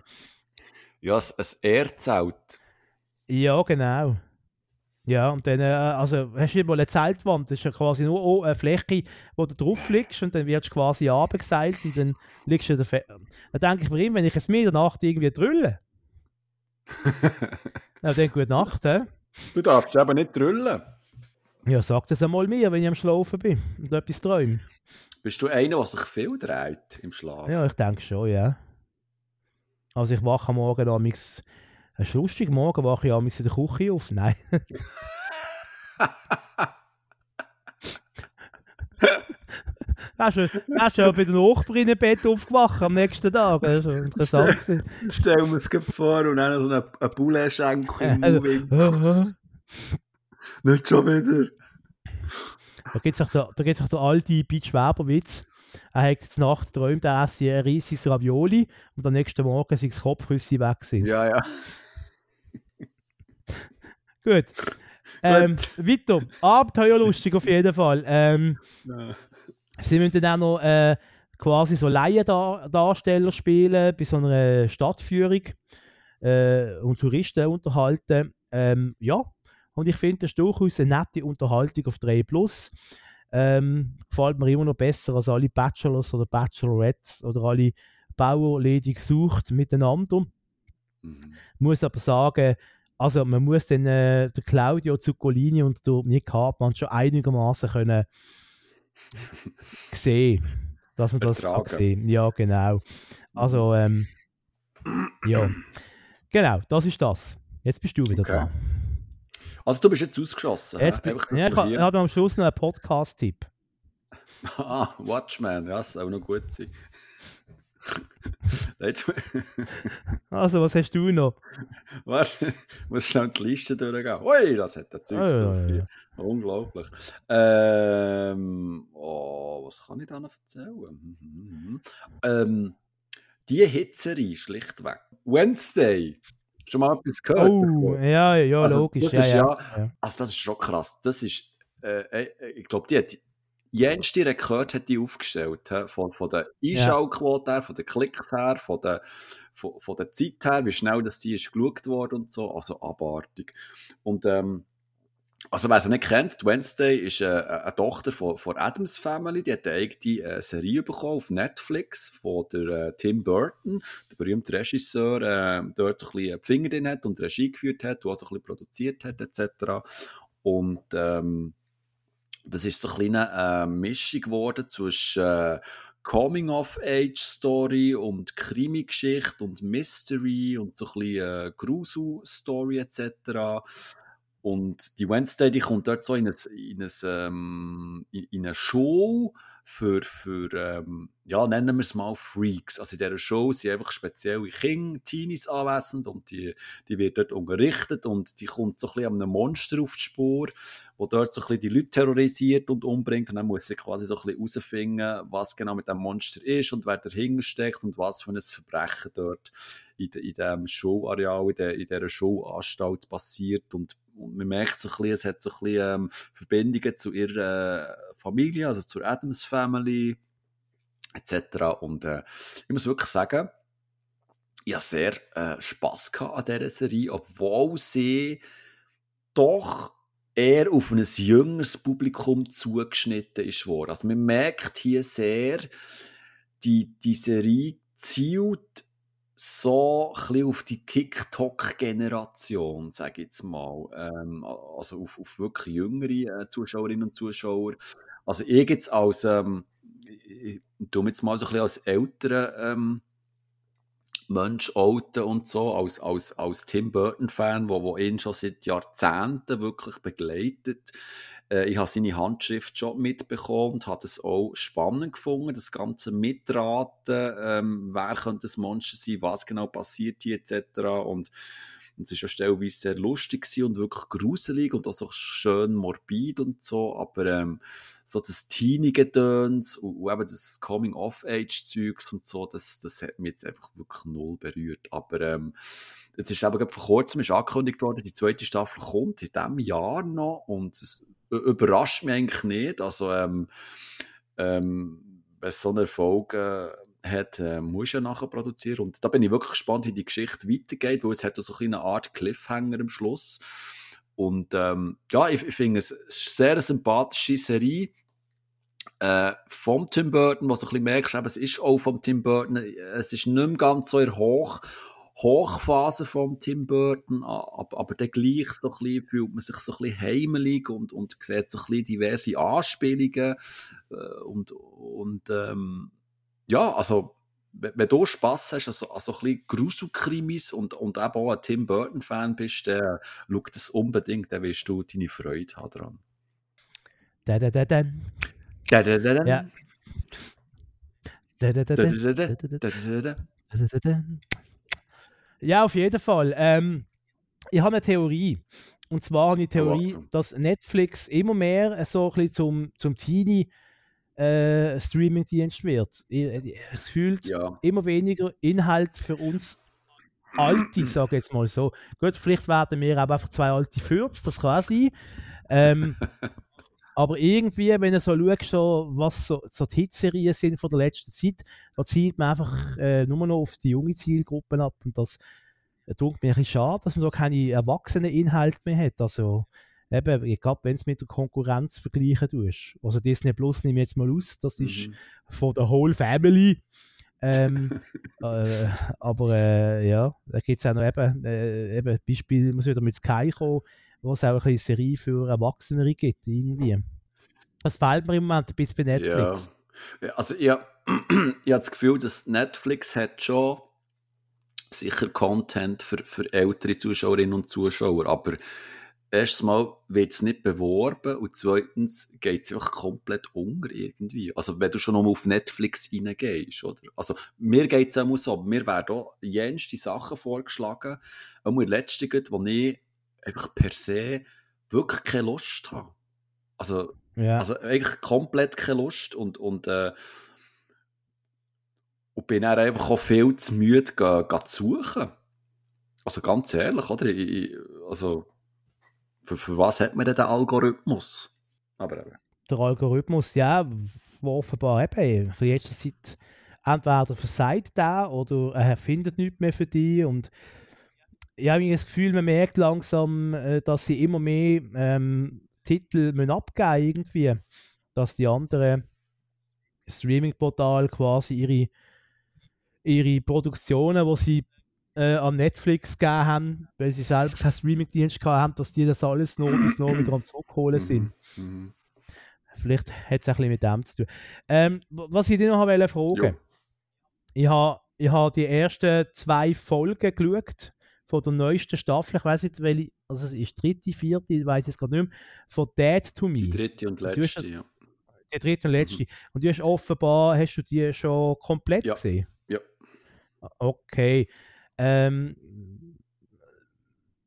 Ja, ein Erdzelt. Ja, genau. Ja, und dann, äh, also hast du mal eine Zeltwand, das ist ja quasi nur eine Fläche, wo du drauf liegst und dann wirst du quasi abgeseilt und dann liegst du da. Da denke ich mir immer, wenn ich es mir in der Nacht irgendwie drülle. ja, dann gute Nacht, hä? Du darfst aber nicht drüllen. Ja, sag das einmal mir, wenn ich am Schlafen bin und etwas träume. Bist du einer, der sich viel dreht im Schlaf? Ja, ich denke schon, ja. Also ich wache am Morgen amigs, es ist lustig, morgen wache ich amigs in der Küche auf. Nein. Hast du, hast du ja bei den Nachbarinnenbett aufgewacht am nächsten Tag? Das ist interessant. Stell, stell mir es vor und dann so eine, eine Boulet-Schenkel im Mund. Nicht schon wieder. Da gibt es auch, der, der alte Beach Weber-Witz. Er hat zur Nacht geträumt, er esse ein riesiges Ravioli und am nächsten Morgen sind das Kopfrüsse weg sind. Ja, ja. Gut. Ähm, weiter. Abenteuerlustig auf jeden Fall. Ähm, ja. Sie müssen dann auch noch äh, quasi so Laiendarsteller spielen bei so einer Stadtführung äh, und Touristen unterhalten. Ähm, ja, und ich finde, das ist durchaus eine nette Unterhaltung auf 3 Plus. Ähm, gefällt mir immer noch besser als alle Bachelors oder Bachelorettes oder alle Bauer ledig sucht miteinander. Mhm. Muss aber sagen, also man muss den, äh, der Claudio Zuccolini und der Nick Hartmann schon einigermaßen können sehen, dass man das kann sehen. Ja, genau. Also, ähm, ja, genau, das ist das. Jetzt bist du wieder okay. dran. Also du bist jetzt ausgeschossen. Jetzt bin, ja, ich habe am Schluss noch einen Podcast-Tipp. ah, Watchman, ja, das soll auch noch gut sein. Also, was hast du noch? Ich muss schnell die Liste durchgehen. Ui, das hat der Zeug oh, so viel. Ja, ja. Unglaublich. Ähm, oh, was kann ich da noch erzählen? Mhm, mhm, mhm. Ähm, die Hitzerie, schlichtweg. Wednesday. Schon mal etwas gehört? Oh, ja, ja, also, logisch. Das ja, ist ja, ja, also das ist schon krass. Das ist, äh, äh ich glaube, die hat jenste Rekord hat die aufgestellt. He? Von, von der Einschaltquote her, von den Klicks her, von der, von, von der Zeit her, wie schnell das die ist geschaut worden und so. Also abartig. Und ähm, also wer sie nicht kennt, Wednesday ist äh, eine Tochter von, von Adams Family, die hat eine eigene äh, Serie bekommen auf Netflix von der äh, Tim Burton, der berühmte Regisseur, äh, dort so ein bisschen Finger drin hat und Regie geführt hat, und auch so ein bisschen produziert hat etc. Und ähm, das ist so eine kleine äh, Mischung geworden zwischen äh, Coming-of-Age-Story und Krimi-Geschichte und Mystery und so ein bisschen äh, Grusel-Story etc. Und die Wednesday, die kommt dort so in, ein, in, ein, ähm, in eine Show für, für ähm, ja, nennen wir es mal Freaks. Also in dieser Show sind einfach spezielle Kinder, Teenies anwesend und die, die wird dort unterrichtet und die kommt so ein bisschen einem Monster auf die Spur, wo dort so ein bisschen die Leute terrorisiert und umbringt und dann muss sie quasi so ein bisschen herausfinden, was genau mit dem Monster ist und wer dahinter steckt und was für ein Verbrechen dort in, in diesem Showareal, in, der, in dieser Showanstalt passiert und und man merkt so ein bisschen, es hat so ein bisschen ähm, Verbindungen zu ihrer äh, Familie, also zur Adams Family etc. Und äh, ich muss wirklich sagen, ich hatte sehr äh, Spass an dieser Serie, obwohl sie doch eher auf ein jüngeres Publikum zugeschnitten ist worden. Also man merkt hier sehr, die, die Serie zielt so ein auf die TikTok-Generation, sage ich jetzt mal. Ähm, also auf, auf wirklich jüngere äh, Zuschauerinnen und Zuschauer. Also ich jetzt als, ähm, ich, tue jetzt mal so ein bisschen als älterer ähm, Mensch outen und so, als, als, als Tim Burton-Fan, wo, wo ihn schon seit Jahrzehnten wirklich begleitet. Äh, ich habe seine Handschrift schon mitbekommen und habe es auch spannend gefunden, das ganze Mitraten, ähm, wer könnte das Monster sein, was genau passiert hier etc. Und Und es war ja stellenweise sehr lustig und wirklich gruselig und auch so schön morbid und so, aber ähm, so das Teenie-Gedöns und, und eben das Coming-of-Age-Zeugs und so, das, das hat mich jetzt einfach wirklich null berührt. Aber ähm, jetzt ist eben vor kurzem ist angekündigt worden, die zweite Staffel kommt in diesem Jahr noch und es überrascht mich eigentlich nicht. Also ähm, ähm, wenn es so einen Erfolg äh, hat, äh, muss ja nachher produzieren. Und da bin ich wirklich gespannt, wie die Geschichte weitergeht, weil es hat so eine Art Cliffhanger am Schluss. Und ähm, ja, ich, ich finde es eine sehr sympathische Serie äh, vom Tim Burton, was du ein bisschen merkst, eben, es ist auch vom Tim Burton, es ist nicht mehr ganz so in Hoch, Hochphase vom Tim Burton, aber, aber dann gleich so ein bisschen, fühlt man sich so ein bisschen heimelig und, und sieht so ein bisschen diverse Anspielungen äh, und, und ähm, ja, also wenn du Spass hast, also, also ein bisschen Gruselkrimis und, und eben auch ein Tim Burton-Fan bist, dann schau das unbedingt, dann wirst du deine Freude haben dran. Da, da, da, da. Da, da, da. Ja. Da, da, da, Da, da. da, da, Da. Ja, auf jeden Fall. Ähm, ich habe eine Theorie. Und zwar habe ich die Oh, Theorie, Achtung. dass Netflix immer mehr äh, so ein bisschen zum, zum Teenie äh, Streaming-Dienst wird. Ich- Es fühlt Ja, immer weniger Inhalt für uns Alte, sage ich jetzt mal so. Gut, vielleicht werden wir auch einfach zwei alte Fürz, das kann auch sein. Ähm, aber irgendwie, wenn du so schaust, was so, so die Hitserien sind von der letzten Zeit, da zielt man einfach äh, nur noch auf die junge Zielgruppen ab. Und das äh, tut mir ein bisschen schade, dass man da keine erwachsenen Inhalte mehr hat. Also, eben, gerade wenn es mit der Konkurrenz vergleichen tust. Also Disney Plus nehme ich jetzt mal aus, das ist mhm. von der Whole Family. Ähm, äh, aber äh, ja, da gibt es auch noch eben, äh, eben Beispiel, muss wieder mit Sky kommen, wo es auch ein bisschen Serie für Erwachsene gibt, irgendwie. Das fehlt mir im Moment ein bisschen bei. Netflix. Ja, Also ich, ich habe das Gefühl, dass Netflix hat schon sicher Content für, für ältere Zuschauerinnen und Zuschauer, aber erstens mal wird es nicht beworben und zweitens geht es einfach komplett unter irgendwie. Also wenn du schon mal auf Netflix reingehst, oder? Also mir geht es auch so, mir werden auch jenste Sachen vorgeschlagen, auch in letzten, wo ich einfach per se wirklich keine Lust habe. Also Ja, also eigentlich komplett keine Lust und, und, äh, und bin dann einfach auch viel zu müde, ga, ga zu suchen. Also ganz ehrlich, oder? Ich, also, für, für was hat man denn den Algorithmus? Aber eben. der Algorithmus, ja, wo offenbar eben in der letzten Zeit entweder versagt da oder er findet nichts mehr für die und ich habe das Gefühl, man merkt langsam, äh, dass sie immer mehr ähm, Titel müssen abgeben irgendwie, dass die anderen Streaming-Portale quasi ihre, ihre Produktionen, die sie äh, an Netflix gegeben haben, weil sie selber keinen Streaming-Dienst haben, dass die das alles noch bis noch wieder am Zurückholen sind. Mhm. Mhm. Vielleicht hat es ein bisschen mit dem zu tun. Ähm, was ich dich noch wollte fragen, Jo. ich habe ich ha die ersten zwei Folgen geschaut von der neuesten Staffel. Ich weiß nicht, welche, also es ist die dritte, vierte, ich weiß jetzt gerade nicht mehr, von Dead to Me. Die Die, dritte und du hast letzte, ja. dritte und letzte. Und du hast offenbar, hast du die schon komplett Ja. gesehen? Ja. Okay. Ähm,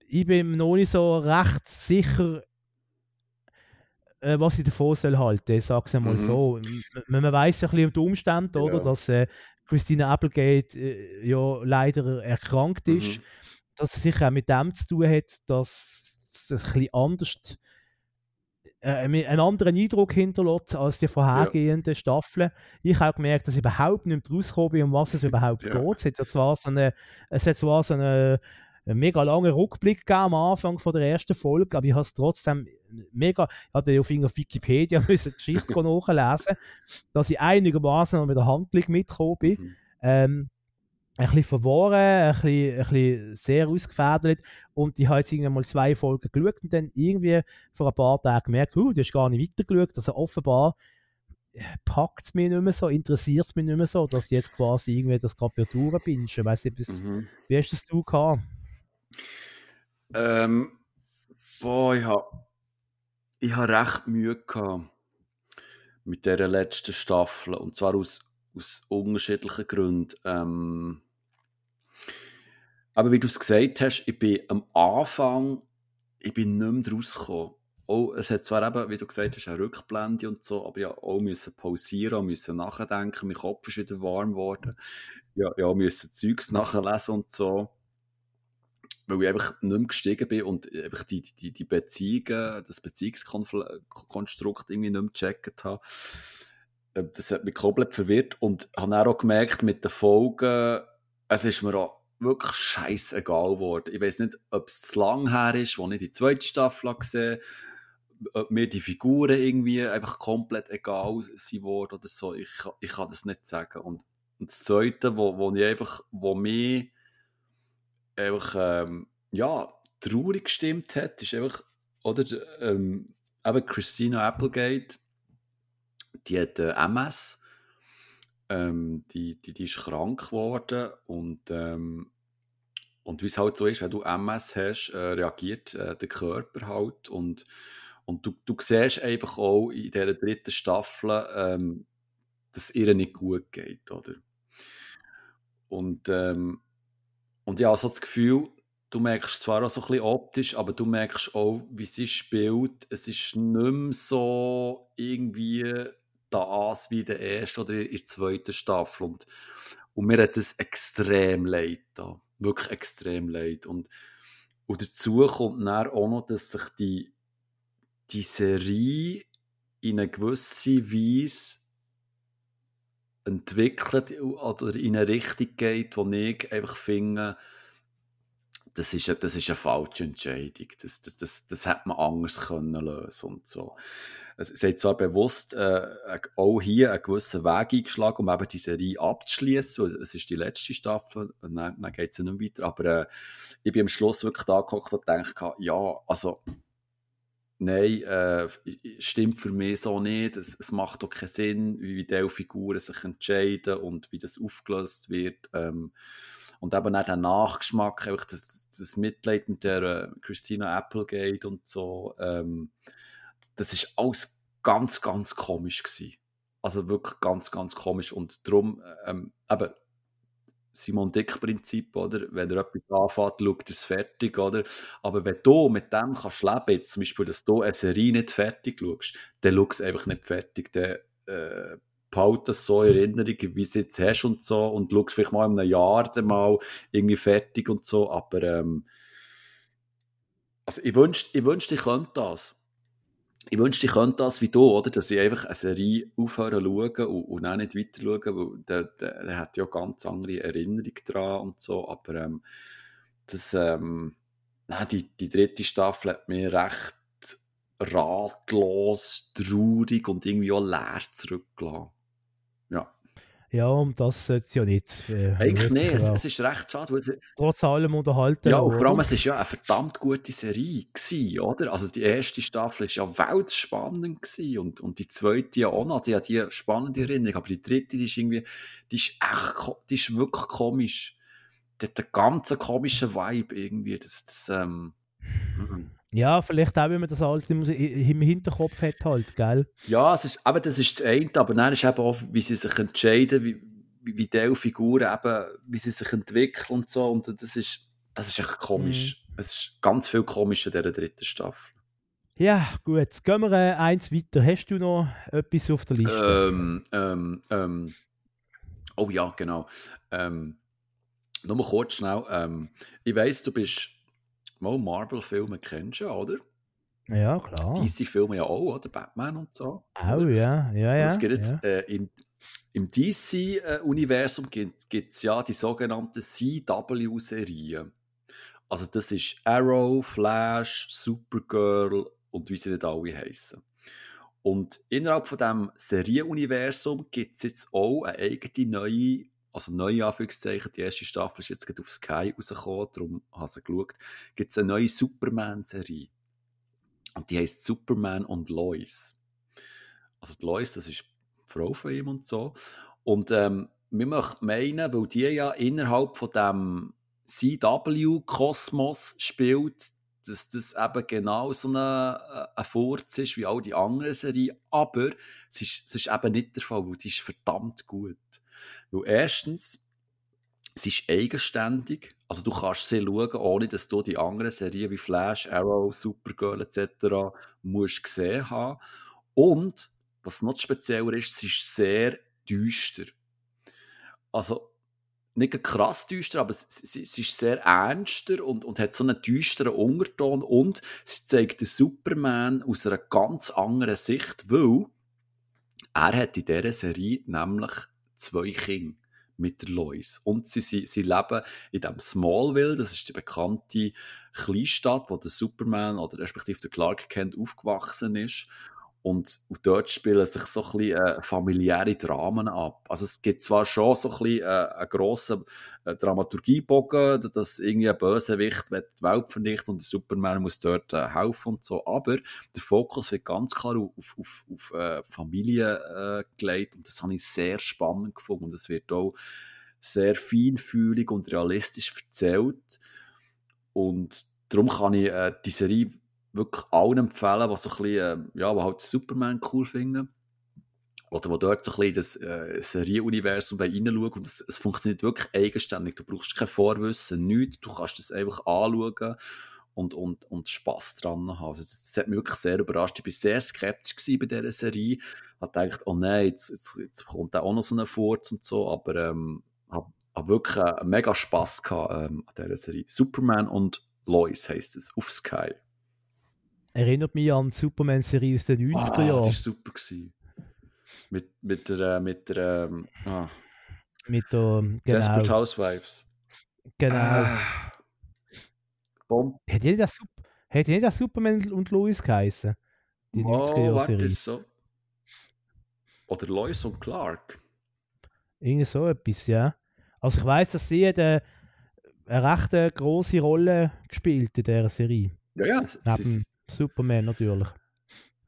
ich bin mir noch nicht so recht sicher, äh, was ich davon soll halten. Ich sage es einmal Mhm. so. Man, man weiß ja ein bisschen um die Umstände, oder, Ja. dass äh, Christina Applegate äh, ja leider erkrankt ist. Mhm. Dass es sicher auch mit dem zu tun hat, dass es ein bisschen anders äh, einen anderen Eindruck hinterlässt als die vorhergehenden Staffeln. Ich habe auch gemerkt, dass ich überhaupt nicht rausgekommen bin, um was es überhaupt Ja. geht. Es hat ja zwar so eine, es hat zwar so eine, einen mega langen Rückblick gegeben am Anfang von der ersten Folge, aber ich habe es trotzdem mega, ich hatte auf Wikipedia müssen die Geschichte nachlesen, dass ich einigermaßen noch mit der Handlung mitgekommen bin. Mhm. Ähm, ein bisschen verworren, ein bisschen, ein bisschen sehr ausgefädelt und ich habe jetzt irgendwann mal zwei Folgen geschaut und dann irgendwie vor ein paar Tagen gemerkt, uh, du hast gar nicht weitergeschaut, also offenbar packt es mich nicht mehr so, interessiert es mich nicht mehr so, dass ich jetzt quasi irgendwie das gerade bin. Ich weiß nicht, was, Mhm. wie hast das du gehabt? Ähm, boah, ich habe ich ha recht Mühe gehabt mit dieser letzten Staffel. Und zwar aus, aus unterschiedlichen Gründen. Ähm, aber wie du es gesagt hast, ich bin am Anfang, ich bin nicht mehr rausgekommen. Oh, es hat zwar eben, wie du gesagt hast, eine Rückblende und so, aber ja auch müssen pausieren, müssen nachdenken, mein Kopf ist wieder warm geworden. Ja, ja, müssen Zeugs nachlesen und so. Weil ich einfach nicht mehr gestiegen bin und einfach die, die, die Beziehungen, das Beziehungskonstrukt irgendwie nicht mehr gecheckt habe. Äh, das hat mich komplett verwirrt und habe auch gemerkt mit den Folgen, es ist mir auch wirklich scheißegal geworden. Ich weiß nicht, ob es zu lang her ist, wo ich die zweite Staffel gesehen ob mir die Figuren irgendwie einfach komplett egal sind oder so. Ich, ich kann das nicht sagen. Und, und das Zweite, wo, wo ich einfach, wo mich einfach, ähm, ja, traurig gestimmt hat, ist einfach, oder, ähm, eben Christina Applegate, die hat äh, MS, ähm, die, die, die ist krank geworden und, ähm, und wie es halt so ist, wenn du MS hast, äh, reagiert äh, der Körper halt und, und du, du siehst einfach auch in dieser dritten Staffel, ähm, dass es ihr nicht gut geht, oder? Und, ähm, und ja, so das Gefühl, du merkst zwar auch so ein bisschen optisch, aber du merkst auch, wie sie spielt. Es ist nicht mehr so irgendwie das wie der erste oder in der zweiten Staffel. Und, und mir hat das extrem leid da. Wirklich extrem leid. Und, und dazu kommt dann auch noch, dass sich die, die Serie in eine gewisse Weise entwickelt oder in eine Richtung geht, wo ich einfach finde, das ist, eine, das ist eine falsche Entscheidung. Das, das, das, das hätte man anders können lösen und so. Es hat zwar bewusst äh, auch hier einen gewissen Weg eingeschlagen, um eben die Serie abzuschließen. Es ist die letzte Staffel, und dann, dann geht es ja nicht weiter. Aber äh, ich bin am Schluss wirklich da und gedacht, ja, also nein, äh, stimmt für mich so nicht. Es, es macht doch keinen Sinn, wie diese Figuren sich entscheiden und wie das aufgelöst wird. Ähm, und eben auch der Nachgeschmack, das, das Mitleid mit der äh, Christina Applegate und so, ähm, das ist alles ganz, ganz komisch gewesen. Also wirklich ganz, ganz komisch. Und darum, ähm, eben, Simon Dick-Prinzip, oder? Wenn er etwas anfängt, schaut es fertig, oder? Aber wenn du mit dem kannst leben, jetzt zum Beispiel, dass du eine Serie nicht fertig schaust, dann schau es einfach nicht fertig. Dann äh, behalte das so in Erinnerung, wie du es jetzt hast und so und schau es vielleicht mal in einem Jahr dann mal irgendwie fertig und so, aber ähm, also ich wünschte, ich, wünschte, ich könnte das ich wünschte, ich könnte das wie du, oder? Dass ich einfach eine Serie aufhören schauen und, und auch nicht weiter schauen, weil der, der, der hat ja ganz andere Erinnerungen dran und so, aber ähm, das, ähm, nein, die, die dritte Staffel hat mir recht ratlos, traurig und irgendwie auch leer zurückgelassen. Ja, um das sollte es ja nicht. Äh, Eigentlich nicht, es, es, ist recht schade. Weil es, Trotz allem unterhalten. Ja, und vor allem, es war ja eine verdammt gute Serie, gewesen, oder? Also die erste Staffel war ja weltspannend gewesen, und, und die zweite ja auch noch. Also ich habe die spannende Erinnerung, aber die dritte, die ist irgendwie, die ist echt, die ist wirklich komisch. Die hat einen ganz komischen Vibe irgendwie. Das, das, ähm. Ja, vielleicht auch, wenn man das alte im Hinterkopf hat, halt, gell? Ja, es ist, aber das ist das eine, aber dann ist eben auch, wie sie sich entscheiden, wie, wie, wie diese Figuren eben, wie sie sich entwickeln und so. Und das ist, das ist echt komisch. Mhm. Es ist ganz viel komisch in dieser dritten Staffel. Ja, gut. Gehen wir äh, eins weiter. Hast du noch etwas auf der Liste? Ähm, ähm, ähm, oh ja, genau. Ähm, nur mal kurz schnell. Ähm, ich weiss, du bist Mal Marvel-Filme kennst du, oder? Ja, klar. DC-Filme ja auch, oder? Batman und so. Auch, ja, ja, ja. es gibt jetzt, ja. Äh, im, im DC-Universum gibt es ja die sogenannten CW-Serien. Also das ist Arrow, Flash, Supergirl und wie sie nicht alle heißen. Und innerhalb von diesem Serienuniversum gibt es jetzt auch eine eigene neue also neue Anführungszeichen, die erste Staffel ist jetzt gerade auf Sky rausgekommen, darum habe ich sie geschaut, gibt es eine neue Superman-Serie. Und die heißt Superman und Lois. Also die Lois, das ist die Frau von ihm und so. Und ähm, wir möchten meinen, weil die ja innerhalb von dem CW-Kosmos spielt, dass das eben genau so ein, äh, ein Furz ist wie all die anderen Serien. Aber es ist, es ist eben nicht der Fall, weil die ist verdammt gut. Weil erstens, sie ist eigenständig. Also du kannst sie schauen, ohne dass du die anderen Serien wie Flash, Arrow, Supergirl etc. musst gesehen haben. Und, was noch spezieller ist, sie ist sehr düster. Also, nicht krass düster, aber sie, ist sehr ernster und, und hat so einen düsteren Unterton und sie zeigt den Superman aus einer ganz anderen Sicht, weil er hat in dieser Serie nämlich zwei Kinder mit der Lois. Und sie, sie, sie leben in dem Smallville, das ist die bekannte Kleinstadt, wo der Superman oder respektive der Clark Kent aufgewachsen ist. Und, und dort spielen sich so ein bisschen äh, familiäre Dramen ab. Also es gibt zwar schon so ein bisschen äh, einen grossen Dramaturgiebogen, dass irgendwie ein Bösewicht die Welt vernichtet und der Superman muss dort äh, helfen und so, aber der Fokus wird ganz klar auf, auf, auf äh, Familie äh, gelegt und das habe ich sehr spannend gefunden. Und es wird auch sehr feinfühlig und realistisch erzählt. Und darum kann ich äh, die Serie wirklich allen empfehlen, die so ein bisschen, äh, ja, die halt Superman cool finden. Oder die dort so ein bisschen das äh, Serienuniversum reinschauen. Und es, es funktioniert wirklich eigenständig. Du brauchst kein Vorwissen, nichts. Du kannst das einfach anschauen und, und, und Spass dran haben. Also das, das hat mich wirklich sehr überrascht. Ich war sehr skeptisch bei dieser Serie. Ich habe gedacht, oh nein, jetzt, jetzt, jetzt kommt auch noch so ein Furz und so. Aber ähm, habe hab wirklich äh, mega Spass gehabt ähm, an dieser Serie. Superman und Lois heisst es, auf Sky. Erinnert mich an die Superman-Serie aus den 90er ah, Jahren. Oh, das war super. Gewesen. Mit, mit der, mit der, ähm, ah. mit der, genau. Desperate Housewives. Genau. Ah. Hätte nicht das, hätte nicht das Superman und Lois geheißen? Die oh, 90er-Jahre-Serie. So. Oder Lois und Clark. Irgendwie so etwas, ja. Also ich weiß, dass sie eine, eine recht große Rolle gespielt in dieser Serie. Ja, ja. Neben, Superman natürlich.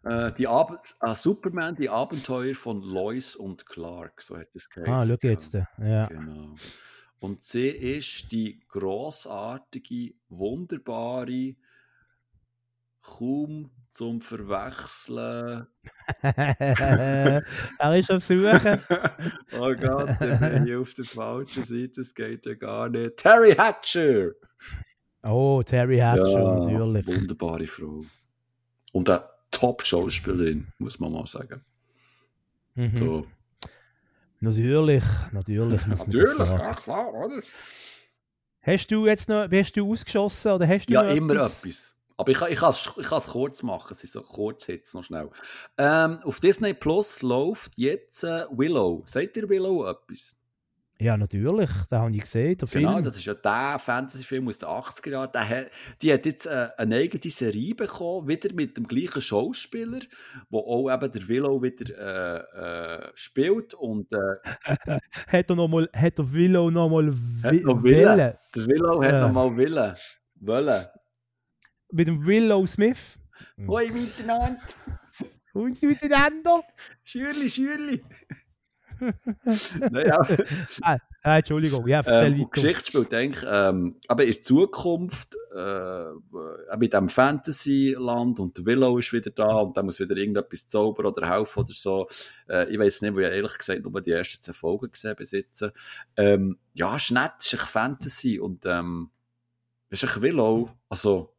Äh, die Ab äh, Superman, die Abenteuer von Lois und Clark, so hat es geheißen. Ah, schau jetzt. Ja. Genau. Und sie ist die großartige, wunderbare, kaum zum Verwechseln. er ist auf Suche. oh Gott, ich bin hier auf der falschen Seite, das geht ja gar nicht. Terry Hatcher! Oh, Terry Hatcher, ja, natürlich. Wunderbare Frau. Und eine Top-Schauspielerin, muss man mal sagen. Mhm. So. Natürlich, natürlich. natürlich, ja klar, oder? Hast du jetzt noch, hast du ausgeschossen oder hast du Ja, immer etwas? etwas. Aber ich, ich kann es ich kurz machen, es sind so Kurzhits noch schnell. Ähm, auf Disney Plus läuft jetzt äh, Willow. Seht ihr Willow etwas? Ja, natürlich, den habe ich gesehen. Genau, Film. das ist ja der Fantasy-Film aus den 80er Jahren. Die hat jetzt äh, eine eigene Serie bekommen, wieder mit dem gleichen Schauspieler, wo auch eben der Willow wieder äh, äh, spielt. Und, äh, hat, er noch mal, hat der Willow nochmal noch Willen? Der Willow hat nochmal Willen. Wollen. Mit dem Willow Smith. Hoi miteinander. Und miteinander. Schürli, Schürli naja. ah, ah, Entschuldigung, ja, ähm, Geschichte spielt eigentlich ähm, aber in Zukunft äh, mit dem Fantasy-Land und Willow ist wieder da und da muss wieder irgendetwas zaubern oder helfen oder so. Äh, ich weiß nicht, wo ich ehrlich gesagt nur die ersten zwei Folgen gesehen besitzen. Ähm, ja, ist nett, ist ein Fantasy und ähm, ist ein Willow, also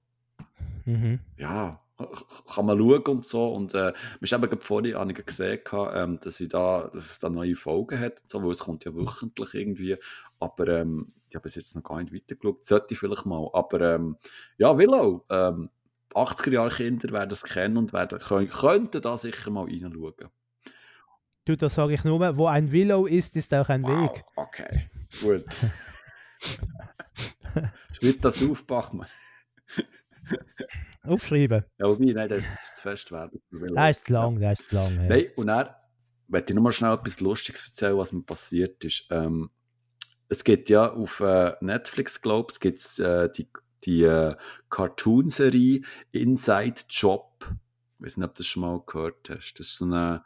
mhm. ja, kann man schauen und so. Und äh, wir haben eben vorhin habe ich gesehen, ähm, dass, ich da, dass es da neue Folgen hat, und so, weil es kommt ja wöchentlich irgendwie. Aber ähm, ich habe bis jetzt noch gar nicht weitergeschaut. Sollte ich vielleicht mal. Aber ähm, ja, Willow, ähm, 80er Jahre Kinder werden es kennen und werden, können, könnten da sicher mal reinschauen. Du, das sage ich nur, wo ein Willow ist, ist auch ein wow, Weg. Okay, gut. Schritt das auf, Bachmann. Aufschreiben. Ja, wobei, nein, das ist zu fest Werbung. Das ist zu lang, das ist zu lang. Ja. Nein, und dann möchte ich noch mal schnell etwas Lustiges erzählen, was mir passiert ist. Ähm, es gibt ja auf äh, Netflix, glaube ich, gibt's, äh, die, die äh, Cartoon-Serie Inside Job. Ich weiß nicht, ob du das schon mal gehört hast. Das ist so eine.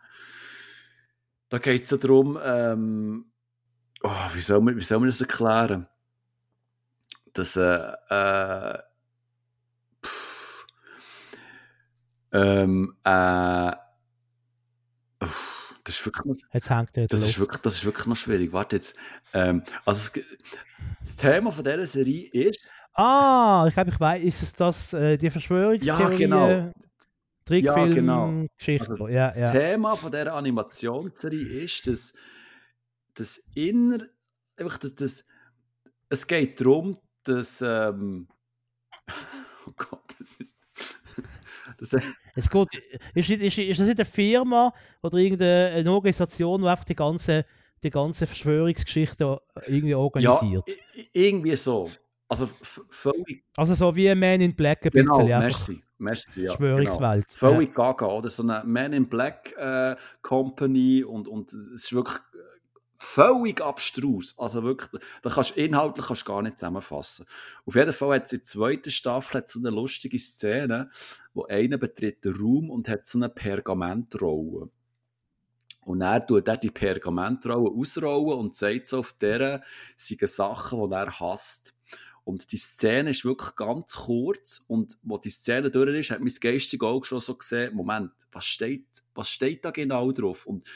Da geht es ja darum, ähm, oh, wie, soll man, wie soll man das erklären? Dass äh, äh, ähm, äh, der das ist wirklich noch, Jetzt hängt er das ist Luft. wirklich, das ist wirklich noch schwierig. Warte jetzt. Ähm, also es, das Thema von dieser Serie ist, Ah, ich glaube, ich weiß, ist es das, äh, die Verschwörungstheorie? genau. Trickfilm, Ja, genau. Geschichte. also ja, das ja. Thema von dieser Animationsserie ist, dass das inner, einfach das, das, es geht darum, dass, ähm, oh Gott, das ist, das, Es geht, ist, ist, ist das nicht eine Firma oder irgendeine eine Organisation, die einfach die ganze, die ganze Verschwörungsgeschichte irgendwie ja, organisiert? i- irgendwie so. Also völlig, Also so wie ein Man in Black ein genau, bisschen, merci, merci, ja, genau. Verschwörungswelt. Ja. Völlig gaga, oder? So eine Man in Black äh, Company und, und es ist wirklich äh, völlig abstrus. Also wirklich, da kannst du inhaltlich kannst gar nicht zusammenfassen. Auf jeden Fall hat es in der zweiten Staffel so eine lustige Szene, wo einer betritt den Raum und hat so eine Pergamentrolle. Und er tut er die Pergamentrolle ausrollen und sagt so, auf der sind Sachen, die er hasst. Und die Szene ist wirklich ganz kurz und wo die Szene durch ist, hat mein geistiges Auge schon so gesehen, Moment, was steht, was steht da genau drauf? Und,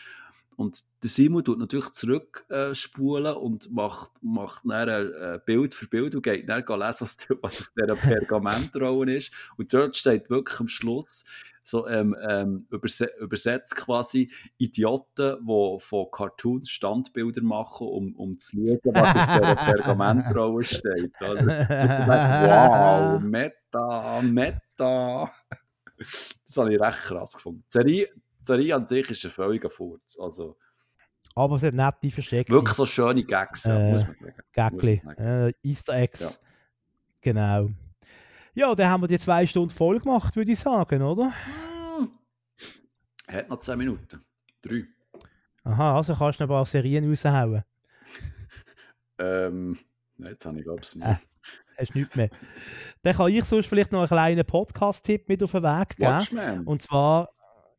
und der Simon tut natürlich zurückspulen äh, und macht, macht dann äh, Bild für Bild und geht dann lesen, was, was auf dieser Pergamentrolle ist. Und dort steht wirklich am Schluss, so ähm, ähm, überse übersetzt quasi Idioten, die von Cartoons Standbilder machen, um, um zu schauen, was auf dieser Pergamentrolle steht. Oder? Und dachte, wow, Meta, Meta. Das habe ich recht krass gefunden. Die Serie, die Serie an sich ist ein völliger Furz. Also Aber es hat nette versteckte wirklich so schöne Gags, ja, Äh, muss man sagen. Gagli, äh, Easter Eggs. Ja. Genau. Ja, dann haben wir die zwei Stunden voll gemacht, würde ich sagen, oder? Hm. Hat noch 10 Minuten. Drei. Aha, also kannst du noch ein paar Serien raushauen. Ähm, nein, jetzt habe ich glaube ich nicht. Äh, Hast nichts mehr. Dann kann ich sonst vielleicht noch einen kleinen Podcast-Tipp mit auf den Weg geben. Watchmen. Und zwar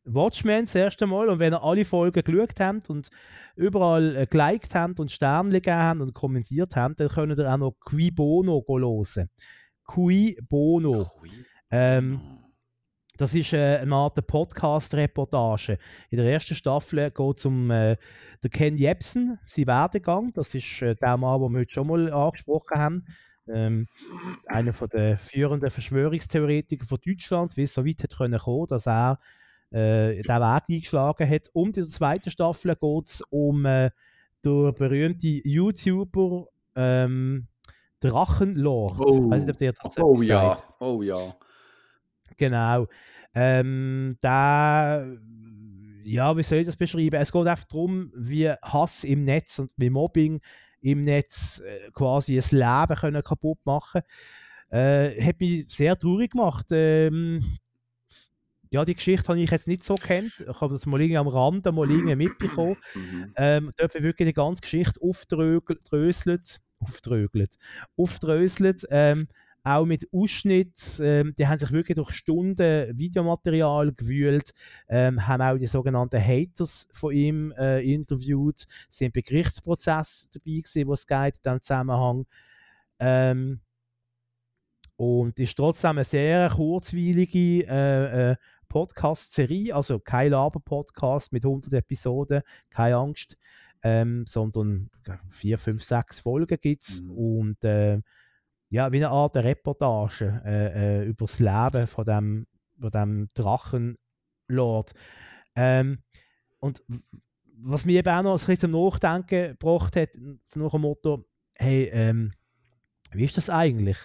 Watchmen das erste Mal. Und wenn ihr alle Folgen geschaut habt und überall äh, geliked habt und Sterne gegeben habt und kommentiert habt, dann könnt ihr auch noch Qui Bono hören. Qui Bono. Ui. Ähm, das ist äh, eine Art Podcast-Reportage. In der ersten Staffel geht es um äh, den Ken Jebsen, seinen Werdegang. Das ist äh, der Mann, den wir heute schon mal angesprochen haben. Ähm, einer der führenden Verschwörungstheoretiker von Deutschland, wie es so weit hat können kommen, dass er äh, den Weg eingeschlagen hat. Und in der zweiten Staffel geht es um äh, den berühmten YouTuber ähm, Drachenlord. Oh. Weiß nicht, ob der das Oh ja, sagt. oh ja. Genau. Ähm, da, ja, wie soll ich das beschreiben? Es geht einfach darum, wie Hass im Netz und wie Mobbing im Netz äh, quasi ein Leben können kaputt machen äh, Hat mich sehr traurig gemacht. Ähm, ja, die Geschichte habe ich jetzt nicht so kennt. Ich habe das mal irgendwie am Rand mal irgendwie mitbekommen. Mhm. Ähm, dort wird wirklich die ganze Geschichte aufdröselt, aufdröselt, aufdröselt, ähm, auch mit Ausschnitt. Ähm, die haben sich wirklich durch Stunden Videomaterial gewühlt, ähm, haben auch die sogenannten Haters von ihm äh, interviewt, sind bei Gerichtsprozess dabei gewesen, wo es geht in diesem Zusammenhang. Ähm, und ist trotzdem eine sehr kurzweilige äh, äh, Podcast-Serie, also kein Laber-Podcast mit 100 Episoden, keine Angst, ähm, sondern vier, fünf, sechs Folgen gibt es Mhm. und äh, ja, wie eine Art Reportage äh, äh, über das Leben von dem, von dem Drachenlord. Ähm, und was mir eben auch noch ein bisschen zum Nachdenken gebracht hat, nach dem Motto, hey, ähm, wie ist das eigentlich?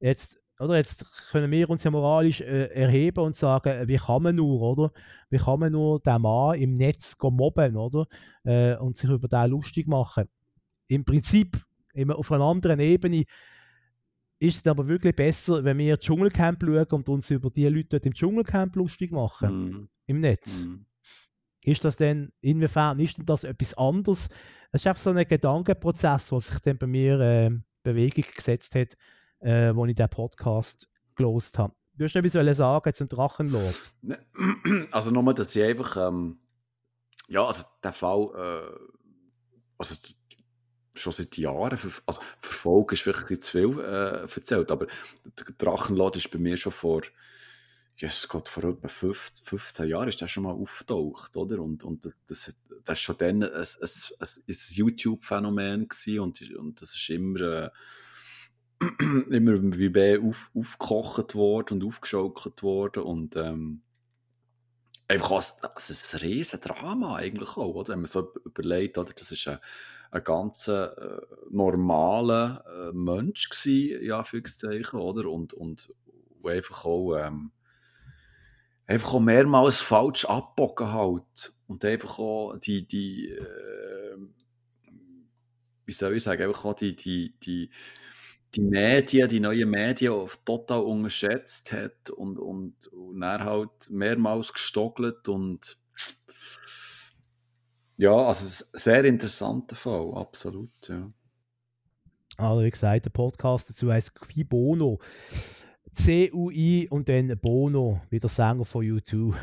Jetzt, oder jetzt können wir uns ja moralisch äh, erheben und sagen, wie kann man nur, oder? Wie kann man nur den Mann im Netz mobben, oder? Äh, und sich über den lustig machen. Im Prinzip, immer auf einer anderen Ebene, ist es aber wirklich besser, wenn wir Dschungelcamp schauen und uns über die Leute dort im Dschungelcamp lustig machen, Mhm. im Netz. Mhm. Ist das denn, inwiefern ist denn das etwas anderes? Das ist einfach so ein Gedankenprozess, der sich dann bei mir äh, in Bewegung gesetzt hat, äh, wo ich den Podcast gelost habe. Du hast etwas sagen zum Drachenlord. Ne, Also nur, dass ich einfach, ähm, ja, also der Fall, äh, also schon seit Jahren, also verfolgt ist vielleicht zu viel äh, erzählt, aber der Drachenlord ist bei mir schon vor, yes Gott, vor etwa 15, 15 Jahren ist der schon mal aufgetaucht, oder? Und, und das, das, das ist schon dann ein, ein, ein, ein YouTube-Phänomen gewesen und, und das ist immer, äh, immer wie mehr auf, aufgekocht worden und aufgeschaukelt worden und ähm, einfach als, also ein riesen Drama eigentlich auch, oder? Wenn man so überlegt, oder? Das ist ein, ein ganz äh, normaler äh, Mensch gewesen, ja, Füchszeichen, oder? Und, und einfach auch, ähm, einfach auch mehrmals falsch abbogen halt. Und einfach auch die, die, äh, wie soll ich sagen, einfach auch die, die, die, die Medien, die neuen Medien total unterschätzt hat und, und, und er halt mehrmals gestockelt und ja, also ein sehr interessanter Fall, absolut, ja. Also wie gesagt, der Podcast dazu heißt Qui Bono. C-U-I und dann Bono, wie der Sänger von U2.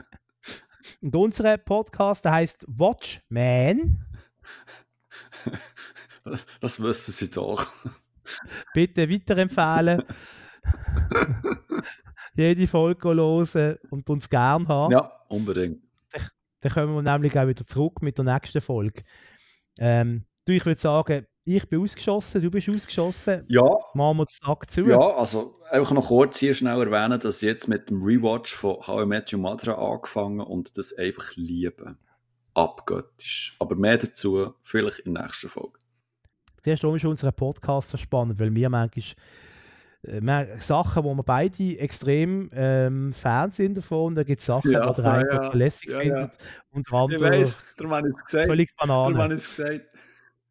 und unser Podcast heißt Watchman. Das, wissen Sie doch. Bitte weiterempfehlen. Jede Folge hören und uns gern haben. Ja, unbedingt. Dann, dann kommen wir nämlich auch wieder zurück mit der nächsten Folge. Ähm, du, ich würde sagen, ich bin ausgeschossen, du bist ausgeschossen. Ja. Machen wir den Sack zu. Ja, also einfach noch kurz hier schnell erwähnen, dass ich jetzt mit dem Rewatch von How I Met Your Mother angefangen und das einfach liebe. Abgöttisch. Aber mehr dazu vielleicht in der nächsten Folge. Zuerst ist unser Podcast so spannend, weil wir manchmal äh, Sachen, wo wir beide extrem ähm, Fan sind davon, da gibt es Sachen, Ja, die der eine ja, lässig ja, findet und der Ich andere weiss, darum habe ich gesagt. völlig Darum habe Banane. ich es gesagt.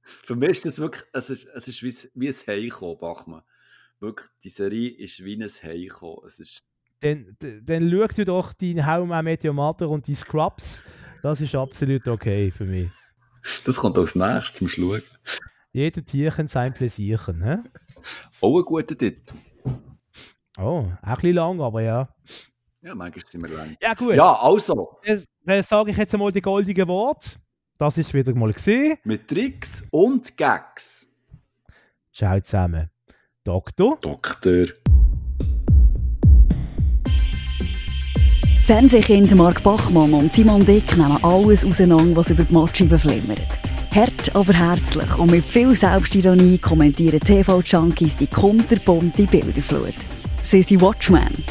Für mich ist das wirklich, es ist, es ist wie, wie ein Heimkommen, Bachmann. Wirklich, die Serie ist wie ein Heimkommen. Es ist, Dann, dann schau du doch deinen How I Met Your Mother und die Scrubs. Das ist absolut okay für mich. das kommt als nächstes zum Schauen. Jedem Tierchen sein Pläsierchen. Hä? Auch ein guter Titel. Oh, auch ein bisschen lang, aber ja. Ja, manchmal sind wir lang. Ja, gut. Ja, also, Dann, dann sage ich jetzt einmal die goldigen Worte. Das ist wieder mal gesehen. mit Tricks und Gags. Ciao zusammen. Doktor. Doktor. Fernsehkind Mark Bachmann und Simon Dick nehmen alles auseinander, was über die Matscheibe flimmert. Hart, aber herzlich und mit viel Selbstironie kommentieren TV-Junkies die kunterbunte Bilderflut. Sie sind Watchmen.